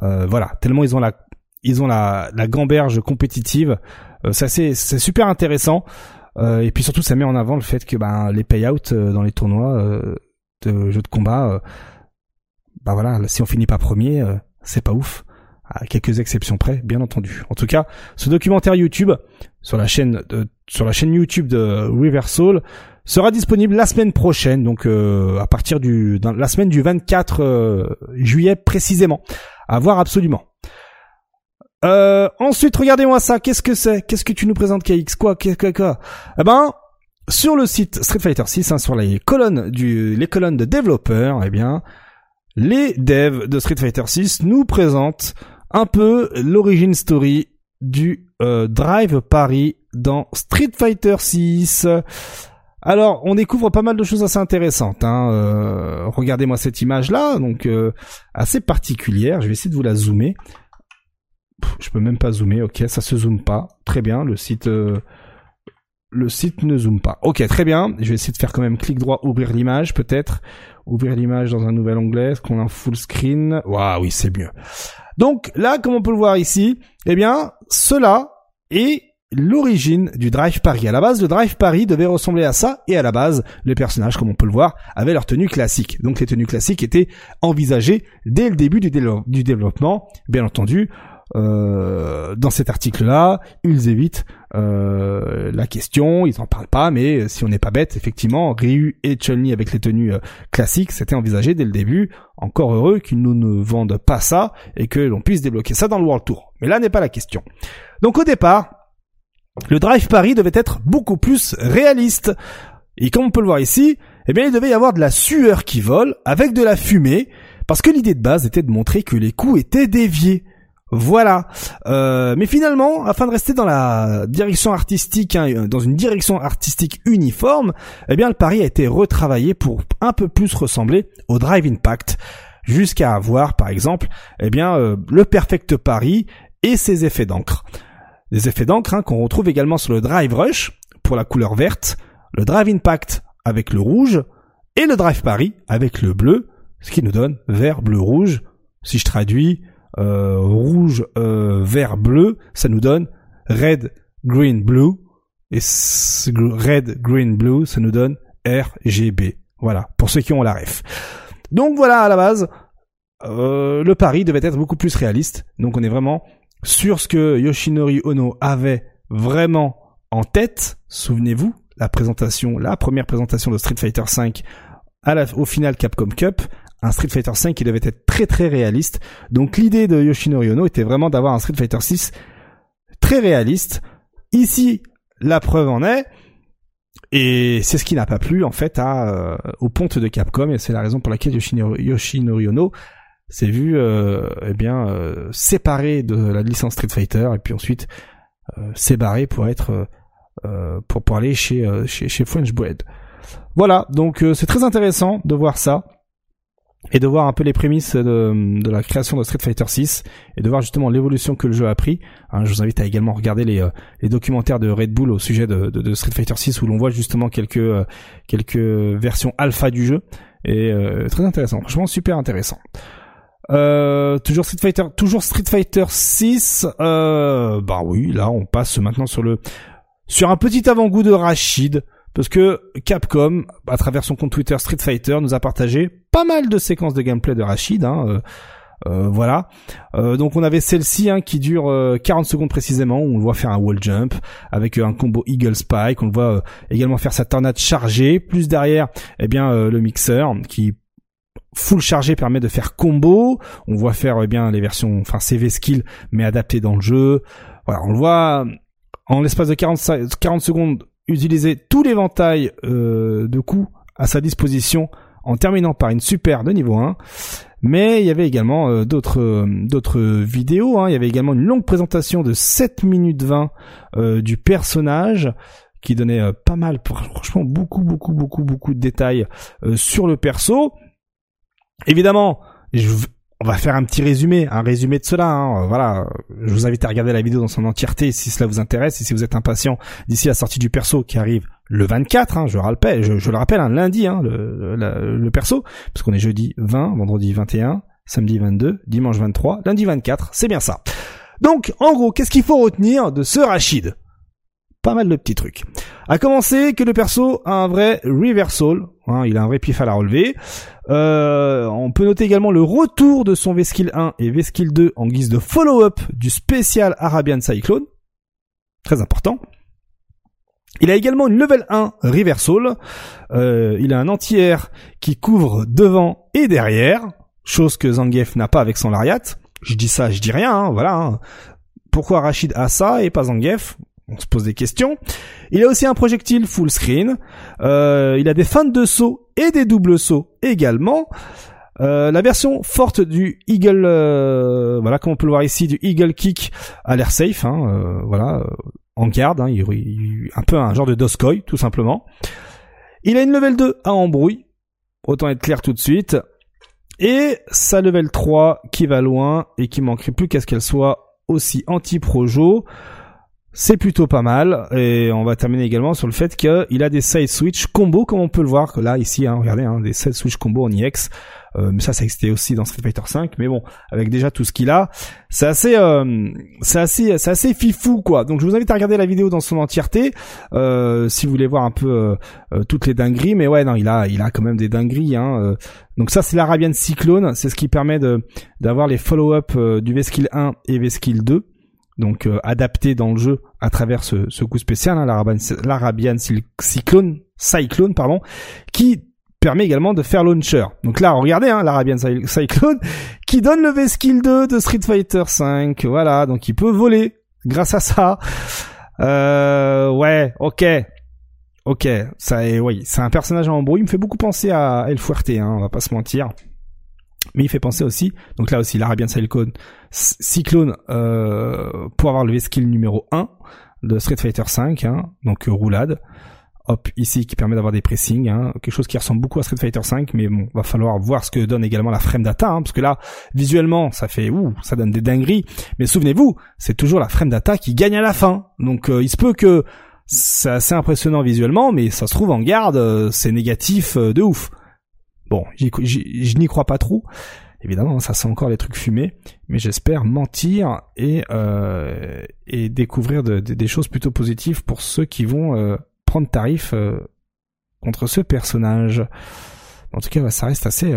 S1: voilà, tellement ils ont la, ils ont la, la gamberge compétitive. ça c'est, c'est super intéressant. et puis surtout, ça met en avant le fait que ben les payouts dans les tournois de jeux de combat, euh, bah voilà, si on finit pas premier, euh, c'est pas ouf. À quelques exceptions près, bien entendu. En tout cas, ce documentaire YouTube sur la chaîne de, sur la chaîne YouTube de Riversal sera disponible la semaine prochaine, donc euh, à partir du la semaine du 24 juillet précisément. À voir absolument. ensuite, regardez-moi ça. Qu'est-ce que c'est? Qu'est-ce que tu nous présentes, KX Quoi? Quoi Quoi? Eh ben, sur le site Street Fighter 6, hein, sur les colonnes du, les colonnes de développeurs, eh bien, les devs de Street Fighter 6 nous présentent un peu l'origine story du euh, Drive Paris dans Street Fighter 6. Alors, on découvre pas mal de choses assez intéressantes. Hein. Euh, regardez-moi cette image-là, donc euh, assez particulière. Je vais essayer de vous la zoomer. je peux même pas zoomer. Ok, ça se zoome pas. Très bien. Le site le site ne zoome pas. Ok, très bien. Je vais essayer de faire quand même clic droit, ouvrir l'image peut-être. Ouvrir l'image dans un nouvel onglet. Est-ce qu'on a un full screen Waouh, oui, c'est mieux. Donc là, comme on peut le voir ici, eh bien, cela est l'origine du Drive Paris. À la base, le Drive Paris devait ressembler à ça, et à la base, les personnages, comme on peut le voir, avaient leur tenue classique. Donc les tenues classiques étaient envisagées dès le début du, du développement, bien entendu. Euh, dans cet article-là, ils évitent euh, la question, ils en parlent pas, mais si on n'est pas bête, effectivement, Ryu et Chun-Li avec les tenues euh, classiques, c'était envisagé dès le début. Encore heureux qu'ils nous ne vendent pas ça et que l'on puisse débloquer ça dans le World Tour. Mais là n'est pas la question. Donc au départ, le Drive Paris devait être beaucoup plus réaliste. Et comme on peut le voir ici, eh bien il devait y avoir de la sueur qui vole avec de la fumée, parce que l'idée de base était de montrer que les coups étaient déviés. Voilà. Euh, mais finalement, afin de rester dans la direction artistique, hein, dans une direction artistique uniforme, eh bien le pari a été retravaillé pour un peu plus ressembler au Drive Impact, jusqu'à avoir, par exemple, eh bien euh, le Perfect Paris et ses effets d'encre. Des effets d'encre hein, qu'on retrouve également sur le Drive Rush pour la couleur verte, le Drive Impact avec le rouge et le Drive Paris avec le bleu, ce qui nous donne vert, bleu, rouge. Si je traduis, euh, rouge, euh, vert, bleu, ça nous donne red, green, blue. Et red, green, blue, ça nous donne RGB. Voilà, pour ceux qui ont la ref. Donc voilà, à la base, euh, le pari devait être beaucoup plus réaliste. Donc on est vraiment sur ce que Yoshinori Ono avait vraiment en tête. Souvenez-vous, la présentation, la première présentation de Street Fighter V au final Capcom Cup un Street Fighter 5 qui devait être très très réaliste. Donc l'idée de Yoshinori Ono était vraiment d'avoir un Street Fighter 6 très réaliste. Ici, la preuve en est. Et c'est ce qui n'a pas plu en fait à, euh, au ponte de Capcom et c'est la raison pour laquelle Yoshinori, Ono s'est vu eh bien séparé de la licence Street Fighter et puis ensuite s'est barré pour être pour, pour aller chez chez, chez French Bread. Voilà, donc c'est très intéressant de voir ça et de voir un peu les prémices de, de, la création de Street Fighter 6 et de voir justement l'évolution que le jeu a pris. Hein, je vous invite à également regarder les, euh, les documentaires de Red Bull au sujet de, de, de Street Fighter 6 où l'on voit justement quelques euh, quelques versions alpha du jeu et euh, très intéressant, franchement super intéressant. toujours Street Fighter, toujours Street Fighter 6. bah oui, là on passe maintenant sur le sur un petit avant-goût de Rachid parce que Capcom, à travers son compte Twitter Street Fighter, nous a partagé pas mal de séquences de gameplay de Rachid. Hein, euh, euh, voilà. Euh, donc on avait celle-ci hein, qui dure 40 secondes précisément, où on le voit faire un wall jump avec un combo Eagle Spike, on le voit également faire sa tornade chargée, plus derrière, eh bien le mixeur qui full chargé permet de faire combo, on voit faire eh bien les versions enfin CV skill mais adaptées dans le jeu. Voilà, on le voit en l'espace de 40, 40 secondes utiliser tout l'éventail euh, de coups à sa disposition en terminant par une super de niveau 1. Mais il y avait également euh, d'autres euh, d'autres vidéos. Hein. Il y avait également une longue présentation de 7 minutes 20 du personnage qui donnait pas mal, franchement beaucoup beaucoup beaucoup beaucoup de détails sur le perso. Évidemment, je, on va faire un petit résumé, un résumé de cela. Hein. Voilà, je vous invite à regarder la vidéo dans son entièreté si cela vous intéresse et si vous êtes impatient d'ici la sortie du perso qui arrive le 24. Hein, je, rappelle, je, le rappelle, un lundi, hein, le, le, perso, parce qu'on est jeudi 20, vendredi 21, samedi 22, dimanche 23, lundi 24. C'est bien ça. Donc, en gros, qu'est-ce qu'il faut retenir de ce Rachid? Pas mal de petits trucs. À commencer que le perso a un vrai reversal, hein, il a un vrai pif à la relever. Euh, on peut noter également le retour de son V-Skill 1 et V-Skill 2 en guise de follow-up du spécial Arabian Cyclone. Très important. Il a également une level 1 reversal. Euh, il a un anti-air qui couvre devant et derrière, chose que Zangief n'a pas avec son Lariat. Je dis ça, je dis rien, hein, voilà. Hein. Pourquoi Rachid a ça et pas Zangief? On se pose des questions. Il a aussi un projectile full screen. Euh, il a des feintes de saut et des doubles sauts également. Euh, la version forte du Eagle, euh, voilà comme on peut le voir ici, du Eagle Kick a l'air safe, hein, voilà, en garde, hein, il, un peu un genre de Doskoy tout simplement. Il a une level 2 à embrouille, autant être clair tout de suite, et sa level 3 qui va loin et qui manquerait plus qu'à ce qu'elle soit aussi anti-projo. C'est plutôt pas mal. Et on va terminer également sur le fait qu'il a des side switch combo comme on peut le voir là ici hein, regardez hein, des side switch combo en EX euh, ça ça existait aussi dans Street Fighter 5 mais bon avec déjà tout ce qu'il a. C'est assez euh, c'est assez c'est assez fifou quoi. Donc je vous invite à regarder la vidéo dans son entièreté euh, si vous voulez voir un peu toutes les dingueries. Mais ouais non il a il a quand même des dingueries hein, donc ça c'est l'Arabian Cyclone. C'est ce qui permet de d'avoir les follow-up du V-Skill 1 et V-Skill 2 donc euh, adapté dans le jeu à travers ce, coup spécial, hein, l'Arabian Cyclone, Cyclone, pardon, qui permet également de faire launcher. Donc là, regardez, hein, l'Arabian Cyclone, (laughs) qui donne le V-Skill 2 de Street Fighter 5, voilà, donc il peut voler grâce à ça. Euh, ouais, ok, ok, ça est, oui, c'est un personnage en embrouille, il me fait beaucoup penser à El Fuerte, hein, on va pas se mentir mais il fait penser aussi, donc là aussi l'Arabian Cyclone, Cyclone euh, pour avoir le skill numéro 1 de Street Fighter 5, hein, donc euh, roulade. Hop, ici qui permet d'avoir des pressings, hein, quelque chose qui ressemble beaucoup à Street Fighter 5, mais bon, va falloir voir ce que donne également la frame data, hein, parce que là, visuellement, ça fait ouh, ça donne des dingueries, mais souvenez-vous, c'est toujours la frame data qui gagne à la fin. Donc euh, il se peut que c'est assez impressionnant visuellement, mais ça se trouve en garde, c'est négatif de ouf. Bon, je n'y crois pas trop. Évidemment, ça sent encore les trucs fumés, mais j'espère mentir et, euh, et découvrir des choses plutôt positives pour ceux qui vont euh, prendre tarif euh, contre ce personnage. En tout cas, ça reste assez,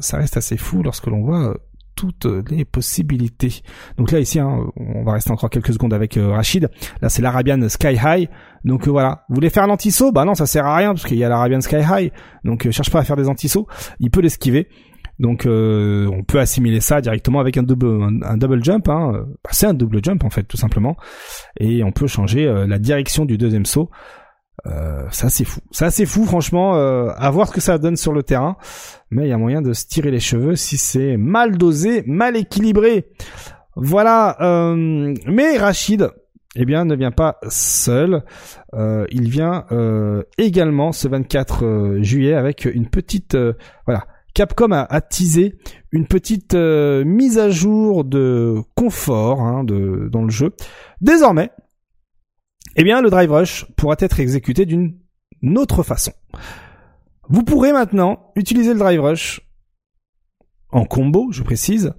S1: ça reste assez fou lorsque l'on voit toutes les possibilités. Donc là ici, hein, on va rester encore quelques secondes avec Rachid. Là c'est l'Arabian Sky High. Donc voilà, vous voulez faire un anti-saut Bah non, ça sert à rien parce qu'il y a l'Arabian Sky High. Donc cherche pas à faire des anti-sauts. Il peut l'esquiver. Donc euh, on peut assimiler ça directement avec un double un, double jump. Hein. Bah, c'est un double jump en fait tout simplement. Et on peut changer euh, la direction du deuxième saut Euh, c'est fou. C'est assez fou, franchement, euh, à voir ce que ça donne sur le terrain. Mais il y a moyen de se tirer les cheveux si c'est mal dosé, mal équilibré. Voilà. Euh, mais Rachid, eh bien, ne vient pas seul. Euh, il vient euh, également ce 24 juillet avec une petite, voilà. Capcom a, a, teasé une petite mise à jour de confort hein, de, dans le jeu. Désormais, eh bien, le Drive Rush pourra être exécuté d'une autre façon. Vous pourrez maintenant utiliser le Drive Rush en combo, je précise,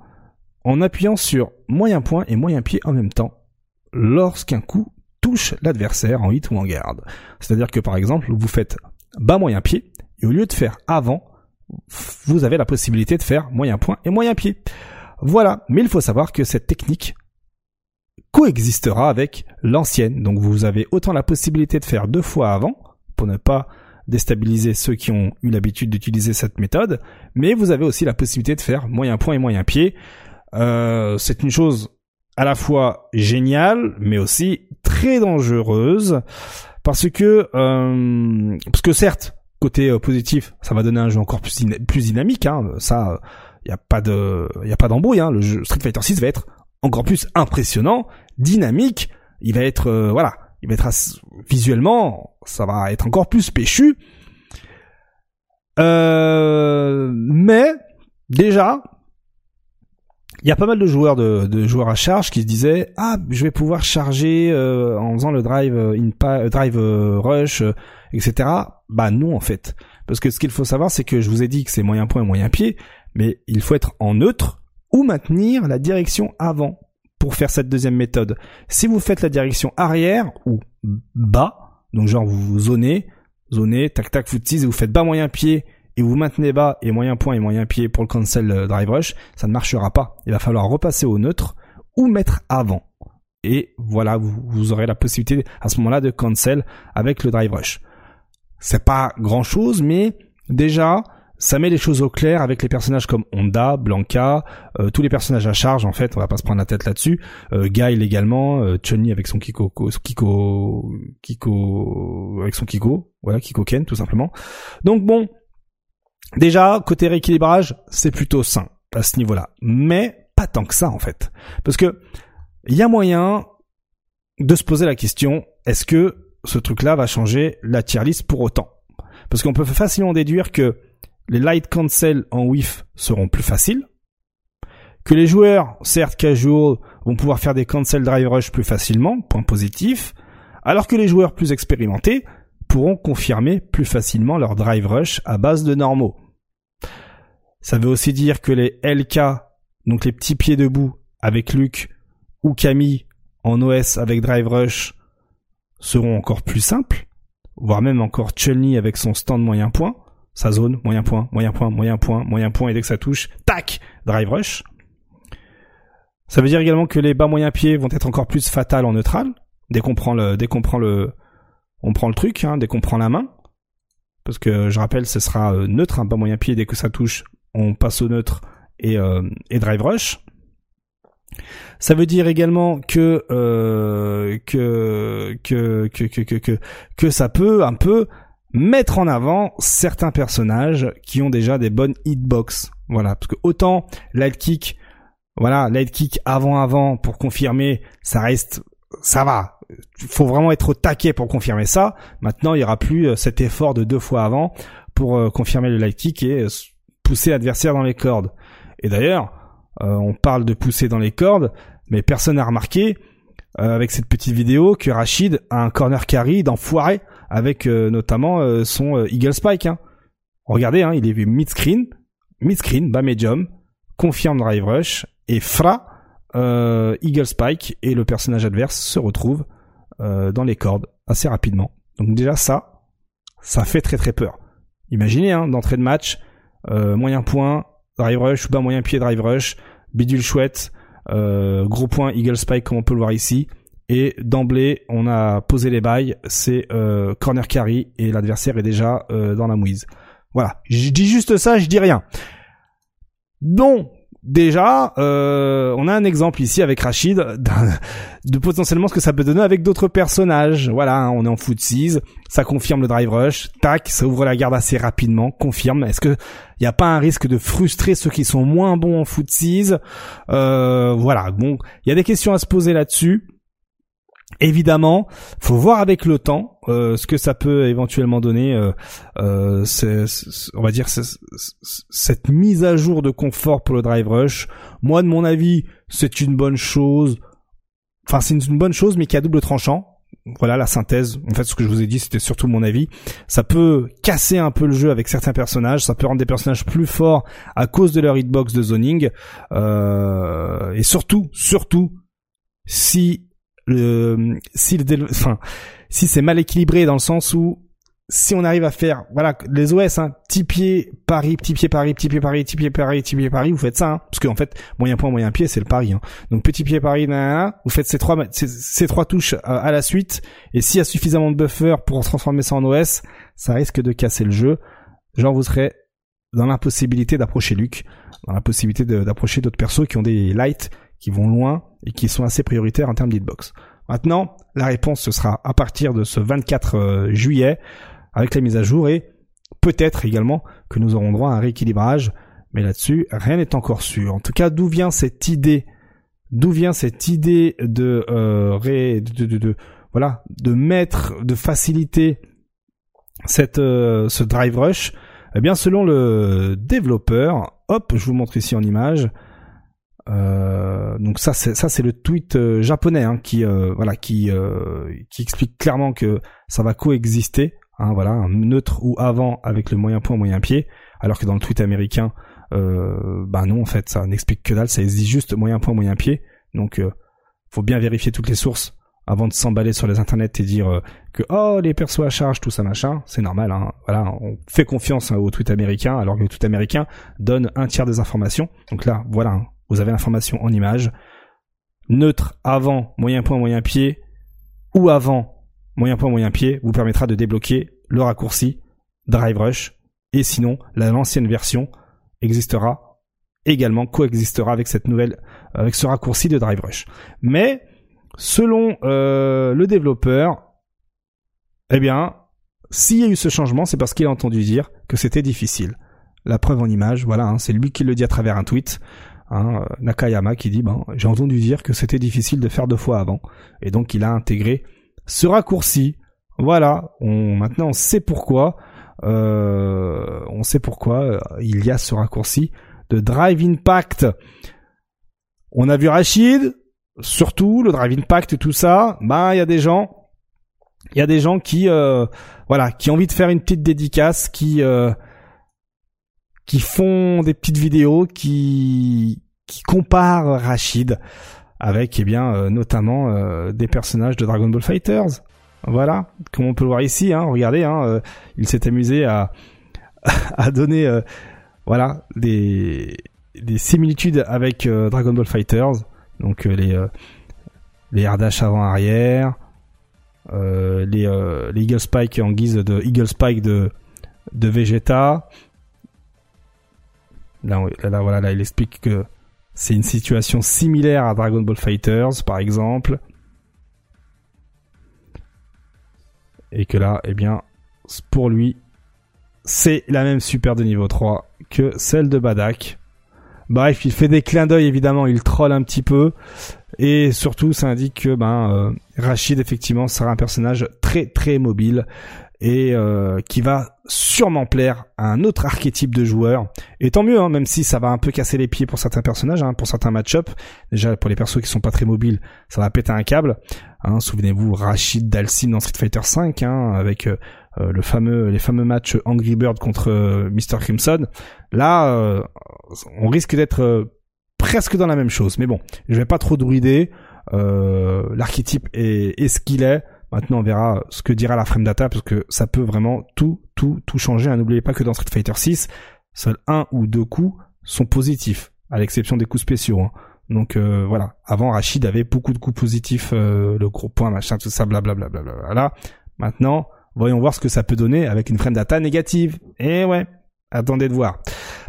S1: en appuyant sur moyen point et moyen pied en même temps lorsqu'un coup touche l'adversaire en hit ou en garde. C'est-à-dire que par exemple, vous faites bas moyen pied et au lieu de faire avant, vous avez la possibilité de faire moyen point et moyen pied. Voilà, mais il faut savoir que cette technique coexistera avec l'ancienne. Donc vous avez autant la possibilité de faire deux fois avant pour ne pas déstabiliser ceux qui ont eu l'habitude d'utiliser cette méthode, mais vous avez aussi la possibilité de faire moyen point et moyen pied. Euh, c'est une chose à la fois géniale, mais aussi très dangereuse, parce que euh, parce que certes, côté euh, positif, ça va donner un jeu encore plus, plus dynamique. Hein, ça, il y a pas de, y a pas d'embrouille. Hein, le jeu Street Fighter 6 va être encore plus impressionnant, dynamique. Il va être, euh, voilà, il va être visuellement, ça va être encore plus péchu. Euh, mais déjà, il y a pas mal de joueurs de, joueurs à charge qui se disaient ah je vais pouvoir charger euh, en faisant le drive in drive rush etc. Bah non en fait parce que ce qu'il faut savoir c'est que je vous ai dit que c'est moyen point et moyen pied mais il faut être en neutre ou maintenir la direction avant pour faire cette deuxième méthode. Si vous faites la direction arrière ou bas, donc genre vous, zonez, zonez, tac tac, vous et vous faites bas moyen pied et vous maintenez bas et moyen point et moyen pied pour le cancel euh, drive rush, ça ne marchera pas. Il va falloir repasser au neutre ou mettre avant. Et voilà, vous, vous aurez la possibilité à ce moment-là de cancel avec le drive rush. C'est pas grand chose, mais déjà, ça met les choses au clair avec les personnages comme Honda, Blanca, euh, tous les personnages à charge en fait, on va pas se prendre la tête là-dessus. Euh, Guile également, euh, Chun-Li avec son Kiko, Kiko, Kiko, avec son Kiko, voilà Kiko Ken tout simplement. Donc bon, déjà côté rééquilibrage, c'est plutôt sain à ce niveau-là, mais pas tant que ça en fait, parce que il y a moyen de se poser la question est-ce que ce truc-là va changer la tier list pour autant? Parce qu'on peut facilement déduire que les light cancel en whiff seront plus faciles, que les joueurs, certes casual, vont pouvoir faire des cancel drive rush plus facilement, point positif, alors que les joueurs plus expérimentés pourront confirmer plus facilement leur drive rush à base de normaux. Ça veut aussi dire que les LK, donc les petits pieds debout avec Luke ou Camille en OS avec drive rush, seront encore plus simples, voire même encore chun avec son stand moyen point, sa zone, moyen point, moyen point, moyen point, moyen point, et dès que ça touche, tac, drive rush. Ça veut dire également que les bas moyens pieds vont être encore plus fatales en neutral, dès qu'on prend le, dès qu'on prend le, on prend le truc, hein, dès qu'on prend la main. Parce que je rappelle, ce sera euh, neutre, un bas moyen pied, dès que ça touche, on passe au neutre et, euh, et drive rush. Ça veut dire également que, euh, que, que, que, que, que, que ça peut un peu mettre en avant certains personnages qui ont déjà des bonnes hitbox. Voilà, parce que autant light kick, voilà, light kick avant avant pour confirmer, ça reste, ça va. Il faut vraiment être au taquet pour confirmer ça. Maintenant, il y aura plus euh, cet effort de deux fois avant pour euh, confirmer le light kick et euh, pousser l'adversaire dans les cordes. Et d'ailleurs, on parle de pousser dans les cordes, mais personne n'a remarqué avec cette petite vidéo que Rachid a un corner carry d'enfoiré avec notamment son Eagle Spike. Hein. Regardez, hein, il est vu mid-screen, mid-screen, bas medium, confirme drive rush et fra Eagle Spike et le personnage adverse se retrouve dans les cordes assez rapidement. Donc déjà ça, ça fait très très peur. Imaginez, hein, d'entrée de match, moyen point, drive rush ou bas moyen pied drive rush, bidule chouette, gros point Eagle Spike comme on peut le voir ici, et d'emblée, on a posé les bails, c'est euh, corner carry et l'adversaire est déjà euh, dans la mouise. Voilà, je dis juste ça, je dis rien. Donc, déjà, euh, on a un exemple ici avec Rachid de potentiellement ce que ça peut donner avec d'autres personnages. Voilà, hein, on est en foot ça confirme le drive rush, tac, ça ouvre la garde assez rapidement, confirme. Est-ce que il n'y a pas un risque de frustrer ceux qui sont moins bons en foot euh, Voilà, bon, il y a des questions à se poser là-dessus. Évidemment, faut voir avec le temps euh, ce que ça peut éventuellement donner. Euh, euh on va dire cette mise à jour de confort pour le drive rush. Moi, de mon avis, c'est une bonne chose. Enfin, c'est une bonne chose, mais qui a double tranchant. Voilà la synthèse. En fait, ce que je vous ai dit, c'était surtout mon avis. Ça peut casser un peu le jeu avec certains personnages. Ça peut rendre des personnages plus forts à cause de leur hitbox de zoning. Euh, et surtout, surtout, si le si le enfin si c'est mal équilibré dans le sens où si on arrive à faire voilà les OS hein, petit pied Paris petit pied Paris petit pied Paris petit pied Paris petit pied Paris vous faites ça hein, parce qu'en fait moyen point moyen pied c'est le Paris hein. donc petit pied Paris vous faites ces trois ces, trois touches à, à la suite et s'il y a suffisamment de buffer pour transformer ça en OS ça risque de casser le jeu genre vous serez dans l'impossibilité d'approcher Luc dans la possibilité d'approcher d'autres persos qui ont des lights qui vont loin et qui sont assez prioritaires en termes d'hitbox. Maintenant, la réponse ce sera à partir de ce 24 euh, juillet avec la mise à jour et peut-être également que nous aurons droit à un rééquilibrage, mais là-dessus rien n'est encore sûr. En tout cas, d'où vient cette idée? D'où vient cette idée de, euh, voilà de mettre, de faciliter cette euh, ce drive rush? Eh bien, selon le développeur, hop, je vous montre ici en image. Euh, donc ça c'est ça c'est le tweet euh, japonais hein, qui euh, voilà qui qui explique clairement que ça va coexister hein, voilà neutre ou avant avec le moyen point moyen pied alors que dans le tweet américain bah non en fait ça n'explique que dalle ça existe juste moyen point moyen pied. Donc faut bien vérifier toutes les sources avant de s'emballer sur les internets et dire que oh les persos à charge tout ça machin. C'est normal hein, voilà on fait confiance hein, au tweet américain alors que le tweet américain donne un tiers des informations. Donc là voilà hein, vous avez l'information en image. Neutre avant moyen point moyen pied ou avant moyen point moyen pied vous permettra de débloquer le raccourci Drive Rush et sinon l'ancienne version existera également coexistera avec cette nouvelle avec ce raccourci de Drive Rush. Mais selon euh, le développeur, eh bien, s'il y a eu ce changement, c'est parce qu'il a entendu dire que c'était difficile. La preuve en image, voilà, hein, c'est lui qui le dit à travers un tweet. Hein, Nakayama qui dit ben j'ai entendu dire que c'était difficile de faire deux fois avant et donc il a intégré ce raccourci. Voilà, on maintenant on sait pourquoi euh, on sait pourquoi euh, il y a ce raccourci de Drive Impact. On a vu Rachid, surtout le Drive Impact tout ça, ben il y a des gens il y a des gens qui euh, voilà, qui ont envie de faire une petite dédicace qui euh, qui font des petites vidéos qui qui comparent Rachid avec eh bien euh, notamment euh, des personnages de Dragon Ball Fighters. Voilà, comme on peut le voir ici, hein, regardez, hein, euh, il s'est amusé à (laughs) à donner voilà des des similitudes avec Dragon Ball Fighters, donc les les Ardash avant arrière, les les Eagle Spike en guise de Eagle Spike de de Vegeta, Là, il explique que c'est une situation similaire à Dragon Ball Fighters, par exemple. Et que là, eh bien, pour lui, c'est la même super de niveau 3 que celle de Badak. Bref, il fait des clins d'œil évidemment, il troll un petit peu et surtout ça indique que ben euh, Rachid effectivement sera un personnage très très mobile et euh, qui va sûrement plaire à un autre archétype de joueur. Et tant mieux, hein, même si ça va un peu casser les pieds pour certains personnages, hein, pour certains match-up. Déjà pour les persos qui sont pas très mobiles, ça va péter un câble. Hein, Souvenez-vous Rachid Dalsim dans Street Fighter V, hein, avec euh, euh, le fameux, les fameux matchs Angry Bird contre Mr Crimson. Là, on risque d'être presque dans la même chose. Mais bon, je vais pas trop druider. L'archétype est, est ce qu'il est. Maintenant, on verra ce que dira la frame data parce que ça peut vraiment tout, tout, tout changer. Hein, n'oubliez pas que dans Street Fighter 6, seuls un ou deux coups sont positifs, à l'exception des coups spéciaux. Hein. Donc euh, voilà. Avant, Rachid avait beaucoup de coups positifs, euh, le gros point, machin, tout ça, blablabla. Maintenant, voyons voir ce que ça peut donner avec une frame data négative. Et ouais, attendez de voir.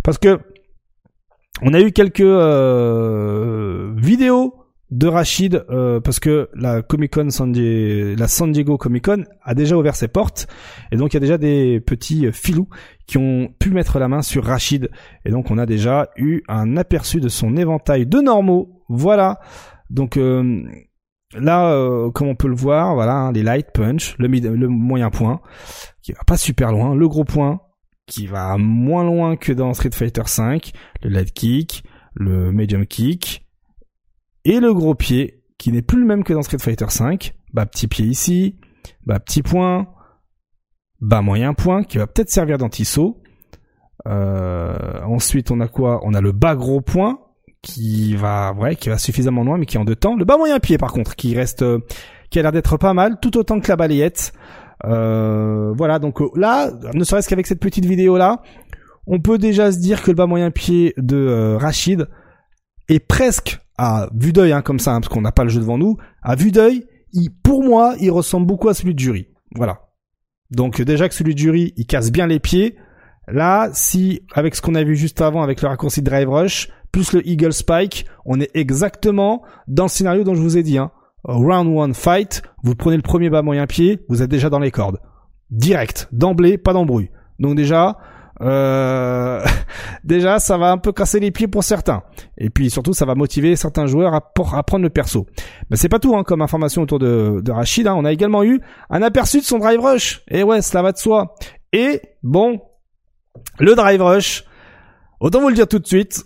S1: Parce que On a eu quelques euh, vidéos de Rachid euh, parce que la Comic Con San Diego, Comic Con a déjà ouvert ses portes et donc il y a déjà des petits filous qui ont pu mettre la main sur Rachid et donc on a déjà eu un aperçu de son éventail de normaux. Voilà. Donc euh, là, euh, comme on peut le voir, voilà, hein, les light punch, le, le moyen point qui va pas super loin, le gros point qui va moins loin que dans Street Fighter V, le light kick, le medium kick et le gros pied qui n'est plus le même que dans Street Fighter V. Bah petit pied ici, bah petit point, bas moyen point qui va peut-être servir d'anti-saut. Euh, ensuite on a quoi? On a le bas gros point qui va ouais qui va suffisamment loin mais qui est en deux temps. Le bas moyen pied par contre qui reste euh, qui a l'air d'être pas mal tout autant que la balayette. Euh, voilà donc là ne serait-ce qu'avec cette petite vidéo là on peut déjà se dire que le bas moyen pied de Rachid est presque à vue d'œil, hein, comme ça, hein, parce qu'on n'a pas le jeu devant nous, à vue d'œil, il, pour moi, il ressemble beaucoup à celui de Jury. Voilà. Donc déjà que celui de Jury, il casse bien les pieds. Là, si avec ce qu'on a vu juste avant avec le raccourci Drive Rush plus le Eagle Spike, on est exactement dans le scénario dont je vous ai dit. Hein. Round one fight, vous prenez le premier bas moyen pied, vous êtes déjà dans les cordes. Direct, d'emblée, pas d'embrouille. Donc déjà, euh, (laughs) déjà ça va un peu casser les pieds pour certains. Et puis surtout ça va motiver certains joueurs à, prendre le perso. Mais c'est pas tout hein, comme information autour de, de Rachid. Hein. On a également eu un aperçu de son drive rush. Et ouais, cela va de soi. Et bon, le drive rush, autant vous le dire tout de suite.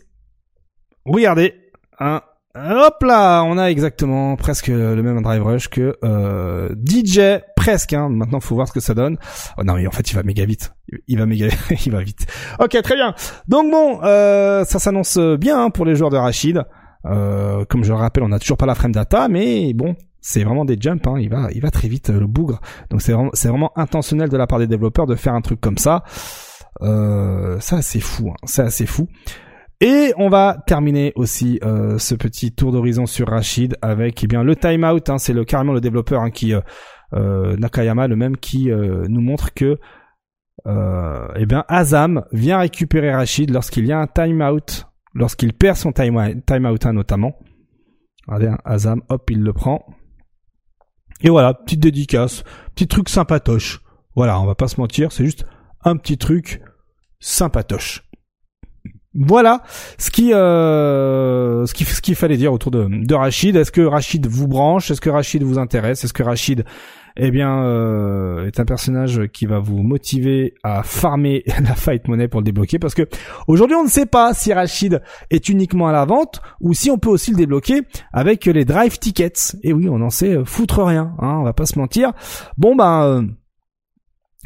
S1: Regardez, hein, Hop là, on a exactement presque le même drive rush que euh, DJ, presque. Hein. Maintenant, faut voir ce que ça donne. Oh non, mais en fait, il va méga vite. Il va méga, (laughs) il va vite. Ok, très bien. Donc bon, euh, ça s'annonce bien hein, pour les joueurs de Rachid. Euh, comme je le rappelle, on n'a toujours pas la frame data, mais bon, c'est vraiment des jumps. Hein. Il va, il va très vite le bougre. Donc c'est vraiment, c'est vraiment intentionnel de la part des développeurs de faire un truc comme ça. Euh, ça, c'est fou. Hein. C'est assez fou. Et on va terminer aussi euh, ce petit tour d'horizon sur Rachid avec eh bien le timeout. Hein, c'est le carrément le développeur hein, qui euh, euh, Nakayama le même qui nous montre que eh bien Azam vient récupérer Rachid lorsqu'il y a un timeout, lorsqu'il perd son timeout time hein, notamment. Regardez, Azam, hop, il le prend. Et voilà, petite dédicace, petit truc sympatoche. Voilà, on va pas se mentir, c'est juste un petit truc sympatoche. Voilà ce qui euh, ce qui ce qu'il fallait dire autour de, Rachid. Est-ce que Rachid vous branche? Est-ce que Rachid vous intéresse? Est-ce que Rachid eh bien euh, est un personnage qui va vous motiver à farmer (laughs) la fight money pour le débloquer? Parce que aujourd'hui on ne sait pas si Rachid est uniquement à la vente ou si on peut aussi le débloquer avec les drive tickets. Et oui, on en sait foutre rien, hein, on va pas se mentir. Bon ben euh,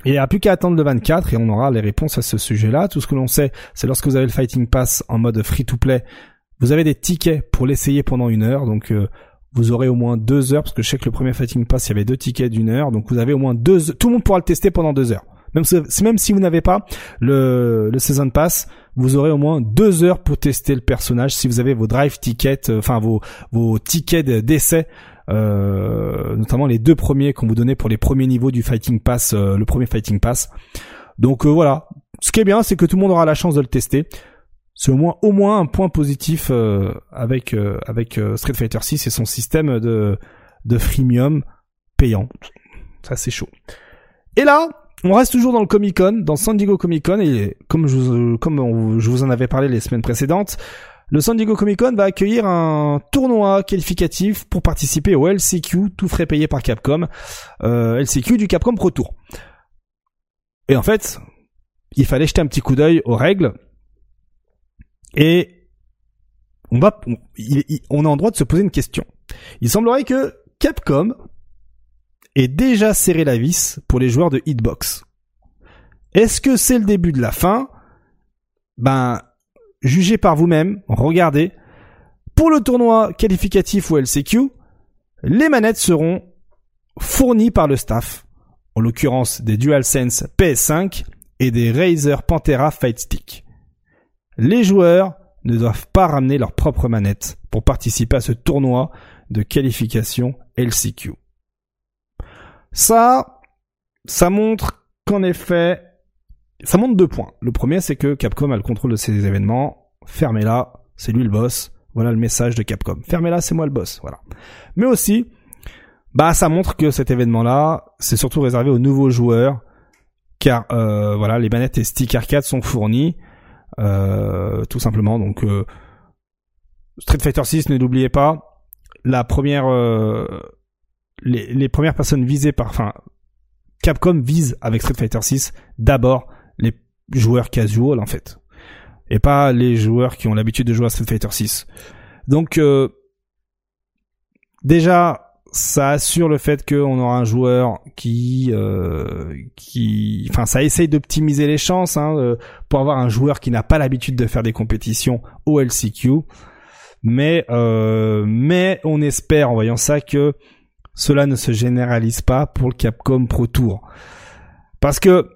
S1: il n'y a plus qu'à attendre le 24 et on aura les réponses à ce sujet-là. Tout ce que l'on sait, c'est lorsque vous avez le Fighting Pass en mode free-to-play, vous avez des tickets pour l'essayer pendant une heure. Donc euh, vous aurez au moins deux heures, parce que je sais que le premier Fighting Pass, il y avait deux tickets d'une heure. Donc vous avez au moins deux Tout le monde pourra le tester pendant deux heures. Même si, vous n'avez pas le, le Season Pass, vous aurez au moins deux heures pour tester le personnage si vous avez vos drive tickets, euh, enfin vos tickets d'essai euh, notamment les deux premiers qu'on vous donnait pour les premiers niveaux du Fighting Pass, euh, le premier Fighting Pass. Donc euh, voilà, ce qui est bien, c'est que tout le monde aura la chance de le tester. C'est au moins au moins un point positif avec avec Street Fighter 6 et son système de de freemium payant. Ça c'est chaud. Et là, on reste toujours dans le Comic Con, dans San Diego Comic Con et comme je comme je vous en avais parlé les semaines précédentes, le San Diego Comic Con va accueillir un tournoi qualificatif pour participer au LCQ, tout frais payé par Capcom, euh, LCQ du Capcom Pro Tour. Et en fait, il fallait jeter un petit coup d'œil aux règles, et on va, on, a en droit de se poser une question. Il semblerait que Capcom ait déjà serré la vis pour les joueurs de Hitbox. Est-ce que c'est le début de la fin? Ben, jugez par vous-même, regardez. Pour le tournoi qualificatif ou LCQ, les manettes seront fournies par le staff, en l'occurrence des DualSense PS5 et des Razer Pantera Fight Stick. Les joueurs ne doivent pas ramener leurs propres manettes pour participer à ce tournoi de qualification LCQ. Ça, ça montre qu'en effet, ça montre deux points. Le premier, c'est que Capcom a le contrôle de ces événements. fermez-la, c'est lui le boss. Voilà le message de Capcom. Fermez-la, c'est moi le boss. Voilà. Mais aussi, bah ça montre que cet événement-là, c'est surtout réservé aux nouveaux joueurs, car euh, voilà, les manettes et stick arcade sont fournis, euh, tout simplement. Donc euh, Street Fighter 6, ne l'oubliez pas, la première, les, les premières personnes visées par, enfin, Capcom vise avec Street Fighter 6 d'abord joueurs casual en fait. Et pas les joueurs qui ont l'habitude de jouer à Street Fighter 6. Donc euh, déjà ça assure le fait qu'on aura un joueur qui euh, qui enfin ça essaye d'optimiser les chances hein, euh, pour avoir un joueur qui n'a pas l'habitude de faire des compétitions au LCQ mais euh, mais on espère en voyant ça que cela ne se généralise pas pour le Capcom Pro Tour. Parce que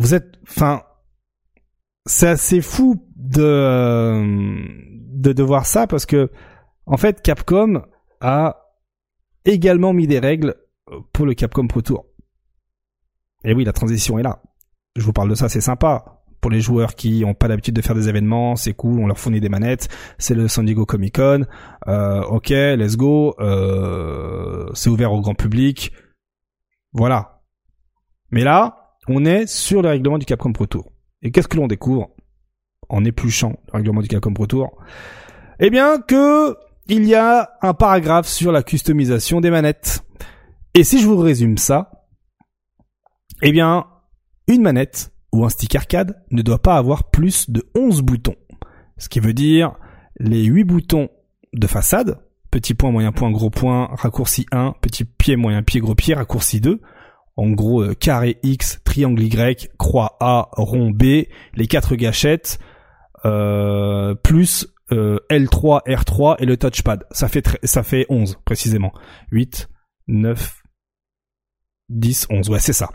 S1: vous êtes enfin c'est assez fou de, de de voir ça parce que en fait Capcom a également mis des règles pour le Capcom Pro Tour. Et oui, la transition est là. Je vous parle de ça, c'est sympa. Pour les joueurs qui ont pas l'habitude de faire des événements, c'est cool, on leur fournit des manettes, c'est le San Diego Comic Con, euh, ok, let's go, euh, c'est ouvert au grand public, voilà. Mais là, on est sur le règlement du Capcom Pro Tour. Et qu'est-ce que l'on découvre en épluchant le règlement du Capcom Pro Tour? Eh bien que il y a un paragraphe sur la customisation des manettes. Et si je vous résume ça, eh bien, une manette ou un stick arcade ne doit pas avoir plus de 11 boutons. Ce qui veut dire les 8 boutons de façade, petit point, moyen point, gros point, raccourci 1, petit pied, moyen pied, gros pied, raccourci 2, en gros euh, carré X, triangle Y, croix A, rond B, les quatre gâchettes, euh, plus euh, L3, R3 et le touchpad. Ça fait ça fait 11 précisément. 8, 9, 10, 11. Ouais, c'est ça.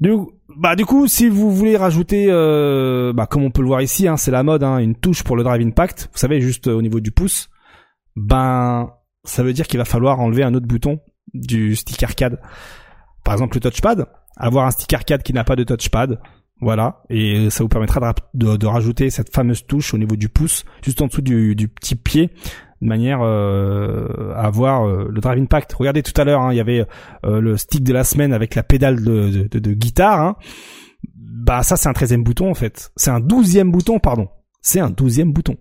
S1: Du, bah du coup, si vous voulez rajouter, euh, bah comme on peut le voir ici, hein, c'est la mode, hein, une touche pour le drive impact. Vous savez, juste au niveau du pouce. Ben, ça veut dire qu'il va falloir enlever un autre bouton du stick arcade. Par exemple, le touchpad. Avoir un stick arcade qui n'a pas de touchpad. Voilà, et ça vous permettra de, rajouter cette fameuse touche au niveau du pouce, juste en dessous du, petit pied, de manière euh, à avoir euh, le drive impact. Regardez tout à l'heure, hein, il y avait euh, le stick de la semaine avec la pédale de, guitare. Hein. Bah ça c'est un treizième bouton en fait. C'est un douzième bouton, pardon. C'est un douzième bouton.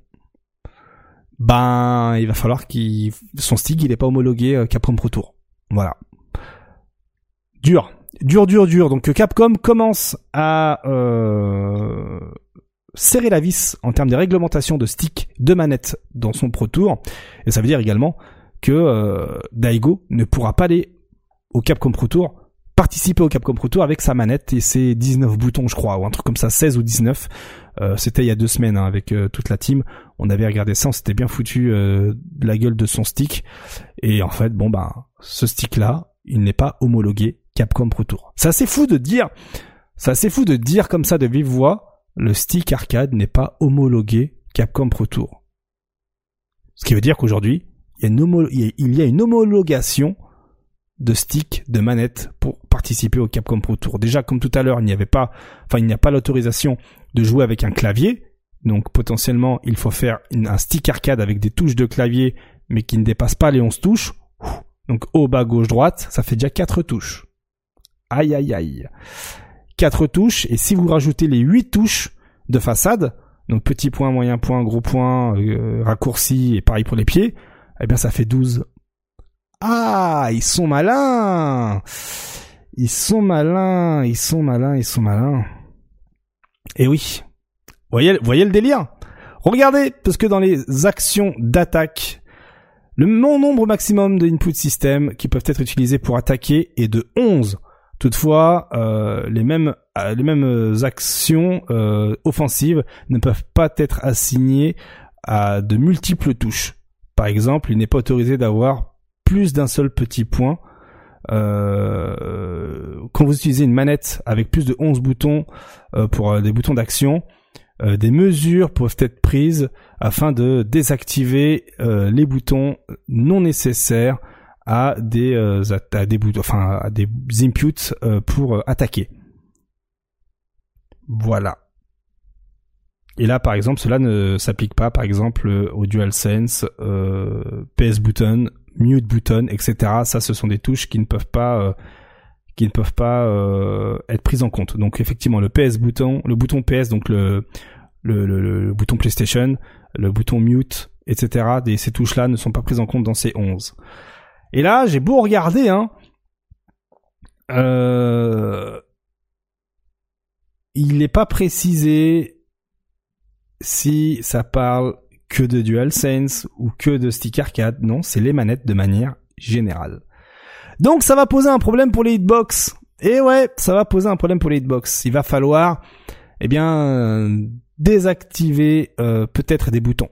S1: Ben il va falloir qu'il son stick il est pas homologué Capcom Pro Tour. Voilà. Dur dur, dur, dur. Donc Capcom commence à euh, serrer la vis en termes de réglementation de stick de manette dans son Pro Tour. Et ça veut dire également que euh, Daigo ne pourra pas aller au Capcom Pro Tour participer au Capcom Pro Tour avec sa manette et ses 19 boutons je crois ou un truc comme ça 16 ou 19 euh, c'était il y a deux semaines hein, avec toute la team on avait regardé ça on s'était bien foutu de la gueule de son stick et en fait bon bah ce stick là il n'est pas homologué Capcom Pro Tour. C'est fou de dire, c'est fou de dire comme ça de vive voix, le stick arcade n'est pas homologué Capcom Pro Tour. Ce qui veut dire qu'aujourd'hui, il y a une homologation de stick, de manette pour participer au Capcom Pro Tour. Déjà, comme tout à l'heure, il n'y avait pas, enfin, il n'y a pas l'autorisation de jouer avec un clavier. Donc, potentiellement, il faut faire un stick arcade avec des touches de clavier, mais qui ne dépassent pas les 11 touches. Donc haut, bas, gauche, droite, ça fait déjà quatre touches. Aïe aïe aïe. Quatre touches, et si vous rajoutez les huit touches de façade, donc petit point, moyen point, gros point, euh, raccourci, et pareil pour les pieds, eh bien ça fait 12. Ah, ils sont malins Ils sont malins, ils sont malins, ils sont malins. Et oui, voyez, voyez le délire Regardez, parce que dans les actions d'attaque le nombre maximum de input system qui peuvent être utilisés pour attaquer est de 11. Toutefois, euh, les mêmes euh, les mêmes actions euh, offensives ne peuvent pas être assignées à de multiples touches. Par exemple, il n'est pas autorisé d'avoir plus d'un seul petit point. quand vous utilisez une manette avec plus de 11 boutons pour des boutons d'action, des mesures peuvent être prises afin de désactiver les boutons non nécessaires à des euh, à des enfin à des inputs pour attaquer. Voilà. Et là, par exemple, cela ne s'applique pas, par exemple, au DualSense, euh, PS button, mute button, etc. Ça, ce sont des touches qui ne peuvent pas, euh, qui ne peuvent pas euh, être prises en compte. Donc, effectivement, le PS bouton, le bouton PS, donc le le, le, bouton PlayStation, le bouton mute, etc. ces touches-là ne sont pas prises en compte dans ces 11. Et là, j'ai beau regarder, hein, euh, il n'est pas précisé si ça parle que de DualSense ou que de stick arcade. Non, c'est les manettes de manière générale. Donc ça va poser un problème pour les hitbox. Et ouais, ça va poser un problème pour les hitbox. Il va falloir, eh bien, désactiver euh, peut-être des boutons.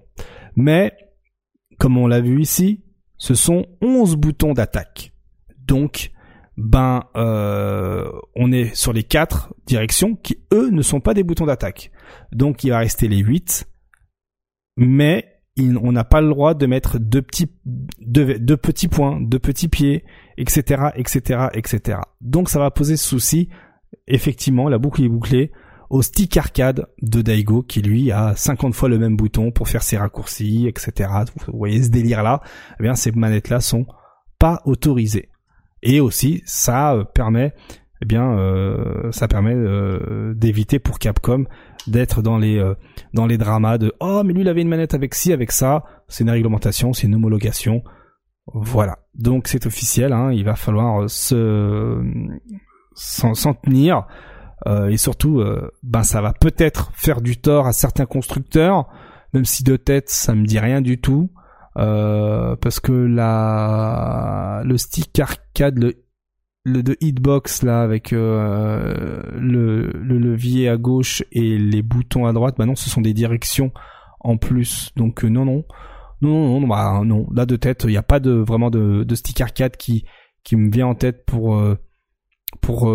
S1: Mais, comme on l'a vu ici, ce sont 11 boutons d'attaque. Donc, ben, euh, on est sur les quatre directions qui, eux, ne sont pas des boutons d'attaque. Donc, il va rester les 8. Mais, on n'a pas le droit de mettre deux petits, deux, petits points, deux petits pieds, etc., etc., etc. Donc, ça va poser souci. Effectivement, la boucle est bouclée au stick arcade de Daigo qui lui a 50 fois le même bouton pour faire ses raccourcis, etc. Vous voyez ce délire là Eh bien ces manettes là sont pas autorisées. Et aussi ça euh, permet eh bien euh, ça permet euh, d'éviter pour Capcom d'être dans les dans les dramas de oh mais lui il avait une manette avec ci avec ça. C'est une réglementation c'est une homologation. Voilà. Donc c'est officiel hein, il va falloir se s'en tenir euh, et surtout, euh, ben ça va peut-être faire du tort à certains constructeurs, même si de tête ça me dit rien du tout, euh, parce que la le stick arcade, le, le de hitbox là avec le, le levier à gauche et les boutons à droite, bah non, ce sont des directions en plus, donc non non. Non, non, bah, non. Là de tête, il n'y a pas de vraiment de, de stick arcade qui qui me vient en tête pour pour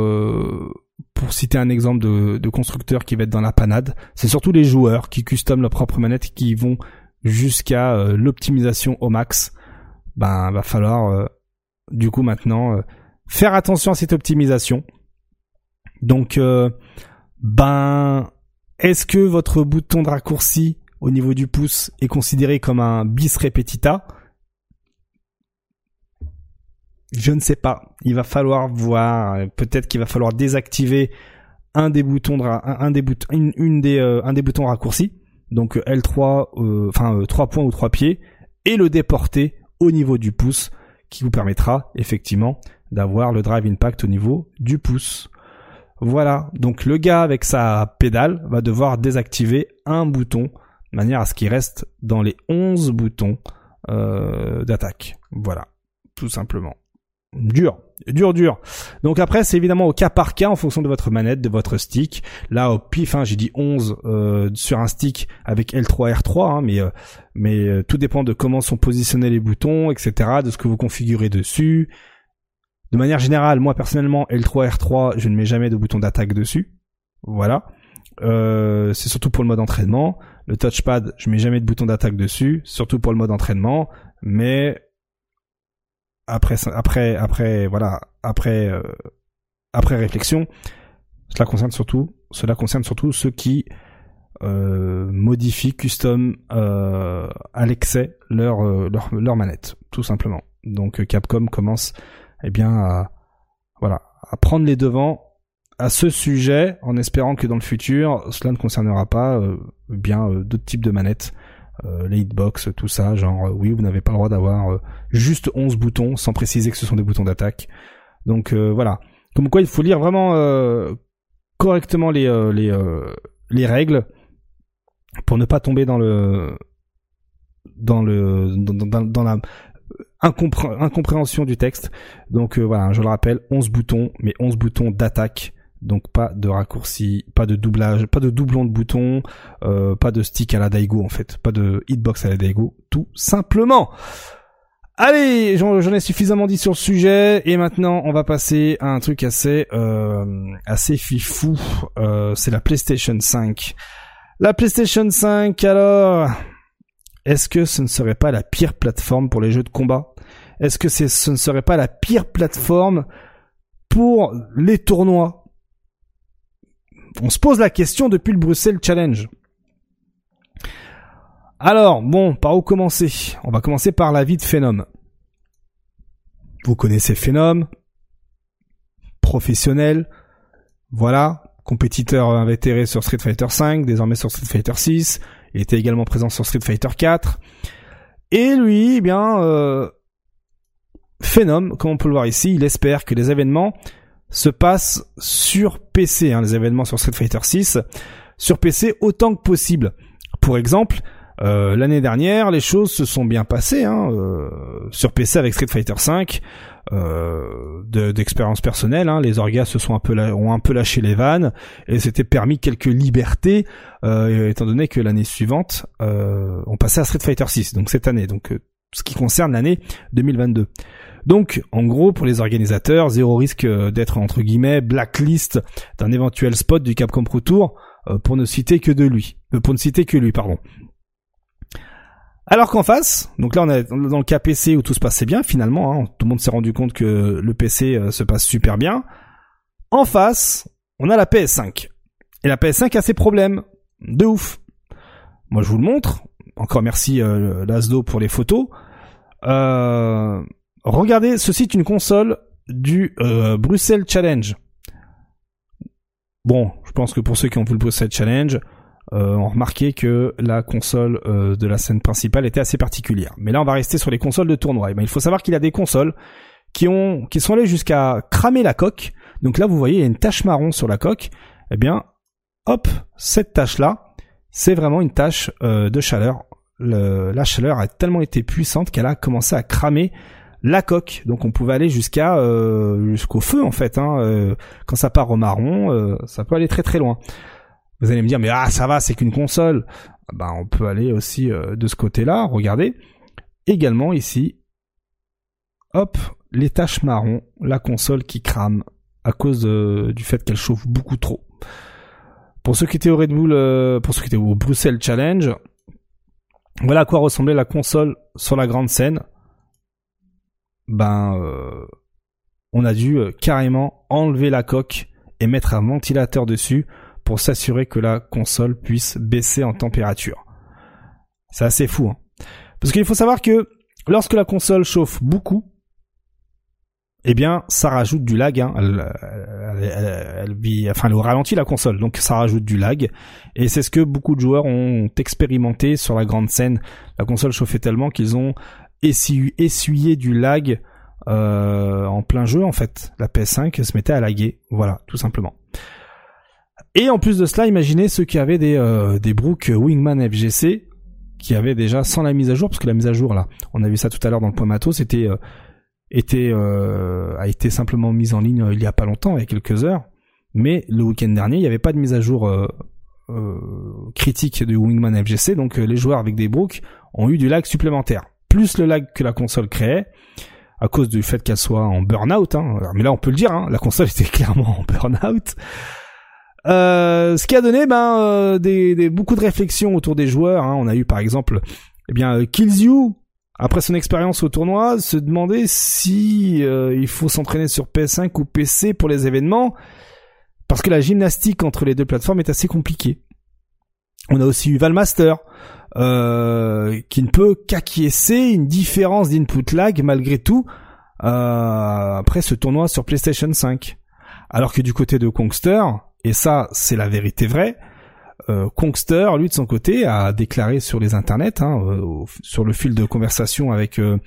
S1: pour citer un exemple de, de constructeur qui va être dans la panade, c'est surtout les joueurs qui custom leur propre manette qui vont jusqu'à euh, l'optimisation au max. Ben va falloir euh, du coup maintenant euh, faire attention à cette optimisation. Donc ben est-ce que votre bouton de raccourci au niveau du pouce est considéré comme un bis repetita? Je ne sais pas. Il va falloir voir. Peut-être qu'il va falloir désactiver un des boutons un, des boutons une, des euh, un des boutons raccourcis. Donc euh, L3 euh, enfin 3 points ou 3 pieds et le déporter au niveau du pouce qui vous permettra effectivement d'avoir le drive impact au niveau du pouce. Voilà, donc le gars avec sa pédale va devoir désactiver un bouton de manière à ce qu'il reste dans les 11 boutons d'attaque. Voilà, tout simplement dur, dur, dur. Donc après, c'est évidemment au cas par cas en fonction de votre manette, de votre stick. Là, au pif, hein, j'ai dit 11 euh, sur un stick avec L3, R3, hein, mais euh, mais euh, tout dépend de comment sont positionnés les boutons, etc., de ce que vous configurez dessus. De manière générale, moi personnellement, L3, R3, je ne mets jamais de bouton d'attaque dessus. Voilà. c'est surtout pour le mode entraînement. Le touchpad, je mets jamais de bouton d'attaque dessus, surtout pour le mode entraînement. Mais euh, après réflexion cela concerne surtout ceux qui euh, modifient custom euh, à l'excès leur, leur leur manette tout simplement. Donc Capcom commence eh bien à voilà à prendre les devants à ce sujet en espérant que dans le futur cela ne concernera pas bien d'autres types de manettes euh, les hitbox, tout ça, genre euh, oui, vous n'avez pas le droit d'avoir euh, juste 11 boutons sans préciser que ce sont des boutons d'attaque. Donc voilà. Comme quoi il faut lire vraiment correctement les les les règles pour ne pas tomber dans le dans le dans, dans, la incompréhension du texte. Donc voilà, je le rappelle, 11 boutons, mais 11 boutons d'attaque donc pas de raccourci, pas de doublage, pas de doublon de boutons, euh, pas de stick à la Daigo en fait, pas de hitbox à la Daigo, tout simplement. Allez, j'en ai suffisamment dit sur le sujet et maintenant on va passer à un truc assez euh, assez fifou. Euh, c'est la PlayStation 5. La PlayStation 5, alors, est-ce que ce ne serait pas la pire plateforme pour les jeux de combat? Est-ce que ce ne serait pas la pire plateforme pour les tournois? On se pose la question depuis le Bruxelles Challenge. Alors, bon, par où commencer? On va commencer par la vie de Phenom. Vous connaissez Phenom, professionnel, voilà, compétiteur invétéré sur Street Fighter V, désormais sur Street Fighter 6, il était également présent sur Street Fighter 4. Et lui, eh bien, euh, Phenom, comme on peut le voir ici, il espère que les événements se passent sur PC, hein, les événements sur Street Fighter 6, sur PC autant que possible. Pour exemple, euh, l'année dernière, les choses se sont bien passées hein, euh, sur PC avec Street Fighter 5. Euh, d'expérience personnelle, hein, les orgas se sont un peu ont un peu lâché les vannes et s'était permis quelques libertés euh, étant donné que l'année suivante euh, on passait à Street Fighter 6 donc cette année donc ce qui concerne l'année 2022. Donc, en gros, pour les organisateurs, zéro risque d'être entre guillemets blacklist d'un éventuel spot du Capcom Pro Tour, pour ne citer que de lui, pour ne citer que lui, pardon. Alors qu'en face, donc là on est dans le cas PC où tout se passait bien finalement, hein, tout le monde s'est rendu compte que le PC euh, se passe super bien. En face, on a la PS5. Et la PS5 a ses problèmes. De ouf. Moi je vous le montre. Encore merci euh, pour les photos. Euh, regardez, ceci est une console du euh, Bruxelles Challenge. Bon, je pense que pour ceux qui ont vu le Bruxelles Challenge, euh, ont remarqué que la console euh, de la scène principale était assez particulière. Mais là, on va rester sur les consoles de tournoi. ben, il faut savoir qu'il y a des consoles qui ont qui sont allées jusqu'à cramer la coque. Donc là, vous voyez, il y a une tache marron sur la coque. Eh bien, hop, cette tache-là, c'est vraiment une tache euh, de chaleur. la chaleur a tellement été puissante qu'elle a commencé à cramer la coque. Donc on pouvait aller jusqu'à euh, jusqu'au feu en fait. Hein. Euh, quand ça part au marron, ça peut aller très très loin. Vous allez me dire, mais ah ça va, c'est qu'une console. Ben, on peut aller aussi euh, de ce côté-là. Regardez. Également ici, hop, les taches marron, la console qui crame à cause du fait qu'elle chauffe beaucoup trop. Pour ceux qui étaient au Red Bull, euh, pour ceux qui étaient au Bruxelles Challenge, voilà à quoi ressemblait la console sur la grande scène. Ben, euh, on a dû carrément enlever la coque et mettre un ventilateur dessus pour s'assurer que la console puisse baisser en température. C'est assez fou. Hein. Parce qu'il faut savoir que lorsque la console chauffe beaucoup, eh bien, ça rajoute du lag. Hein. Elle, vit, enfin, elle ralentit la console, donc ça rajoute du lag. Et c'est ce que beaucoup de joueurs ont expérimenté sur la grande scène. La console chauffait tellement qu'ils ont essuyé, du lag euh, en plein jeu. En fait, la PS5 se mettait à laguer. Voilà, tout simplement. Et en plus de cela, imaginez ceux qui avaient des, euh, des Brook Wingman FGC, qui avaient déjà sans la mise à jour, parce que la mise à jour là, on a vu ça tout à l'heure dans le point matos, c'était euh, était euh, a été simplement mise en ligne il y a pas longtemps, il y a quelques heures, mais le week-end dernier, il n'y avait pas de mise à jour critique de Wingman FGC, donc les joueurs avec des Brook ont eu du lag supplémentaire, plus le lag que la console créait à cause du fait qu'elle soit en burn-out. Hein. Mais là, on peut le dire, hein, la console (laughs) était clairement en burn-out. Euh, ce qui a donné ben euh, des, des, beaucoup de réflexions autour des joueurs. Hein. On a eu par exemple, eh bien, euh, Kills You après son expérience au tournoi, se demander si il faut s'entraîner sur PS5 ou PC pour les événements, parce que la gymnastique entre les deux plateformes est assez compliquée. On a aussi eu Valmaster, euh, qui ne peut qu'acquiescer une différence d'input lag malgré tout après ce tournoi sur PlayStation 5. Alors que du côté de Kongster, et ça c'est la vérité vraie, euh, Kongster, lui de son côté, a déclaré sur les internets, hein, euh, sur le fil de conversation avec euh,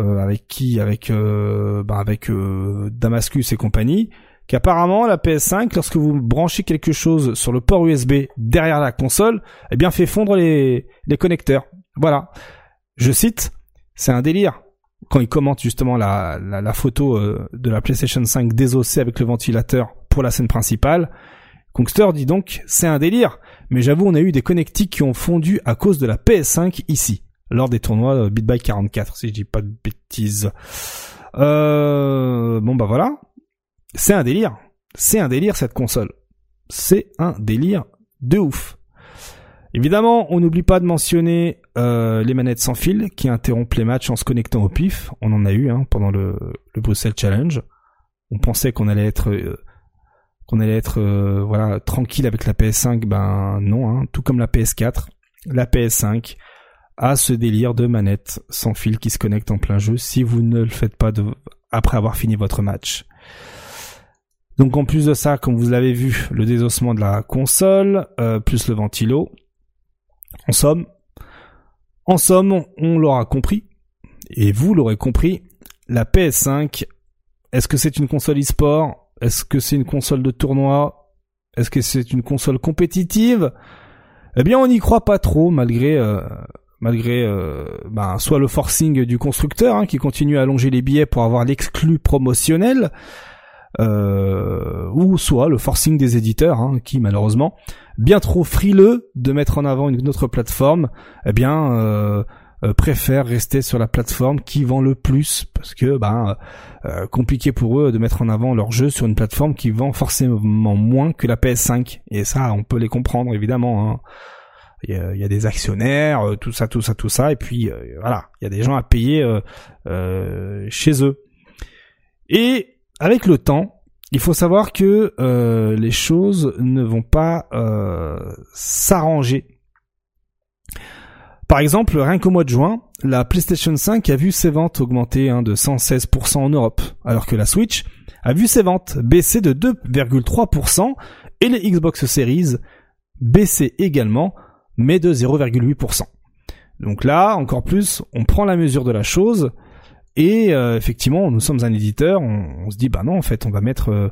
S1: euh avec qui, avec bah, avec Damascus et compagnie, qu'apparemment la PS5, lorsque vous branchez quelque chose sur le port USB derrière la console, eh bien fait fondre les les connecteurs. Voilà. Je cite, c'est un délire. Quand il commente justement la, la, la photo de la PlayStation 5 désossée avec le ventilateur pour la scène principale. Kongster dit donc c'est un délire, mais j'avoue on a eu des connectiques qui ont fondu à cause de la PS5 ici, lors des tournois euh, Beat by 44 si je dis pas de bêtises. Euh, bon bah voilà, c'est un délire, c'est un délire cette console, c'est un délire de ouf. Évidemment, on n'oublie pas de mentionner euh, les manettes sans fil qui interrompent les matchs en se connectant au pif. On en a eu hein, pendant le, le Bruxelles Challenge. On pensait qu'on allait être qu'on allait être euh, voilà tranquille avec la PS5, ben non, hein, tout comme la PS4, la PS5 à ce délire de manette sans fil qui se connecte en plein jeu si vous ne le faites pas après avoir fini votre match. Donc en plus de ça, comme vous l'avez vu, le désossement de la console, euh, plus le ventilo. En somme, en somme, on l'aura compris, et vous l'aurez compris, la PS5, est-ce que c'est une console e-sport? Est-ce que c'est une console de tournoi? Est-ce que c'est une console compétitive? Eh bien, on n'y croit pas trop, malgré euh, malgré euh, ben, soit le forcing du constructeur hein, qui continue à allonger les billets pour avoir l'exclu promotionnel, euh, ou soit le forcing des éditeurs hein, qui malheureusement bien trop frileux de mettre en avant une autre plateforme, eh bien euh, euh rester sur la plateforme qui vend le plus parce que ben euh, compliqué pour eux de mettre en avant leur jeu sur une plateforme qui vend forcément moins que la PS5 et ça on peut les comprendre évidemment. Hein il y, a, des actionnaires, euh, tout ça, tout ça, tout ça, et puis euh, voilà, il y a des gens à payer euh, chez eux. Et avec le temps, il faut savoir que les choses ne vont pas s'arranger. Par exemple, rien qu'au mois de juin, la PlayStation 5 a vu ses ventes augmenter hein, de 116% en Europe, alors que la Switch a vu ses ventes baisser de 2,3% et les Xbox Series baisser également mais de 0,8%. Donc là, encore plus, on prend la mesure de la chose et euh, effectivement, nous sommes un éditeur, on, se dit bah non, en fait, on va mettre euh,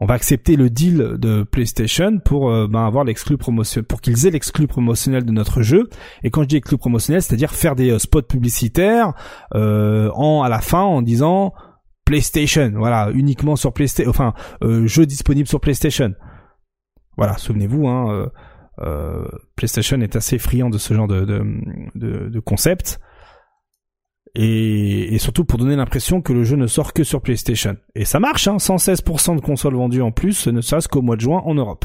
S1: on va accepter le deal de PlayStation pour euh, ben, avoir l'exclu promotionnel, pour qu'ils aient l'exclu promotionnel de notre jeu. Et quand je dis exclu promotionnel, c'est-à-dire faire des spots publicitaires en à la fin en disant PlayStation, voilà, uniquement sur PlayStation, enfin jeu disponible sur PlayStation. Voilà, souvenez-vous, hein, euh, PlayStation est assez friand de ce genre de, de, concept. Et, surtout pour donner l'impression que le jeu ne sort que sur PlayStation. Et ça marche, hein, 116% de consoles vendues en plus, ne serait-ce qu'au mois de juin en Europe.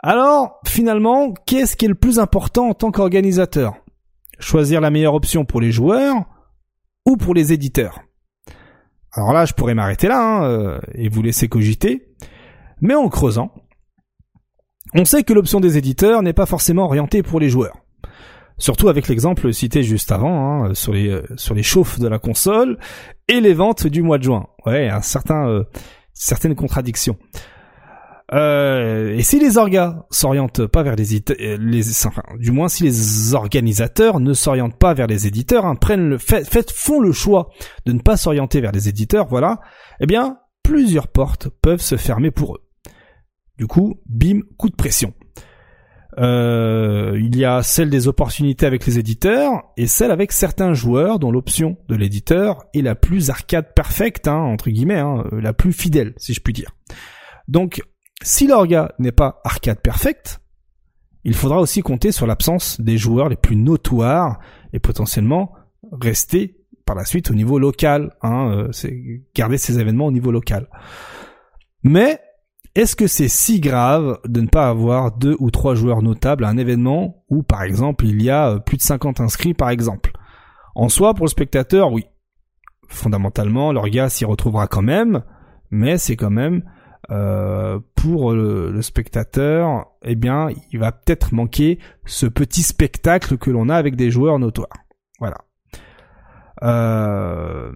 S1: Alors, finalement, qu'est-ce qui est le plus important en tant qu'organisateur? Choisir la meilleure option pour les joueurs ou pour les éditeurs? Alors là, je pourrais m'arrêter là hein, euh, et vous laisser cogiter. Mais en creusant, on sait que l'option des éditeurs n'est pas forcément orientée pour les joueurs. Surtout avec l'exemple cité juste avant, hein, sur les sur les chauffes de la console et les ventes du mois de juin. Ouais, un certain euh, certaines contradictions. Euh, et si les orgas s'orientent pas vers les, les du moins si les organisateurs ne s'orientent pas vers les éditeurs, hein, prennent le fait, fait, font le choix de ne pas s'orienter vers les éditeurs, voilà, eh bien plusieurs portes peuvent se fermer pour eux. Du coup, bim, coup de pression. Euh, il y a celle des opportunités avec les éditeurs et celle avec certains joueurs dont l'option de l'éditeur est la plus arcade perfecte, hein, entre guillemets, hein, la plus fidèle, si je puis dire. Donc, si l'orga n'est pas arcade perfect, il faudra aussi compter sur l'absence des joueurs les plus notoires et potentiellement rester par la suite au niveau local, hein, euh, garder ces événements au niveau local. Mais est-ce que c'est si grave de ne pas avoir deux ou trois joueurs notables à un événement où, par exemple, il y a euh, plus de 50 inscrits, par exemple? En soi, pour le spectateur, oui. Fondamentalement, l'orga s'y retrouvera quand même, mais c'est quand même euh, pour le, spectateur, eh bien, il va peut-être manquer ce petit spectacle que l'on a avec des joueurs notoires. Voilà. Euh,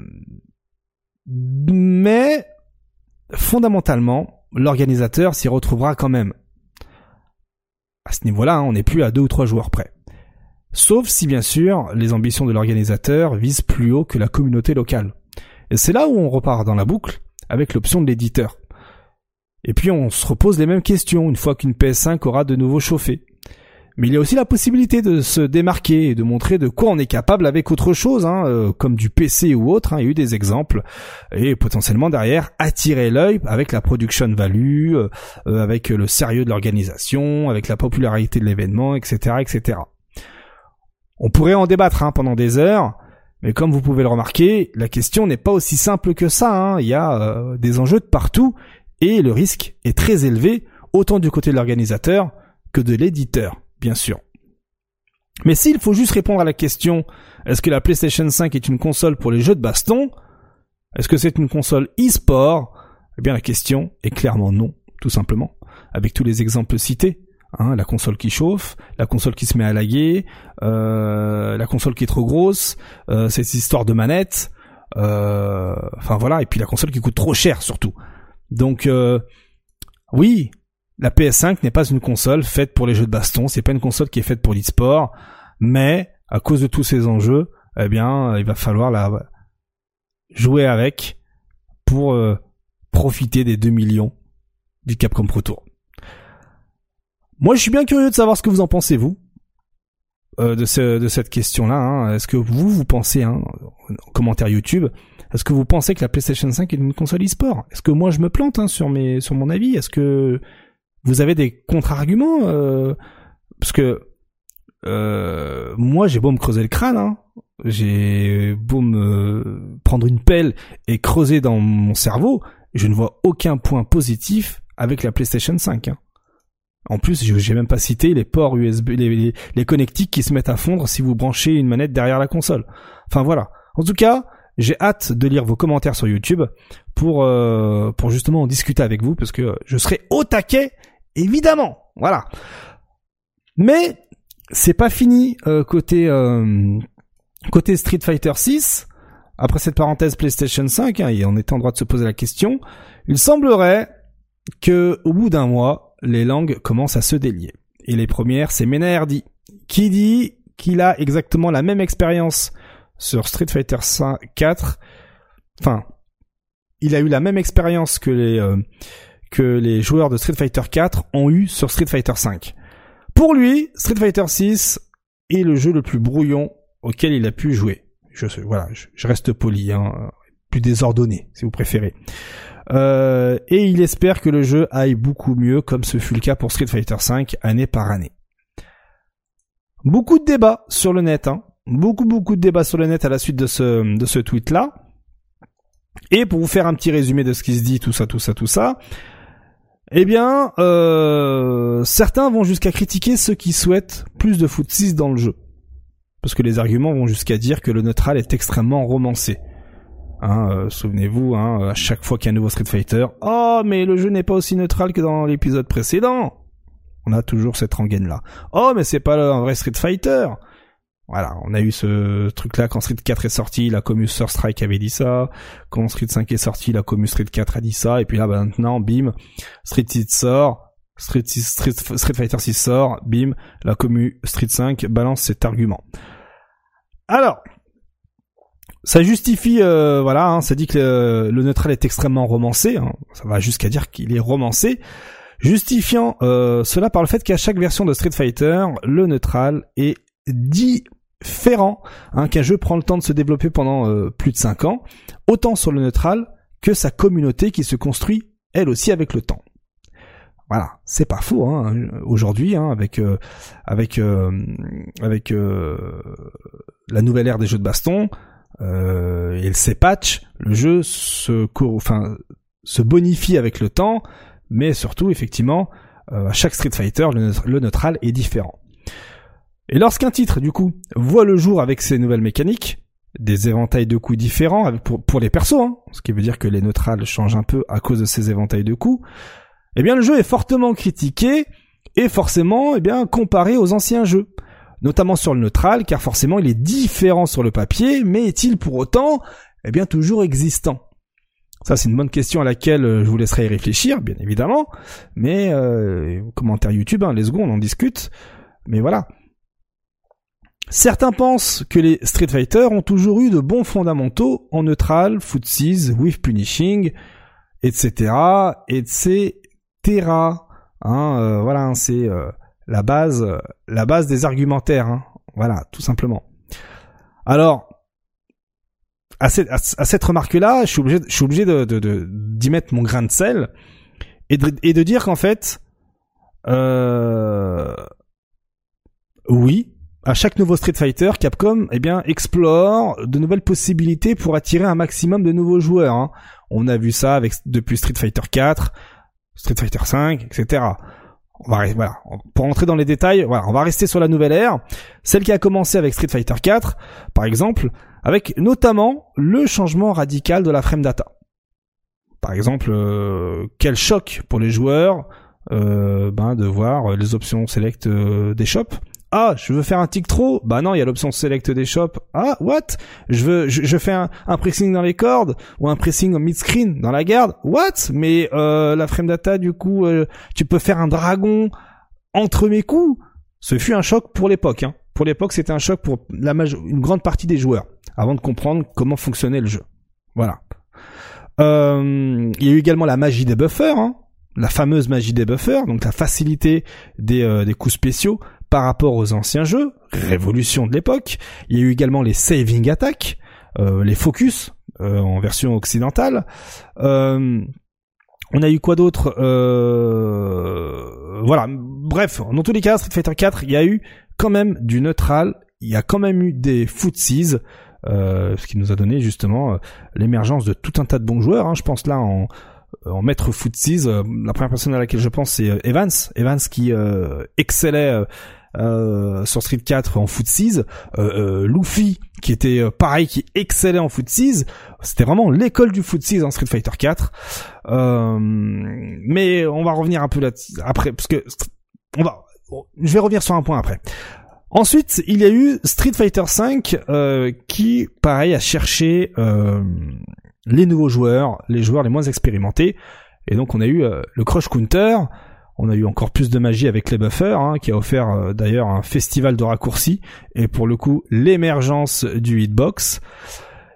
S1: mais fondamentalement, l'organisateur s'y retrouvera quand même. À ce niveau-là, hein, on n'est plus à deux ou trois joueurs près. Sauf si bien sûr les ambitions de l'organisateur visent plus haut que la communauté locale. Et c'est là où on repart dans la boucle avec l'option de l'éditeur. Et puis on se repose les mêmes questions une fois qu'une PS5 aura de nouveau chauffé. Mais il y a aussi la possibilité de se démarquer et de montrer de quoi on est capable avec autre chose, hein, euh, comme du PC ou autre. Hein, il y a eu des exemples et potentiellement derrière attirer l'œil avec la production value, euh, euh, avec le sérieux de l'organisation, avec la popularité de l'événement, etc., etc. On pourrait en débattre hein, pendant des heures, mais comme vous pouvez le remarquer, la question n'est pas aussi simple que ça. Hein. Il y a des enjeux de partout et le risque est très élevé, autant du côté de l'organisateur que de l'éditeur bien sûr. Mais s'il faut juste répondre à la question est-ce que la PlayStation 5 est une console pour les jeux de baston? Est-ce que c'est une console e-sport? Eh bien la question est clairement non, tout simplement, avec tous les exemples cités. Hein, la console qui chauffe, la console qui se met à laguer, euh, la console qui est trop grosse, euh, cette histoire de manette, euh, enfin voilà, et puis la console qui coûte trop cher surtout. Donc oui, la PS5 n'est pas une console faite pour les jeux de baston, c'est pas une console qui est faite pour l'e-sport, mais à cause de tous ces enjeux, eh bien, il va falloir la jouer avec pour profiter des 2 millions du Capcom Pro Tour. Moi, je suis bien curieux de savoir ce que vous en pensez, vous, euh, de, ce, de cette question-là. Hein. Est-ce que vous, vous pensez, hein, en commentaire YouTube, est-ce que vous pensez que la PlayStation 5 est une console e-sport? Est-ce que moi, je me plante hein, sur mon avis? Est-ce que vous avez des contre-arguments euh, Parce que euh, moi, j'ai beau me creuser le crâne, hein, j'ai beau me prendre une pelle et creuser dans mon cerveau, je ne vois aucun point positif avec la PlayStation 5. Hein. En plus, j'ai même pas cité les ports USB, les, connectiques qui se mettent à fondre si vous branchez une manette derrière la console. Enfin voilà. En tout cas, j'ai hâte de lire vos commentaires sur YouTube pour euh, pour justement en discuter avec vous parce que je serai au taquet évidemment. Voilà. Mais c'est pas fini euh, côté euh, côté Street Fighter 6. Après cette parenthèse PlayStation 5, hein, et on était en droit de se poser la question, il semblerait que au bout d'un mois, les langues commencent à se délier. Et les premières, c'est Hardy, qui dit qu'il a exactement la même expérience sur Street Fighter 4. Enfin, il a eu la même expérience que les euh, que les joueurs de Street Fighter 4 ont eu sur Street Fighter 5. Pour lui, Street Fighter 6 est le jeu le plus brouillon auquel il a pu jouer. Je voilà, je, reste poli, hein, plus désordonné, si vous préférez. Euh, et il espère que le jeu aille beaucoup mieux comme ce fut le cas pour Street Fighter V année par année. Beaucoup de débats sur le net, hein. beaucoup beaucoup de débats sur le net à la suite de ce, de ce tweet là. Et pour vous faire un petit résumé de ce qui se dit, tout ça, tout ça, tout ça, eh bien, euh, certains vont jusqu'à critiquer ceux qui souhaitent plus de foot 6 dans le jeu. Parce que les arguments vont jusqu'à dire que le neutral est extrêmement romancé. Hein, euh, souvenez-vous, hein, à chaque fois qu'il y a un nouveau Street Fighter, oh mais le jeu n'est pas aussi neutral que dans l'épisode précédent. On a toujours cette rengaine là. Oh mais c'est pas un vrai Street Fighter. Voilà, on a eu ce truc-là quand Street 4 est sorti, la commu Strike avait dit ça. Quand Street 5 est sorti, la commu Street 4 a dit ça. Et puis là, bah, maintenant, bim, Street 6 sort, Street, Street, Street Fighter 6 sort, bim, la commu Street 5 balance cet argument. Alors, ça justifie, euh, voilà, hein, ça dit que le, neutral est extrêmement romancé, hein, ça va jusqu'à dire qu'il est romancé, justifiant euh, cela par le fait qu'à chaque version de Street Fighter, le neutral est différent, hein, qu'un jeu prend le temps de se développer pendant euh, plus de 5 ans, autant sur le neutral que sa communauté qui se construit elle aussi avec le temps. Voilà, c'est pas faux hein, aujourd'hui hein, avec avec avec la nouvelle ère des jeux de baston, euh, et le patch, le jeu se, bonifie avec le temps, mais surtout, effectivement, euh, à chaque Street Fighter, le, neutral est différent. Et lorsqu'un titre, du coup, voit le jour avec ses nouvelles mécaniques, des éventails de coups différents pour, pour les persos, hein, ce qui veut dire que les neutrales changent un peu à cause de ces éventails de coups, eh bien le jeu est fortement critiqué et forcément eh bien comparé aux anciens jeux notamment sur le neutral, car forcément il est différent sur le papier, mais est-il pour autant eh bien toujours existant? Ça, c'est une bonne question à laquelle euh, je vous laisserai y réfléchir, bien évidemment. Mais euh, commentaire YouTube, hein, les secondes, on en discute. Mais voilà. Certains pensent que les Street Fighter ont toujours eu de bons fondamentaux en neutral, footsies, with punishing, etc., etc. Hein, euh, voilà, hein, c'est euh, la base, la base des argumentaires. Hein. Voilà, tout simplement. Alors, à cette, remarque-là, je suis obligé, de, d'y mettre mon grain de sel et de, et de dire qu'en fait, euh, oui, à chaque nouveau Street Fighter, Capcom, eh bien, explore de nouvelles possibilités pour attirer un maximum de nouveaux joueurs. Hein. On a vu ça avec depuis Street Fighter 4, Street Fighter 5, etc on va voilà, pour entrer dans les détails, voilà, on va rester sur la nouvelle ère, celle qui a commencé avec Street Fighter 4 par exemple, avec notamment le changement radical de la frame data. Par exemple, euh, quel choc pour les joueurs euh, ben de voir les options select euh, des shops. Ah, je veux faire un tick trop. Bah non, il y a l'option select des shops. Ah, what Je veux, je, fais un, pressing dans les cordes ou un pressing en mid-screen dans la garde. What Mais euh, la frame data, du coup, euh, tu peux faire un dragon entre mes coups. Ce fut un choc pour l'époque. Hein. Pour l'époque, c'était un choc pour la une grande partie des joueurs avant de comprendre comment fonctionnait le jeu. Voilà. Euh, il y a eu également la magie des buffers, hein. la fameuse magie des buffers, donc la facilité des, euh, des coups spéciaux par rapport aux anciens jeux, révolution de l'époque. Il y a eu également les saving attacks, euh, les focus en version occidentale. on a eu quoi d'autre Voilà, bref, dans tous les cas, Street Fighter 4, il y a eu quand même du neutral, il y a quand même eu des footsies, euh, ce qui nous a donné justement euh, l'émergence de tout un tas de bons joueurs. Hein. Je pense là en, en maître footsies, euh, la première personne à laquelle je pense c'est Evans, Evans qui excellait sur Street 4 en footsies, Luffy qui était pareil, qui excellait en footsies. C'était vraiment l'école du footsies en Street Fighter 4. mais on va revenir un peu là après, parce que on va, je vais revenir sur un point après. Ensuite, il y a eu Street Fighter V euh, qui, pareil, a cherché euh, les nouveaux joueurs, les joueurs les moins expérimentés. Et donc on a eu euh, le Crush Counter, on a eu encore plus de magie avec les buffers, hein, qui a offert d'ailleurs un festival de raccourcis, et pour le coup l'émergence du hitbox.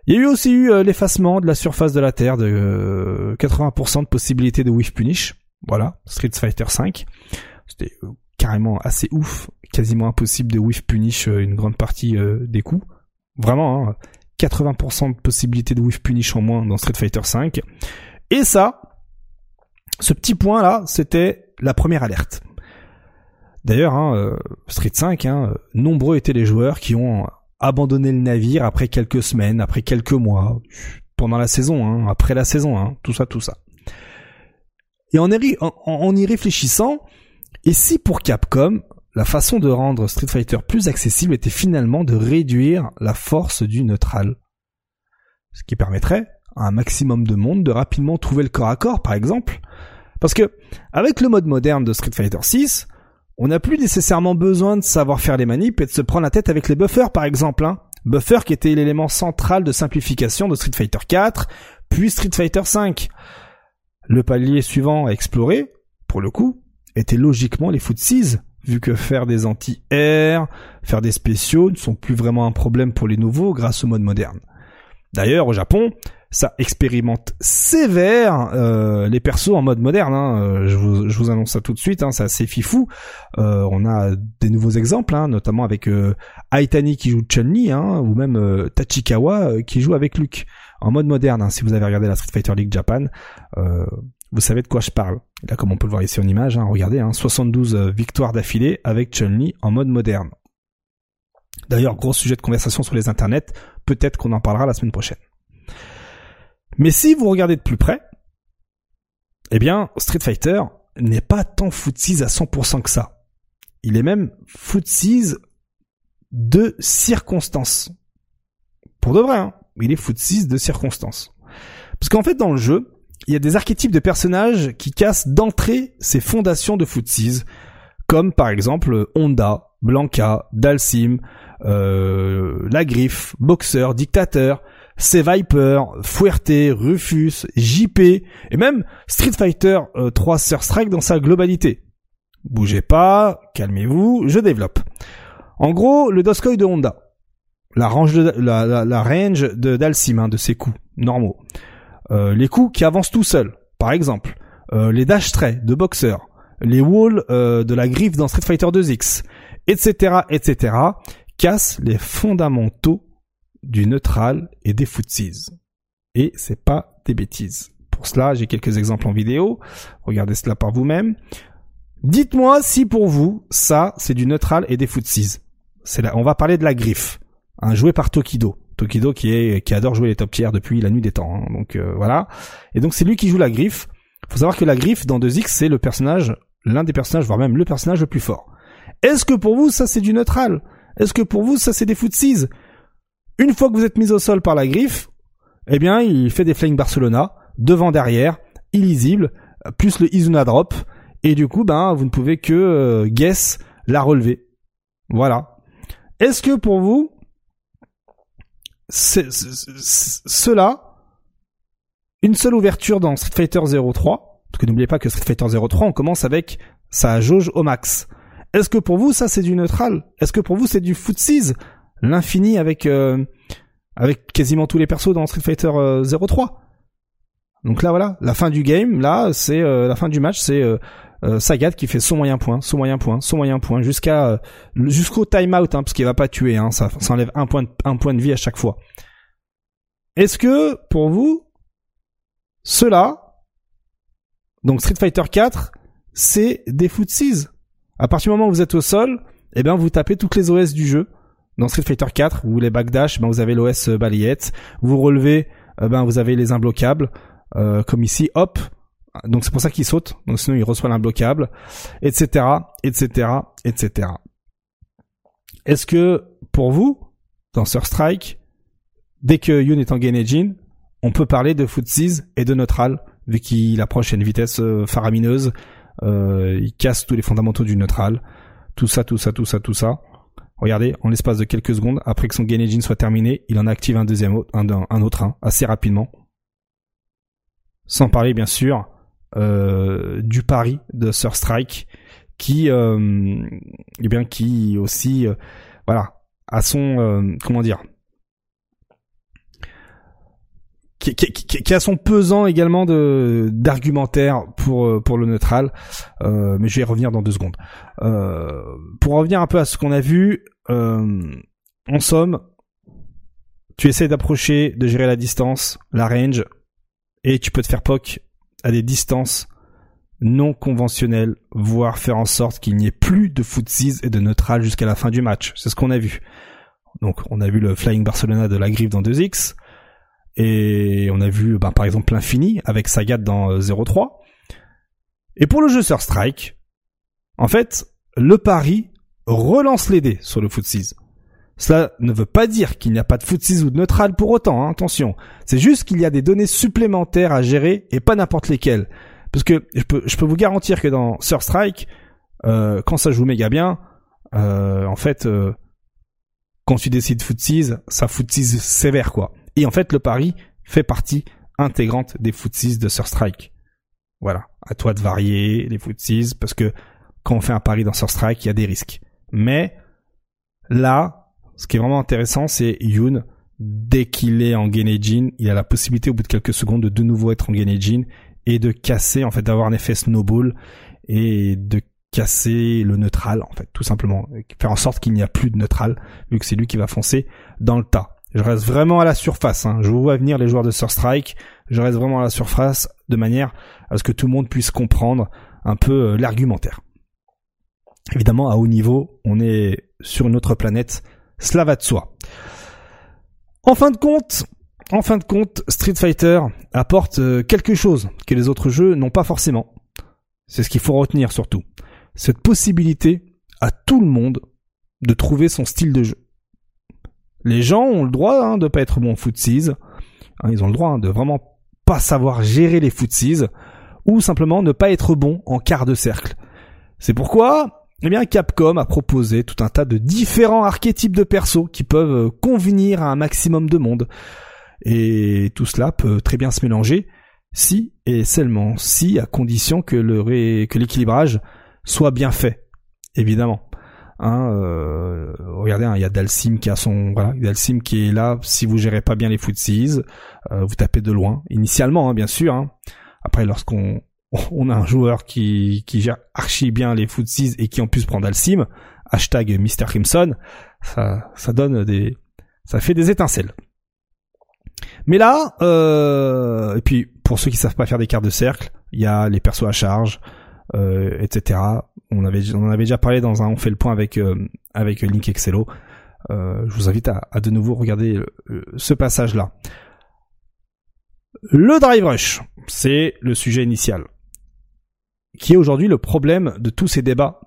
S1: Il y a eu aussi eu l'effacement de la surface de la Terre de 80% de possibilités de whiff punish. Voilà, Street Fighter V. C'était carrément assez ouf, quasiment impossible de whiff punish euh, une grande partie euh, des coups. Vraiment, 80% hein, de possibilité de whiff punish en moins dans Street Fighter V. Et ça, ce petit point là, c'était la première alerte. D'ailleurs, hein, euh, Street 5, hein, nombreux étaient les joueurs qui ont abandonné le navire après quelques semaines, après quelques mois, pendant la saison, après la saison, tout ça, tout ça. Et en y réfléchissant, et si pour Capcom, la façon de rendre Street Fighter plus accessible était finalement de réduire la force du neutral Ce qui permettrait à un maximum de monde de rapidement trouver le corps à corps, par exemple. Parce que, avec le mode moderne de Street Fighter 6, on n'a plus nécessairement besoin de savoir faire les manips et de se prendre la tête avec les buffers, par exemple. Hein. Buffer qui était l'élément central de simplification de Street Fighter 4, puis Street Fighter 5. Le palier suivant à explorer, pour le coup, étaient logiquement les footsies, vu que faire des anti-air, faire des spéciaux ne sont plus vraiment un problème pour les nouveaux grâce au mode moderne. D'ailleurs, au Japon, ça expérimente sévère euh, les persos en mode moderne. Hein. Euh, je, vous, annonce ça tout de suite, hein, c'est assez fifou. Euh, on a des nouveaux exemples, hein, notamment avec Aitani qui joue Chun-Li, hein, ou même Tachikawa qui joue avec Luke en mode moderne. Si vous avez regardé la Street Fighter League Japan, vous savez de quoi je parle. Là, comme on peut le voir ici en image, hein, regardez, hein, 72 euh, victoires d'affilée avec Chun-Li en mode moderne. D'ailleurs, gros sujet de conversation sur les internets, peut-être qu'on en parlera la semaine prochaine. Mais si vous regardez de plus près, eh bien, Street Fighter n'est pas tant footsies à 100% que ça. Il est même footsies de circonstances. Pour de vrai, hein, il est footsies de circonstances. Parce qu'en fait, dans le jeu, il y a des archétypes de personnages qui cassent d'entrée ces fondations de footsies, comme par exemple Honda, Blanca, Dalsim, euh, La Griffe, Boxer, Dictateur, C Viper, Fuerte, Rufus, JP, et même Street Fighter 3 euh, Sur Strike dans sa globalité. Bougez pas, calmez-vous, je développe. En gros, le Doskoi de Honda. La range de, la, la, Dalsim, hein, de ses coups normaux. Euh, les coups qui avancent tout seuls, par exemple, euh, les dash traits de boxer, les walls euh, de la griffe dans Street Fighter 2X, etc., etc., cassent les fondamentaux du neutral et des footsies. Et c'est pas des bêtises. Pour cela, j'ai quelques exemples en vidéo. Regardez cela par vous-même. Dites-moi si pour vous, ça, c'est du neutral et des footsies. C'est là, on va parler de la griffe, un joué par Tokido. Tokido qui est qui adore jouer les top tiers depuis la nuit des temps. Hein. Donc euh, voilà. Et donc c'est lui qui joue la griffe. Faut savoir que la griffe dans 2X c'est le personnage, l'un des personnages, voire même le personnage le plus fort. Est-ce que pour vous ça c'est du neutral? Est-ce que pour vous ça c'est des footsies? Une fois que vous êtes mis au sol par la griffe, eh bien il fait des Flying Barcelona devant derrière, illisible, plus le Izuna drop et du coup, ben, vous ne pouvez que euh, guess la relever. Voilà. Est-ce que pour vous, cela, une seule ouverture dans Street Fighter 03, parce que n'oubliez pas que Street Fighter 03, on commence avec sa jauge au max. Est-ce que pour vous, ça c'est du neutral? Est-ce que pour vous, c'est du footsies L'infini avec euh, avec quasiment tous les persos dans Street Fighter 03 euh, donc là voilà, la fin du game, là c'est euh, la fin du match, c'est euh, Sagat qui fait son moyen point, son moyen point, son moyen point jusqu'à euh, jusqu'au timeout, hein, parce qu'il va pas tuer, hein, ça, ça enlève un point, de, un point de vie à chaque fois. Est-ce que pour vous, cela, donc Street Fighter 4, c'est des footsies? À partir du moment où vous êtes au sol, eh bien vous tapez toutes les OS du jeu. Dans Street Fighter 4, vous voulez backdash, ben vous avez l'OS euh, balayette. Vous relevez, ben vous avez les imbloquables. comme ici, hop, donc c'est pour ça qu'il saute. Donc sinon il reçoit l'imbloquable, etc., etc., etc. Est-ce que pour vous, dans Strike, dès que Yoon est en gain engine, on peut parler de footsies et de neutral, vu qu'il approche à une vitesse euh, faramineuse, euh, il casse tous les fondamentaux du neutral, tout ça, tout ça, tout ça, tout ça. Regardez, en l'espace de quelques secondes, après que son gain engine soit terminé, il en active un deuxième, un, un autre, assez rapidement. Sans parler bien sûr du pari de Sir Strike qui euh, eh bien qui aussi euh, voilà a son comment dire qui, qui, a son pesant également de d'argumentaire pour pour le neutral, mais je vais y revenir dans deux secondes. pour revenir un peu à ce qu'on a vu, en somme, tu essaies d'approcher, de gérer la distance, la range, et tu peux te faire poke à des distances non conventionnelles, voire faire en sorte qu'il n'y ait plus de footsies et de neutral jusqu'à la fin du match. C'est ce qu'on a vu. Donc on a vu le Flying Barcelona de la griffe dans 2X, et on a vu ben, par exemple l'infini avec Sagat dans 0.3. Euh, et pour le jeu Sur Strike, en fait, le pari relance les dés sur le footsies. Cela ne veut pas dire qu'il n'y a pas de footsies ou de neutral pour autant, hein, attention. C'est juste qu'il y a des données supplémentaires à gérer et pas n'importe lesquelles. Parce que je peux, je peux vous garantir que dans Sur Strike, euh, quand ça joue méga bien, euh, en fait, euh, quand tu décides footsies, ça footsies sévère quoi. Et en fait, le pari fait partie intégrante des footsies de Sur Strike. Voilà, à toi de varier les footsies parce que quand on fait un pari dans Sur Strike, il y a des risques. Mais là, ce qui est vraiment intéressant, c'est Yoon, dès qu'il est en Genejin, il a la possibilité au bout de quelques secondes de de nouveau être en Genejin et de casser, en fait, d'avoir un effet snowball et de casser le neutral, en fait, tout simplement. Faire en sorte qu'il n'y a plus de neutral, vu que c'est lui qui va foncer dans le tas. Je reste vraiment à la surface, hein. je vous vois venir les joueurs de Surstrike, je reste vraiment à la surface de manière à ce que tout le monde puisse comprendre un peu euh, l'argumentaire. Évidemment, à haut niveau, on est sur une autre planète, cela va de soi. En fin de compte, en fin de compte, Street Fighter apporte euh, quelque chose que les autres jeux n'ont pas forcément. C'est ce qu'il faut retenir surtout. Cette possibilité à tout le monde de trouver son style de jeu. Les gens ont le droit hein, de pas être bons footsies. Hein, ils ont le droit hein, de vraiment pas savoir gérer les footsies ou simplement ne pas être bon en quart de cercle. C'est pourquoi eh bien, Capcom a proposé tout un tas de différents archétypes de persos qui peuvent euh, convenir à un maximum de monde. Et tout cela peut très bien se mélanger si et seulement si à condition que l'équilibrage soit bien fait, évidemment. Hein, euh, regardez, hein, il y a Dalsim qui a son voilà, Dalsim qui est là. Si vous gérez pas bien les footsies, euh, vous tapez de loin. Initialement, hein, bien sûr. Hein. Après, lorsqu'on on a un joueur qui, qui gère archi bien les footsies et qui en plus prend Dalsim, hashtag Mr. Crimson, ça, ça donne des, ça fait des étincelles. Mais là, euh, et puis pour ceux qui savent pas faire des cartes de cercle, il y a les persos à charge, euh, etc. On avait, on en avait déjà parlé dans un, on fait le point avec euh, avec Link Excello. Euh, je vous invite à, à de nouveau regarder ce passage là. Le drive rush, c'est le sujet initial qui est aujourd'hui le problème de tous ces débats.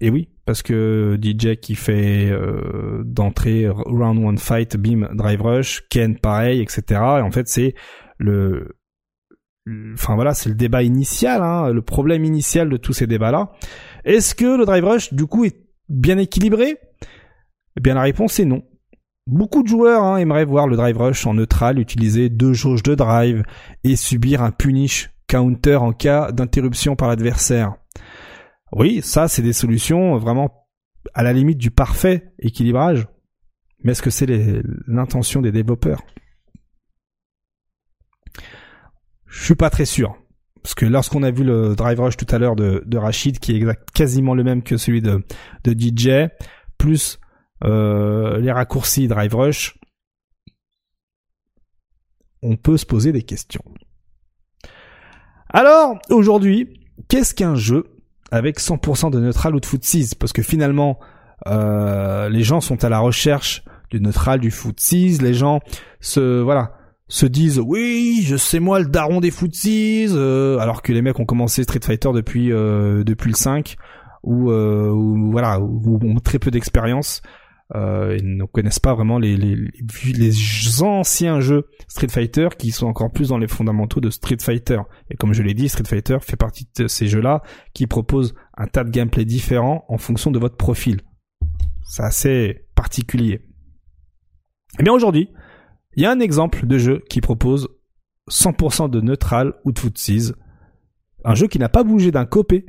S1: Et oui, parce que DJ qui fait euh, d'entrée round one fight, beam, drive rush, Ken pareil, etc. Et en fait, c'est le enfin voilà, c'est le débat initial, hein, le problème initial de tous ces débats-là. Est-ce que le drive rush, du coup, est bien équilibré? Eh bien, la réponse est non. Beaucoup de joueurs hein, aimeraient voir le drive rush en neutral, utiliser deux jauges de drive et subir un punish counter en cas d'interruption par l'adversaire. Oui, ça, c'est des solutions vraiment à la limite du parfait équilibrage. Mais est-ce que c'est l'intention des développeurs? Je suis pas très sûr. Parce que lorsqu'on a vu le drive rush tout à l'heure de, Rachid, qui est exact, quasiment le même que celui de, DJ, plus euh, les raccourcis drive rush, on peut se poser des questions. Alors, aujourd'hui, qu'est-ce qu'un jeu avec 100% de neutral ou de foot 6 Parce que finalement, euh, les gens sont à la recherche du neutral, du foot 6, les gens se voilà se disent oui je sais moi le daron des foot euh, alors que les mecs ont commencé Street Fighter depuis euh, depuis le 5 ou, euh, ou voilà ou, ont très peu d'expérience euh, ils ne connaissent pas vraiment les, les, les anciens jeux Street Fighter qui sont encore plus dans les fondamentaux de Street Fighter. Et comme je l'ai dit, Street Fighter fait partie de ces jeux-là qui proposent un tas de gameplay différents en fonction de votre profil. C'est assez particulier. Eh bien aujourd'hui, il y a un exemple de jeu qui propose 100% de neutral ou de footsies. Un jeu qui n'a pas bougé d'un copé,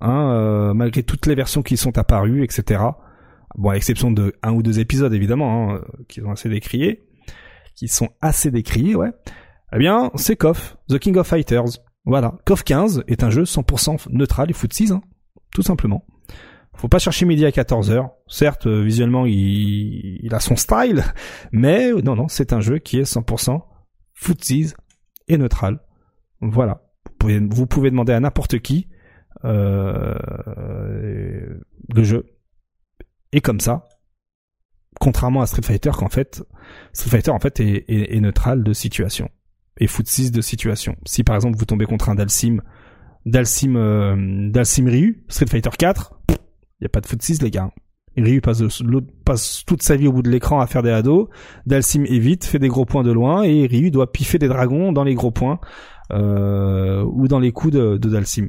S1: hein, euh, malgré toutes les versions qui sont apparues, etc. Bon, à l'exception de un ou deux épisodes évidemment, hein, qui sont assez décriés, qui sont assez décriés, ouais. Eh bien, c'est KOF, The King of Fighters. Voilà, KOF 15 est un jeu 100% neutral et footsies, hein, tout simplement. Faut pas chercher midi à 14h. Certes, euh, visuellement, il, il, a son style, (laughs) mais non, non, c'est un jeu qui est 100% footsies et neutral. Voilà. Vous pouvez, vous pouvez demander à n'importe qui euh, le jeu. Et comme ça, contrairement à Street Fighter, qu'en fait, Street Fighter en fait est, est, neutral de situation et footsies de situation. Si par exemple vous tombez contre un Dalsim, Dalsim, euh, Dalsim Ryu, Street Fighter 4, y a pas de foot 6 les gars. Ryu passe, passe toute sa vie au bout de l'écran à faire des ados. Dalsim évite, fait des gros points de loin et Ryu doit piffer des dragons dans les gros points euh, ou dans les coups de, de Dalsim.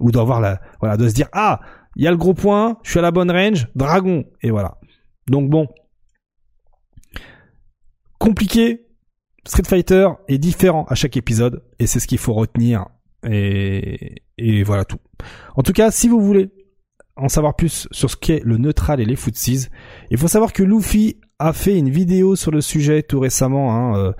S1: Ou doit avoir la voilà, doit se dire ah il y a le gros point, je suis à la bonne range, dragon et voilà. Donc bon, compliqué. Street Fighter est différent à chaque épisode et c'est ce qu'il faut retenir et, voilà tout. En tout cas, si vous voulez en savoir plus sur ce qu'est le neutral et les footsies, il faut savoir que Luffy a fait une vidéo sur le sujet tout récemment. Hein, euh,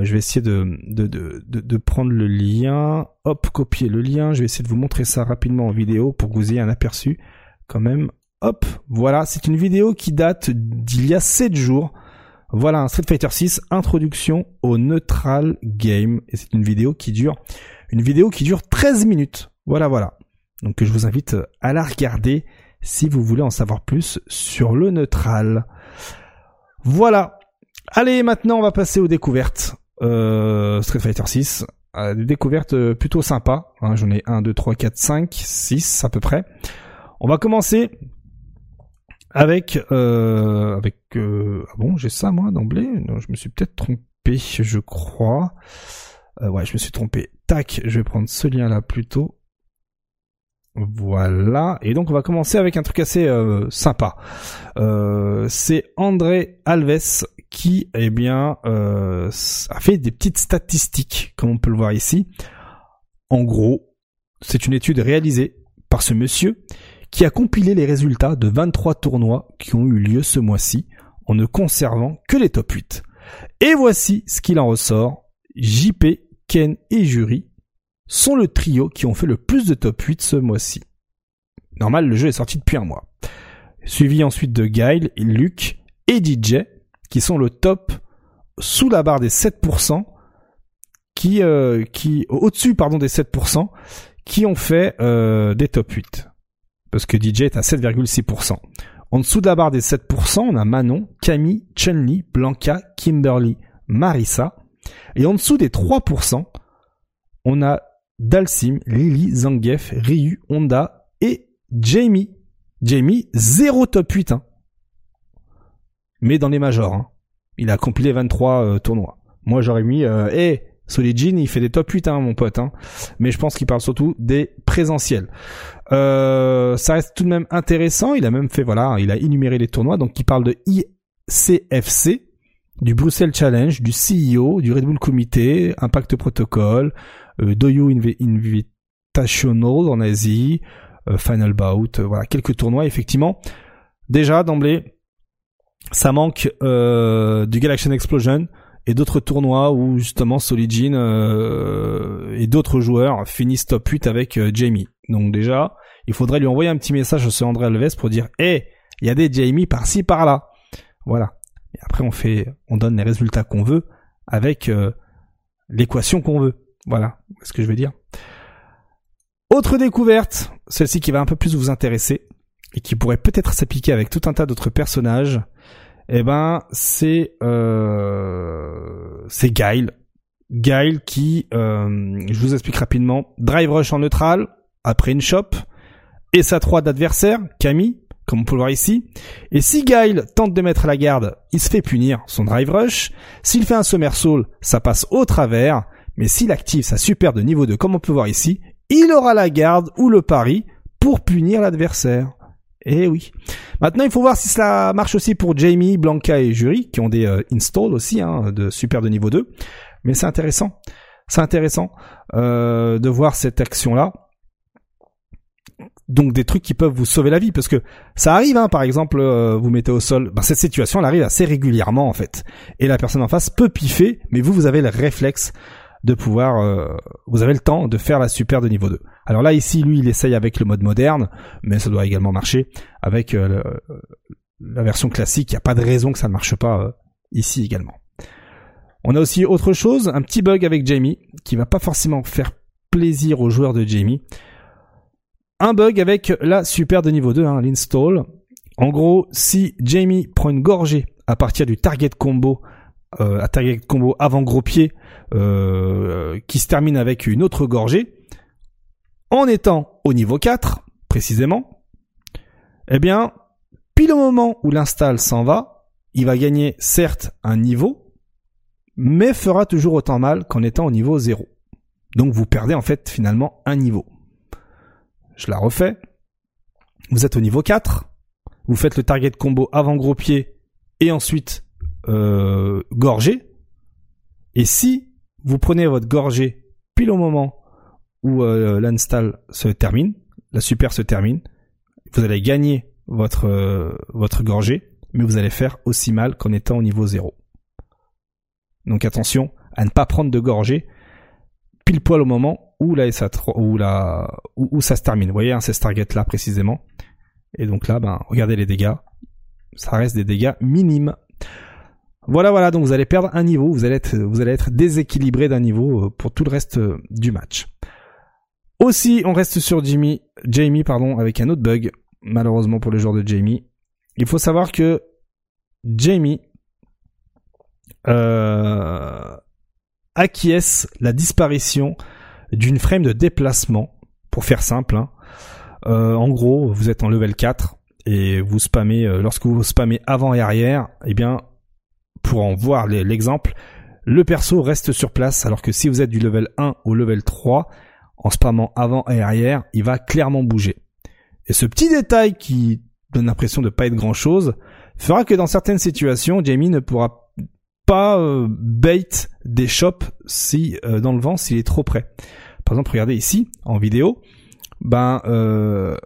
S1: je vais essayer de, de, de, de, prendre le lien. Hop, copier le lien. Je vais essayer de vous montrer ça rapidement en vidéo pour que vous ayez un aperçu quand même. Hop, voilà, c'est une vidéo qui date d'il y a 7 jours. Voilà Street Fighter 6 introduction au neutral game et c'est une vidéo qui dure une vidéo qui dure 13 minutes. Voilà voilà. Donc je vous invite à la regarder si vous voulez en savoir plus sur le neutral. Voilà. Allez, maintenant on va passer aux découvertes. Euh, Street Fighter 6. Euh, des découvertes euh, plutôt sympas. Hein, J'en ai 1, 2, 3, 4, 5, 6 à peu près. On va commencer avec... Euh, avec euh, ah bon, j'ai ça moi d'emblée? Non, je me suis peut-être trompé, je crois. ouais, je me suis trompé. Tac, je vais prendre ce lien là plutôt. Voilà, et donc on va commencer avec un truc assez euh, sympa. Euh, c'est André Alves qui, eh bien, euh, a fait des petites statistiques, comme on peut le voir ici. En gros, c'est une étude réalisée par ce monsieur qui a compilé les résultats de 23 tournois qui ont eu lieu ce mois-ci en ne conservant que les top 8. Et voici ce qu'il en ressort. JP, Ken et Jury sont le trio qui ont fait le plus de top 8 ce mois-ci. Normal, le jeu est sorti depuis un mois. Suivi ensuite de Guile, Luke et DJ, qui sont le top sous la barre des 7%, qui, euh, qui au-dessus pardon des 7%, qui ont fait euh, des top 8. Parce que DJ est à 7,6%. En dessous de la barre des 7%, on a Manon, Camille, Chun-Li, Blanca, Kimberly, Marissa. Et en dessous des 3%, on a Dalsim, Lily, Zangief, Ryu, Honda et Jamie. Jamie, zéro top 8. Hein. Mais dans les majors. Hein. Il a compilé 23 euh, tournois. Moi j'aurais mis... Euh, eh, Solid Jean, il fait des top 8, hein, mon pote. Hein. Mais je pense qu'il parle surtout des présentiels. Euh, ça reste tout de même intéressant. Il a même fait, voilà, il a énuméré les tournois. Donc, il parle de ICFC, du Bruxelles Challenge, du CEO, du Red Bull Comité, Impact Protocol, euh, Doyu Invitational en Asie, euh, Final Bout, euh, voilà, quelques tournois, effectivement. Déjà, d'emblée, ça manque euh, du Galaxian Explosion, et d'autres tournois où justement Solidin euh, et d'autres joueurs finissent top 8 avec Jamie. Donc déjà, il faudrait lui envoyer un petit message à ce André Alves pour dire "Eh, il y a des Jamie par-ci par-là." Voilà. Après on fait on donne les résultats qu'on veut avec euh, l'équation qu'on veut. Voilà, ce que je veux dire. Autre découverte, celle-ci qui va un peu plus vous intéresser et qui pourrait peut-être s'appliquer avec tout un tas d'autres personnages eh ben c'est euh, c'est Guile. Guile qui, euh, je vous explique rapidement, drive rush en neutral après une shop et sa 3 d'adversaire, Camille, comme on peut le voir ici. Et si Guile tente de mettre la garde, il se fait punir son drive rush. S'il fait un somersault, ça passe au travers. Mais s'il active sa super de niveau 2, comme on peut voir ici, il aura la garde ou le pari pour punir l'adversaire. Eh oui. Maintenant, il faut voir si cela marche aussi pour Jamie, Blanca et Jury, qui ont des euh, installs aussi, hein, de super de niveau 2. Mais c'est intéressant. C'est intéressant euh, de voir cette action-là. Donc des trucs qui peuvent vous sauver la vie, parce que ça arrive, hein, par exemple, euh, vous mettez au sol, ben, cette situation elle arrive assez régulièrement en fait, et la personne en face peut piffer, mais vous vous avez le réflexe de pouvoir, euh, vous avez le temps de faire la super de niveau 2. Alors là ici, lui, il essaye avec le mode moderne, mais ça doit également marcher avec euh, la version classique. Il n'y a pas de raison que ça ne marche pas ici également. On a aussi autre chose, un petit bug avec Jamie qui va pas forcément faire plaisir aux joueurs de Jamie. Un bug avec la super de niveau 2, hein, l'install. En gros, si Jamie prend une gorgée à partir du target combo, euh, target combo avant gros pied, euh, qui se termine avec une autre gorgée, en étant au niveau 4, précisément, eh bien, pile au moment où l'install s'en va, il va gagner certes un niveau, mais fera toujours autant mal qu'en étant au niveau 0. Donc vous perdez en fait finalement un niveau. Je la refais. Vous êtes au niveau 4, vous faites le target combo avant gros pied et ensuite euh. Et si vous prenez votre gorgée pile au moment où euh, l'install se termine, la super se termine, vous allez gagner votre euh, votre gorgée, mais vous allez faire aussi mal qu'en étant au niveau 0. Donc attention à ne pas prendre de gorgée pile poil au moment où la SA où la où, ça se termine. Vous voyez, hein, c'est ce target là précisément. Et donc là, ben regardez les dégâts, ça reste des dégâts minimes. Voilà, voilà, donc vous allez perdre un niveau, vous allez être, déséquilibré d'un niveau euh, pour tout le reste euh, du match. Aussi, on reste sur Jimmy, Jamie, pardon, avec un autre bug, malheureusement pour les joueurs de Jamie. Il faut savoir que Jamie euh, acquiesce la disparition d'une frame de déplacement, pour faire simple. Hein. Euh, en gros, vous êtes en level 4 et vous spammez, lorsque vous spammez avant et arrière, eh bien, pour en voir l'exemple, le perso reste sur place, alors que si vous êtes du level 1 au level 3, en spammant avant et arrière, il va clairement bouger. Et ce petit détail qui donne l'impression de pas être grand chose, fera que dans certaines situations, Jamie ne pourra pas euh, bait des shops si euh, dans le vent s'il est trop près. Par exemple, regardez ici en vidéo, ben euh,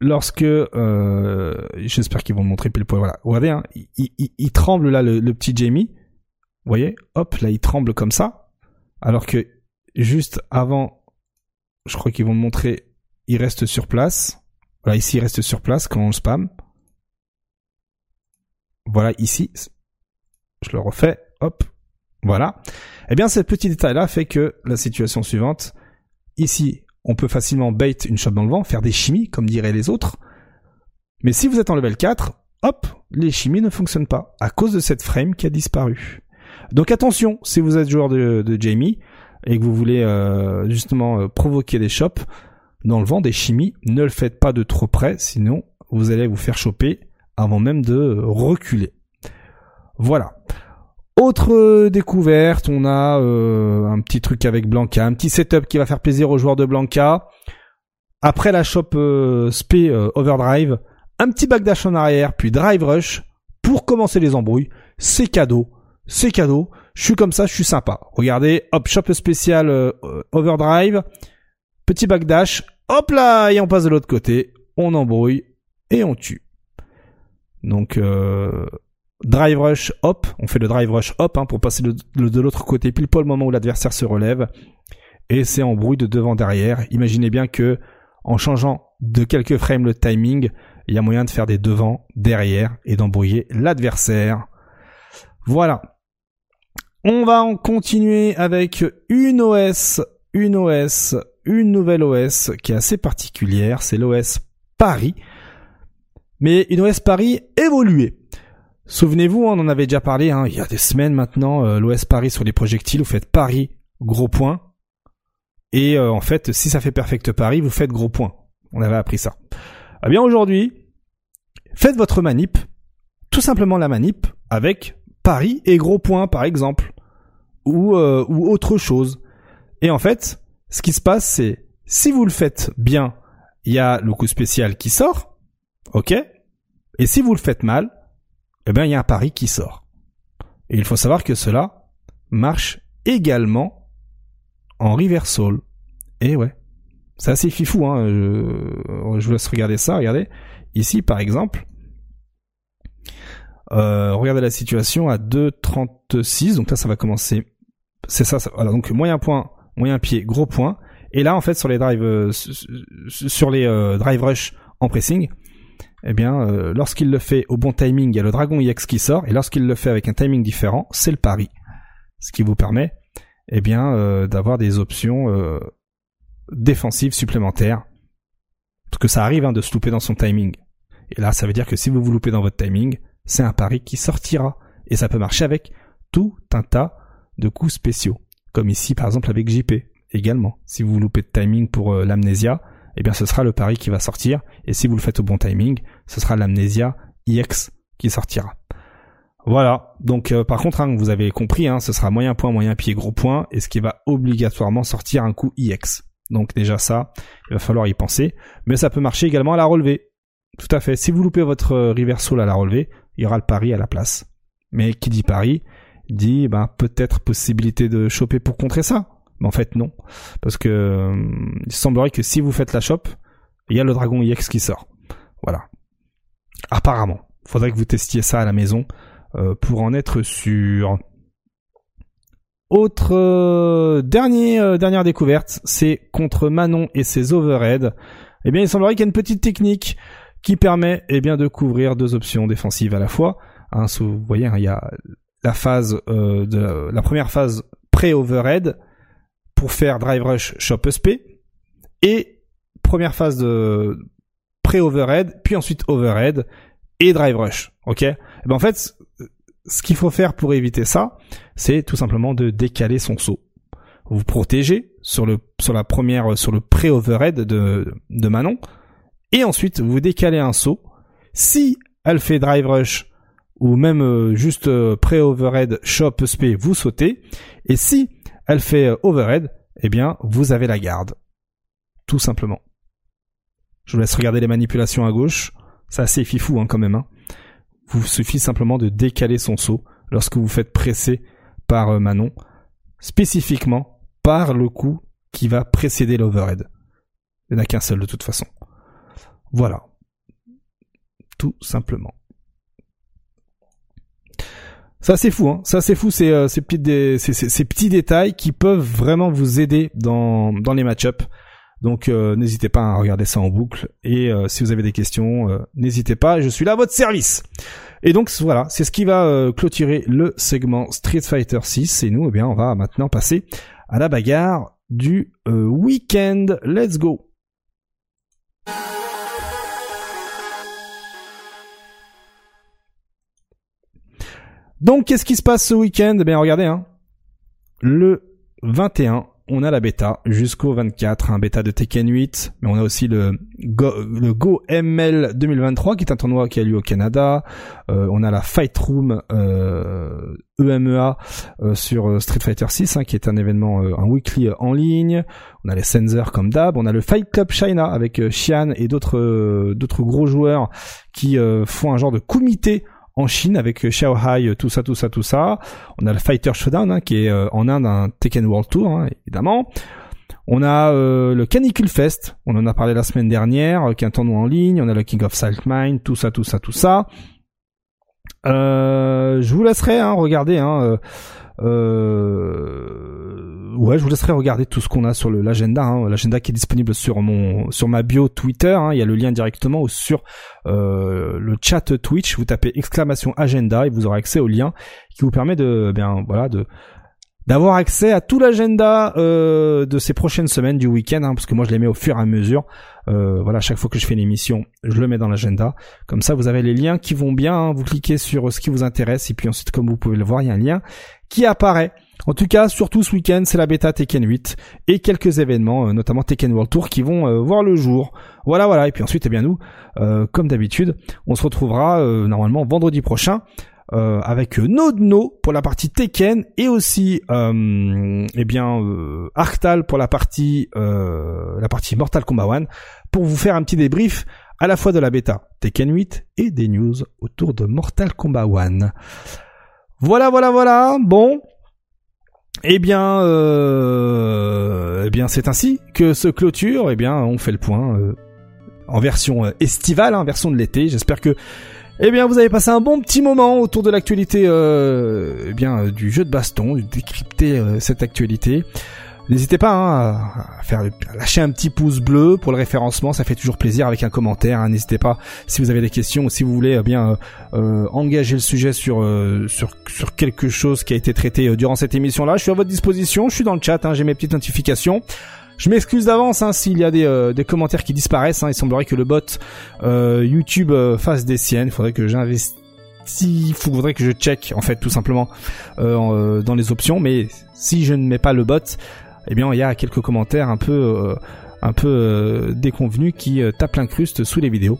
S1: lorsque euh, j'espère qu'ils vont montrer pile poil voilà. Regardez hein, il, tremble là le, petit Jamie. Vous voyez hop là il tremble comme ça. Alors que juste avant je crois qu'ils vont montrer il reste sur place. Voilà ici il reste sur place quand on le spam voilà ici je le refais hop voilà eh bien ce petit détail là fait que la situation suivante ici on peut facilement bait une shop dans le vent, faire des chimies, comme diraient les autres. Mais si vous êtes en level 4, hop, les chimies ne fonctionnent pas, à cause de cette frame qui a disparu. Donc attention, si vous êtes joueur de, Jamie, et que vous voulez euh, justement euh, provoquer des shops dans le vent, des chimies, ne le faites pas de trop près, sinon vous allez vous faire choper avant même de reculer. Voilà. Autre découverte, on a euh, un petit truc avec Blanca, un petit setup qui va faire plaisir aux joueurs de Blanca. Après la shop euh, SP euh, Overdrive, un petit backdash en arrière, puis drive rush pour commencer les embrouilles. C'est cadeau, c'est cadeau. Je suis comme ça, je suis sympa. Regardez, hop, shop spécial Overdrive, petit backdash, hop là, et on passe de l'autre côté, on embrouille et on tue. Donc drive rush hop, on fait le drive rush hop hein, pour passer de l'autre côté pile pas le moment où l'adversaire se relève et c'est en bruit de devant derrière. Imaginez bien que en changeant de quelques frames le timing, il y a moyen de faire des devants derrière et d'embrouiller l'adversaire. Voilà. On va en continuer avec une OS, une OS, une nouvelle OS qui est assez particulière, c'est l'OS Paris. Mais une OS Paris évoluée. Souvenez-vous, on en avait déjà parlé, hein, il y a des semaines maintenant, euh, l'OS Paris sur les projectiles, vous faites Paris, gros point. Et euh, en fait, si ça fait Perfect Paris, vous faites gros point. On avait appris ça. Eh bien aujourd'hui, faites votre manip, tout simplement la manip, avec Paris et gros point par exemple, ou, euh, ou autre chose. Et en fait, ce qui se passe, c'est si vous le faites bien, il y a le coup spécial qui sort, ok? Et si vous le faites mal, eh bien, il y a un pari qui sort. Et il faut savoir que cela marche également en reversal. Et ouais. C'est assez fifou, hein. Je, vous laisse regarder ça, regardez. Ici, par exemple, euh, regardez la situation à 2,36. Donc là, ça va commencer. C'est ça, donc moyen point, moyen pied, gros point. Et là, en fait, sur les drives, euh, sur les euh, drive rush en pressing, eh bien, euh, lorsqu'il le fait au bon timing, il y a le Dragon EX qui sort, et lorsqu'il le fait avec un timing différent, c'est le pari. Ce qui vous permet, eh bien, euh, d'avoir des options euh, défensives supplémentaires. Parce que ça arrive hein, de se louper dans son timing. Et là, ça veut dire que si vous vous loupez dans votre timing, c'est un pari qui sortira. Et ça peut marcher avec tout un tas de coups spéciaux. Comme ici, par exemple, avec JP également. Si vous vous loupez de timing pour l'amnésia, eh bien ce sera le pari qui va sortir. Et si vous le faites au bon timing, ce sera l'amnésia IX qui sortira. Voilà. Donc euh, par contre, hein, vous avez compris, hein, ce sera moyen point, moyen pied, gros point, et ce qui va obligatoirement sortir un coup IX. Donc déjà ça, il va falloir y penser. Mais ça peut marcher également à la relevée. Tout à fait. Si vous loupez votre euh, reversal à la relevée, il y aura le pari à la place. Mais qui dit pari dit ben, peut-être possibilité de choper pour contrer ça. Mais en fait, non. Parce que euh, il semblerait que si vous faites la shop, il y a le Dragon EX qui sort. Voilà. Apparemment. Faudrait que vous testiez ça à la maison euh, pour en être sûr. Autre euh, dernière découverte, c'est contre Manon et ses overheads. Eh bien, il semblerait qu'il y a une petite technique qui permet eh bien, de couvrir deux options défensives à la fois. Hein, vous voyez, hein, il y a la phase de la première phase pré-overhead pour faire drive rush shop SP et première phase de pré-overhead, puis ensuite overhead et drive rush. Ok? Eh ben en fait, ce qu'il faut faire pour éviter ça, c'est tout simplement de décaler son saut. Vous protégez sur le sur la première sur le pré-overhead de de Manon et ensuite vous décalez un saut. Si elle fait drive rush ou même euh, juste euh, pré-overhead shop SP, vous sautez. Et si elle fait euh, overhead, eh bien, vous avez la garde. Tout simplement. Je vous laisse regarder les manipulations à gauche. C'est assez fifou hein, quand même. Hein. Vous suffit simplement de décaler son saut lorsque vous faites presser par euh, Manon, spécifiquement par le coup qui va précéder l'overhead. Il n'y en a qu'un seul de toute façon. Voilà. Tout simplement. Ça c'est fou, hein. Ça c'est fou, c'est euh, ces, petits ces, petits détails qui peuvent vraiment vous aider dans, dans les match-ups. Donc euh, n'hésitez pas à regarder ça en boucle. Et euh, si vous avez des questions, n'hésitez pas, je suis là à votre service. Et donc voilà, c'est ce qui va clôturer le segment Street Fighter 6. Et nous, eh bien, on va maintenant passer à la bagarre du week-end. Let's go Donc, qu'est-ce qui se passe ce week-end? Eh bien, regardez, hein. Le 21, on a la bêta jusqu'au 24, un bêta de Tekken 8, mais on a aussi le Go, ML 2023 qui est un tournoi qui a lieu au Canada. Euh, on a la Fight Room euh, EMEA euh, sur Street Fighter 6 hein, qui est un événement un weekly en ligne. On a les Sensors comme d'hab, on a le Fight Club China avec Xian et d'autres d'autres gros joueurs qui font un genre de comité en Chine avec Xiao Hai, tout ça, tout ça, tout ça. On a le Fighter Showdown hein, qui est euh, en Inde un Tekken World Tour, hein, évidemment. On a euh, le Canicule Fest, on en a parlé la semaine dernière, euh, qui un tournoi en ligne. On a le King of Salt Mine, tout ça, tout ça, tout ça. je vous laisserai hein, regarder. Hein, euh, ouais, je vous laisserai regarder tout ce qu'on a sur l'agenda. Hein. L'agenda qui est disponible sur mon sur ma bio Twitter. Hein. Il y a le lien directement ou sur euh, le chat Twitch. Vous tapez exclamation agenda et vous aurez accès au lien qui vous permet de bien voilà de d'avoir accès à tout l'agenda euh, de ces prochaines semaines du week-end, hein, parce que moi je les mets au fur et à mesure. Euh, voilà, chaque fois que je fais une émission, je le mets dans l'agenda. Comme ça, vous avez les liens qui vont bien. Hein. vous cliquez sur ce qui vous intéresse et puis ensuite, comme vous pouvez le voir, il y a un lien qui apparaît. En tout cas, surtout ce week-end, c'est la bêta Tekken 8 et quelques événements, euh, notamment Tekken World Tour, qui vont euh, voir le jour. Voilà, voilà. Et puis ensuite, eh bien nous, comme d'habitude, on se retrouvera normalement vendredi prochain euh, avec Nodno pour la partie Tekken et aussi euh, eh bien euh, Arctal pour la partie euh, la partie Mortal Kombat 1 pour vous faire un petit débrief à la fois de la bêta Tekken 8 et des news autour de Mortal Kombat 1. Voilà voilà voilà. Bon, eh bien, euh, eh bien, c'est ainsi que se clôture. Eh bien, on fait le point euh, en version estivale, en hein, version de l'été. J'espère que eh bien, vous avez passé un bon petit moment autour de l'actualité, euh, eh bien, euh, du jeu de baston, de décrypter euh, cette actualité. N'hésitez pas hein, à faire lâcher un petit pouce bleu pour le référencement, ça fait toujours plaisir avec un commentaire. Hein. N'hésitez pas si vous avez des questions ou si vous voulez eh bien engager le sujet sur, sur sur quelque chose qui a été traité durant cette émission-là. Je suis à votre disposition, je suis dans le chat, hein, j'ai mes petites notifications. Je m'excuse d'avance hein, s'il y a des, euh, des, commentaires qui disparaissent. Hein. il semblerait que le bot euh, YouTube euh, fasse des siennes. Il faudrait que j'investisse. Il faudrait que je check en fait tout simplement dans les options. Mais si je ne mets pas le bot, eh bien il y a quelques commentaires un peu un peu déconvenus qui tapent l'incruste sous les vidéos.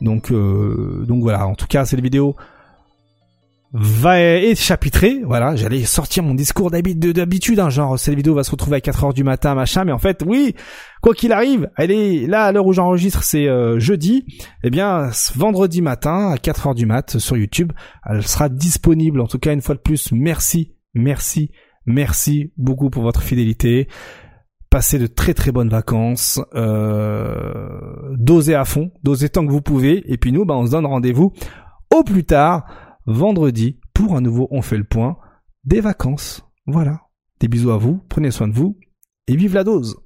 S1: Donc donc voilà. En tout cas, c'est les vidéos va être. Voilà, j'allais sortir mon discours d'habitude, hein, genre cette vidéo va se retrouver à 4 heures du matin, machin, mais en fait, oui, quoi qu'il arrive, elle est là à l'heure où j'enregistre, c'est euh, jeudi. Eh bien, vendredi matin à 4 heures du mat sur YouTube, elle sera disponible. En tout cas, une fois de plus, merci, merci, merci beaucoup pour votre fidélité. Passez de très très bonnes vacances, euh, dosez à fond, dosez tant que vous pouvez, et puis nous, bah, on se donne rendez-vous au plus tard vendredi pour un nouveau On fait le point des vacances. Voilà. Des bisous à vous, prenez soin de vous et vive la dose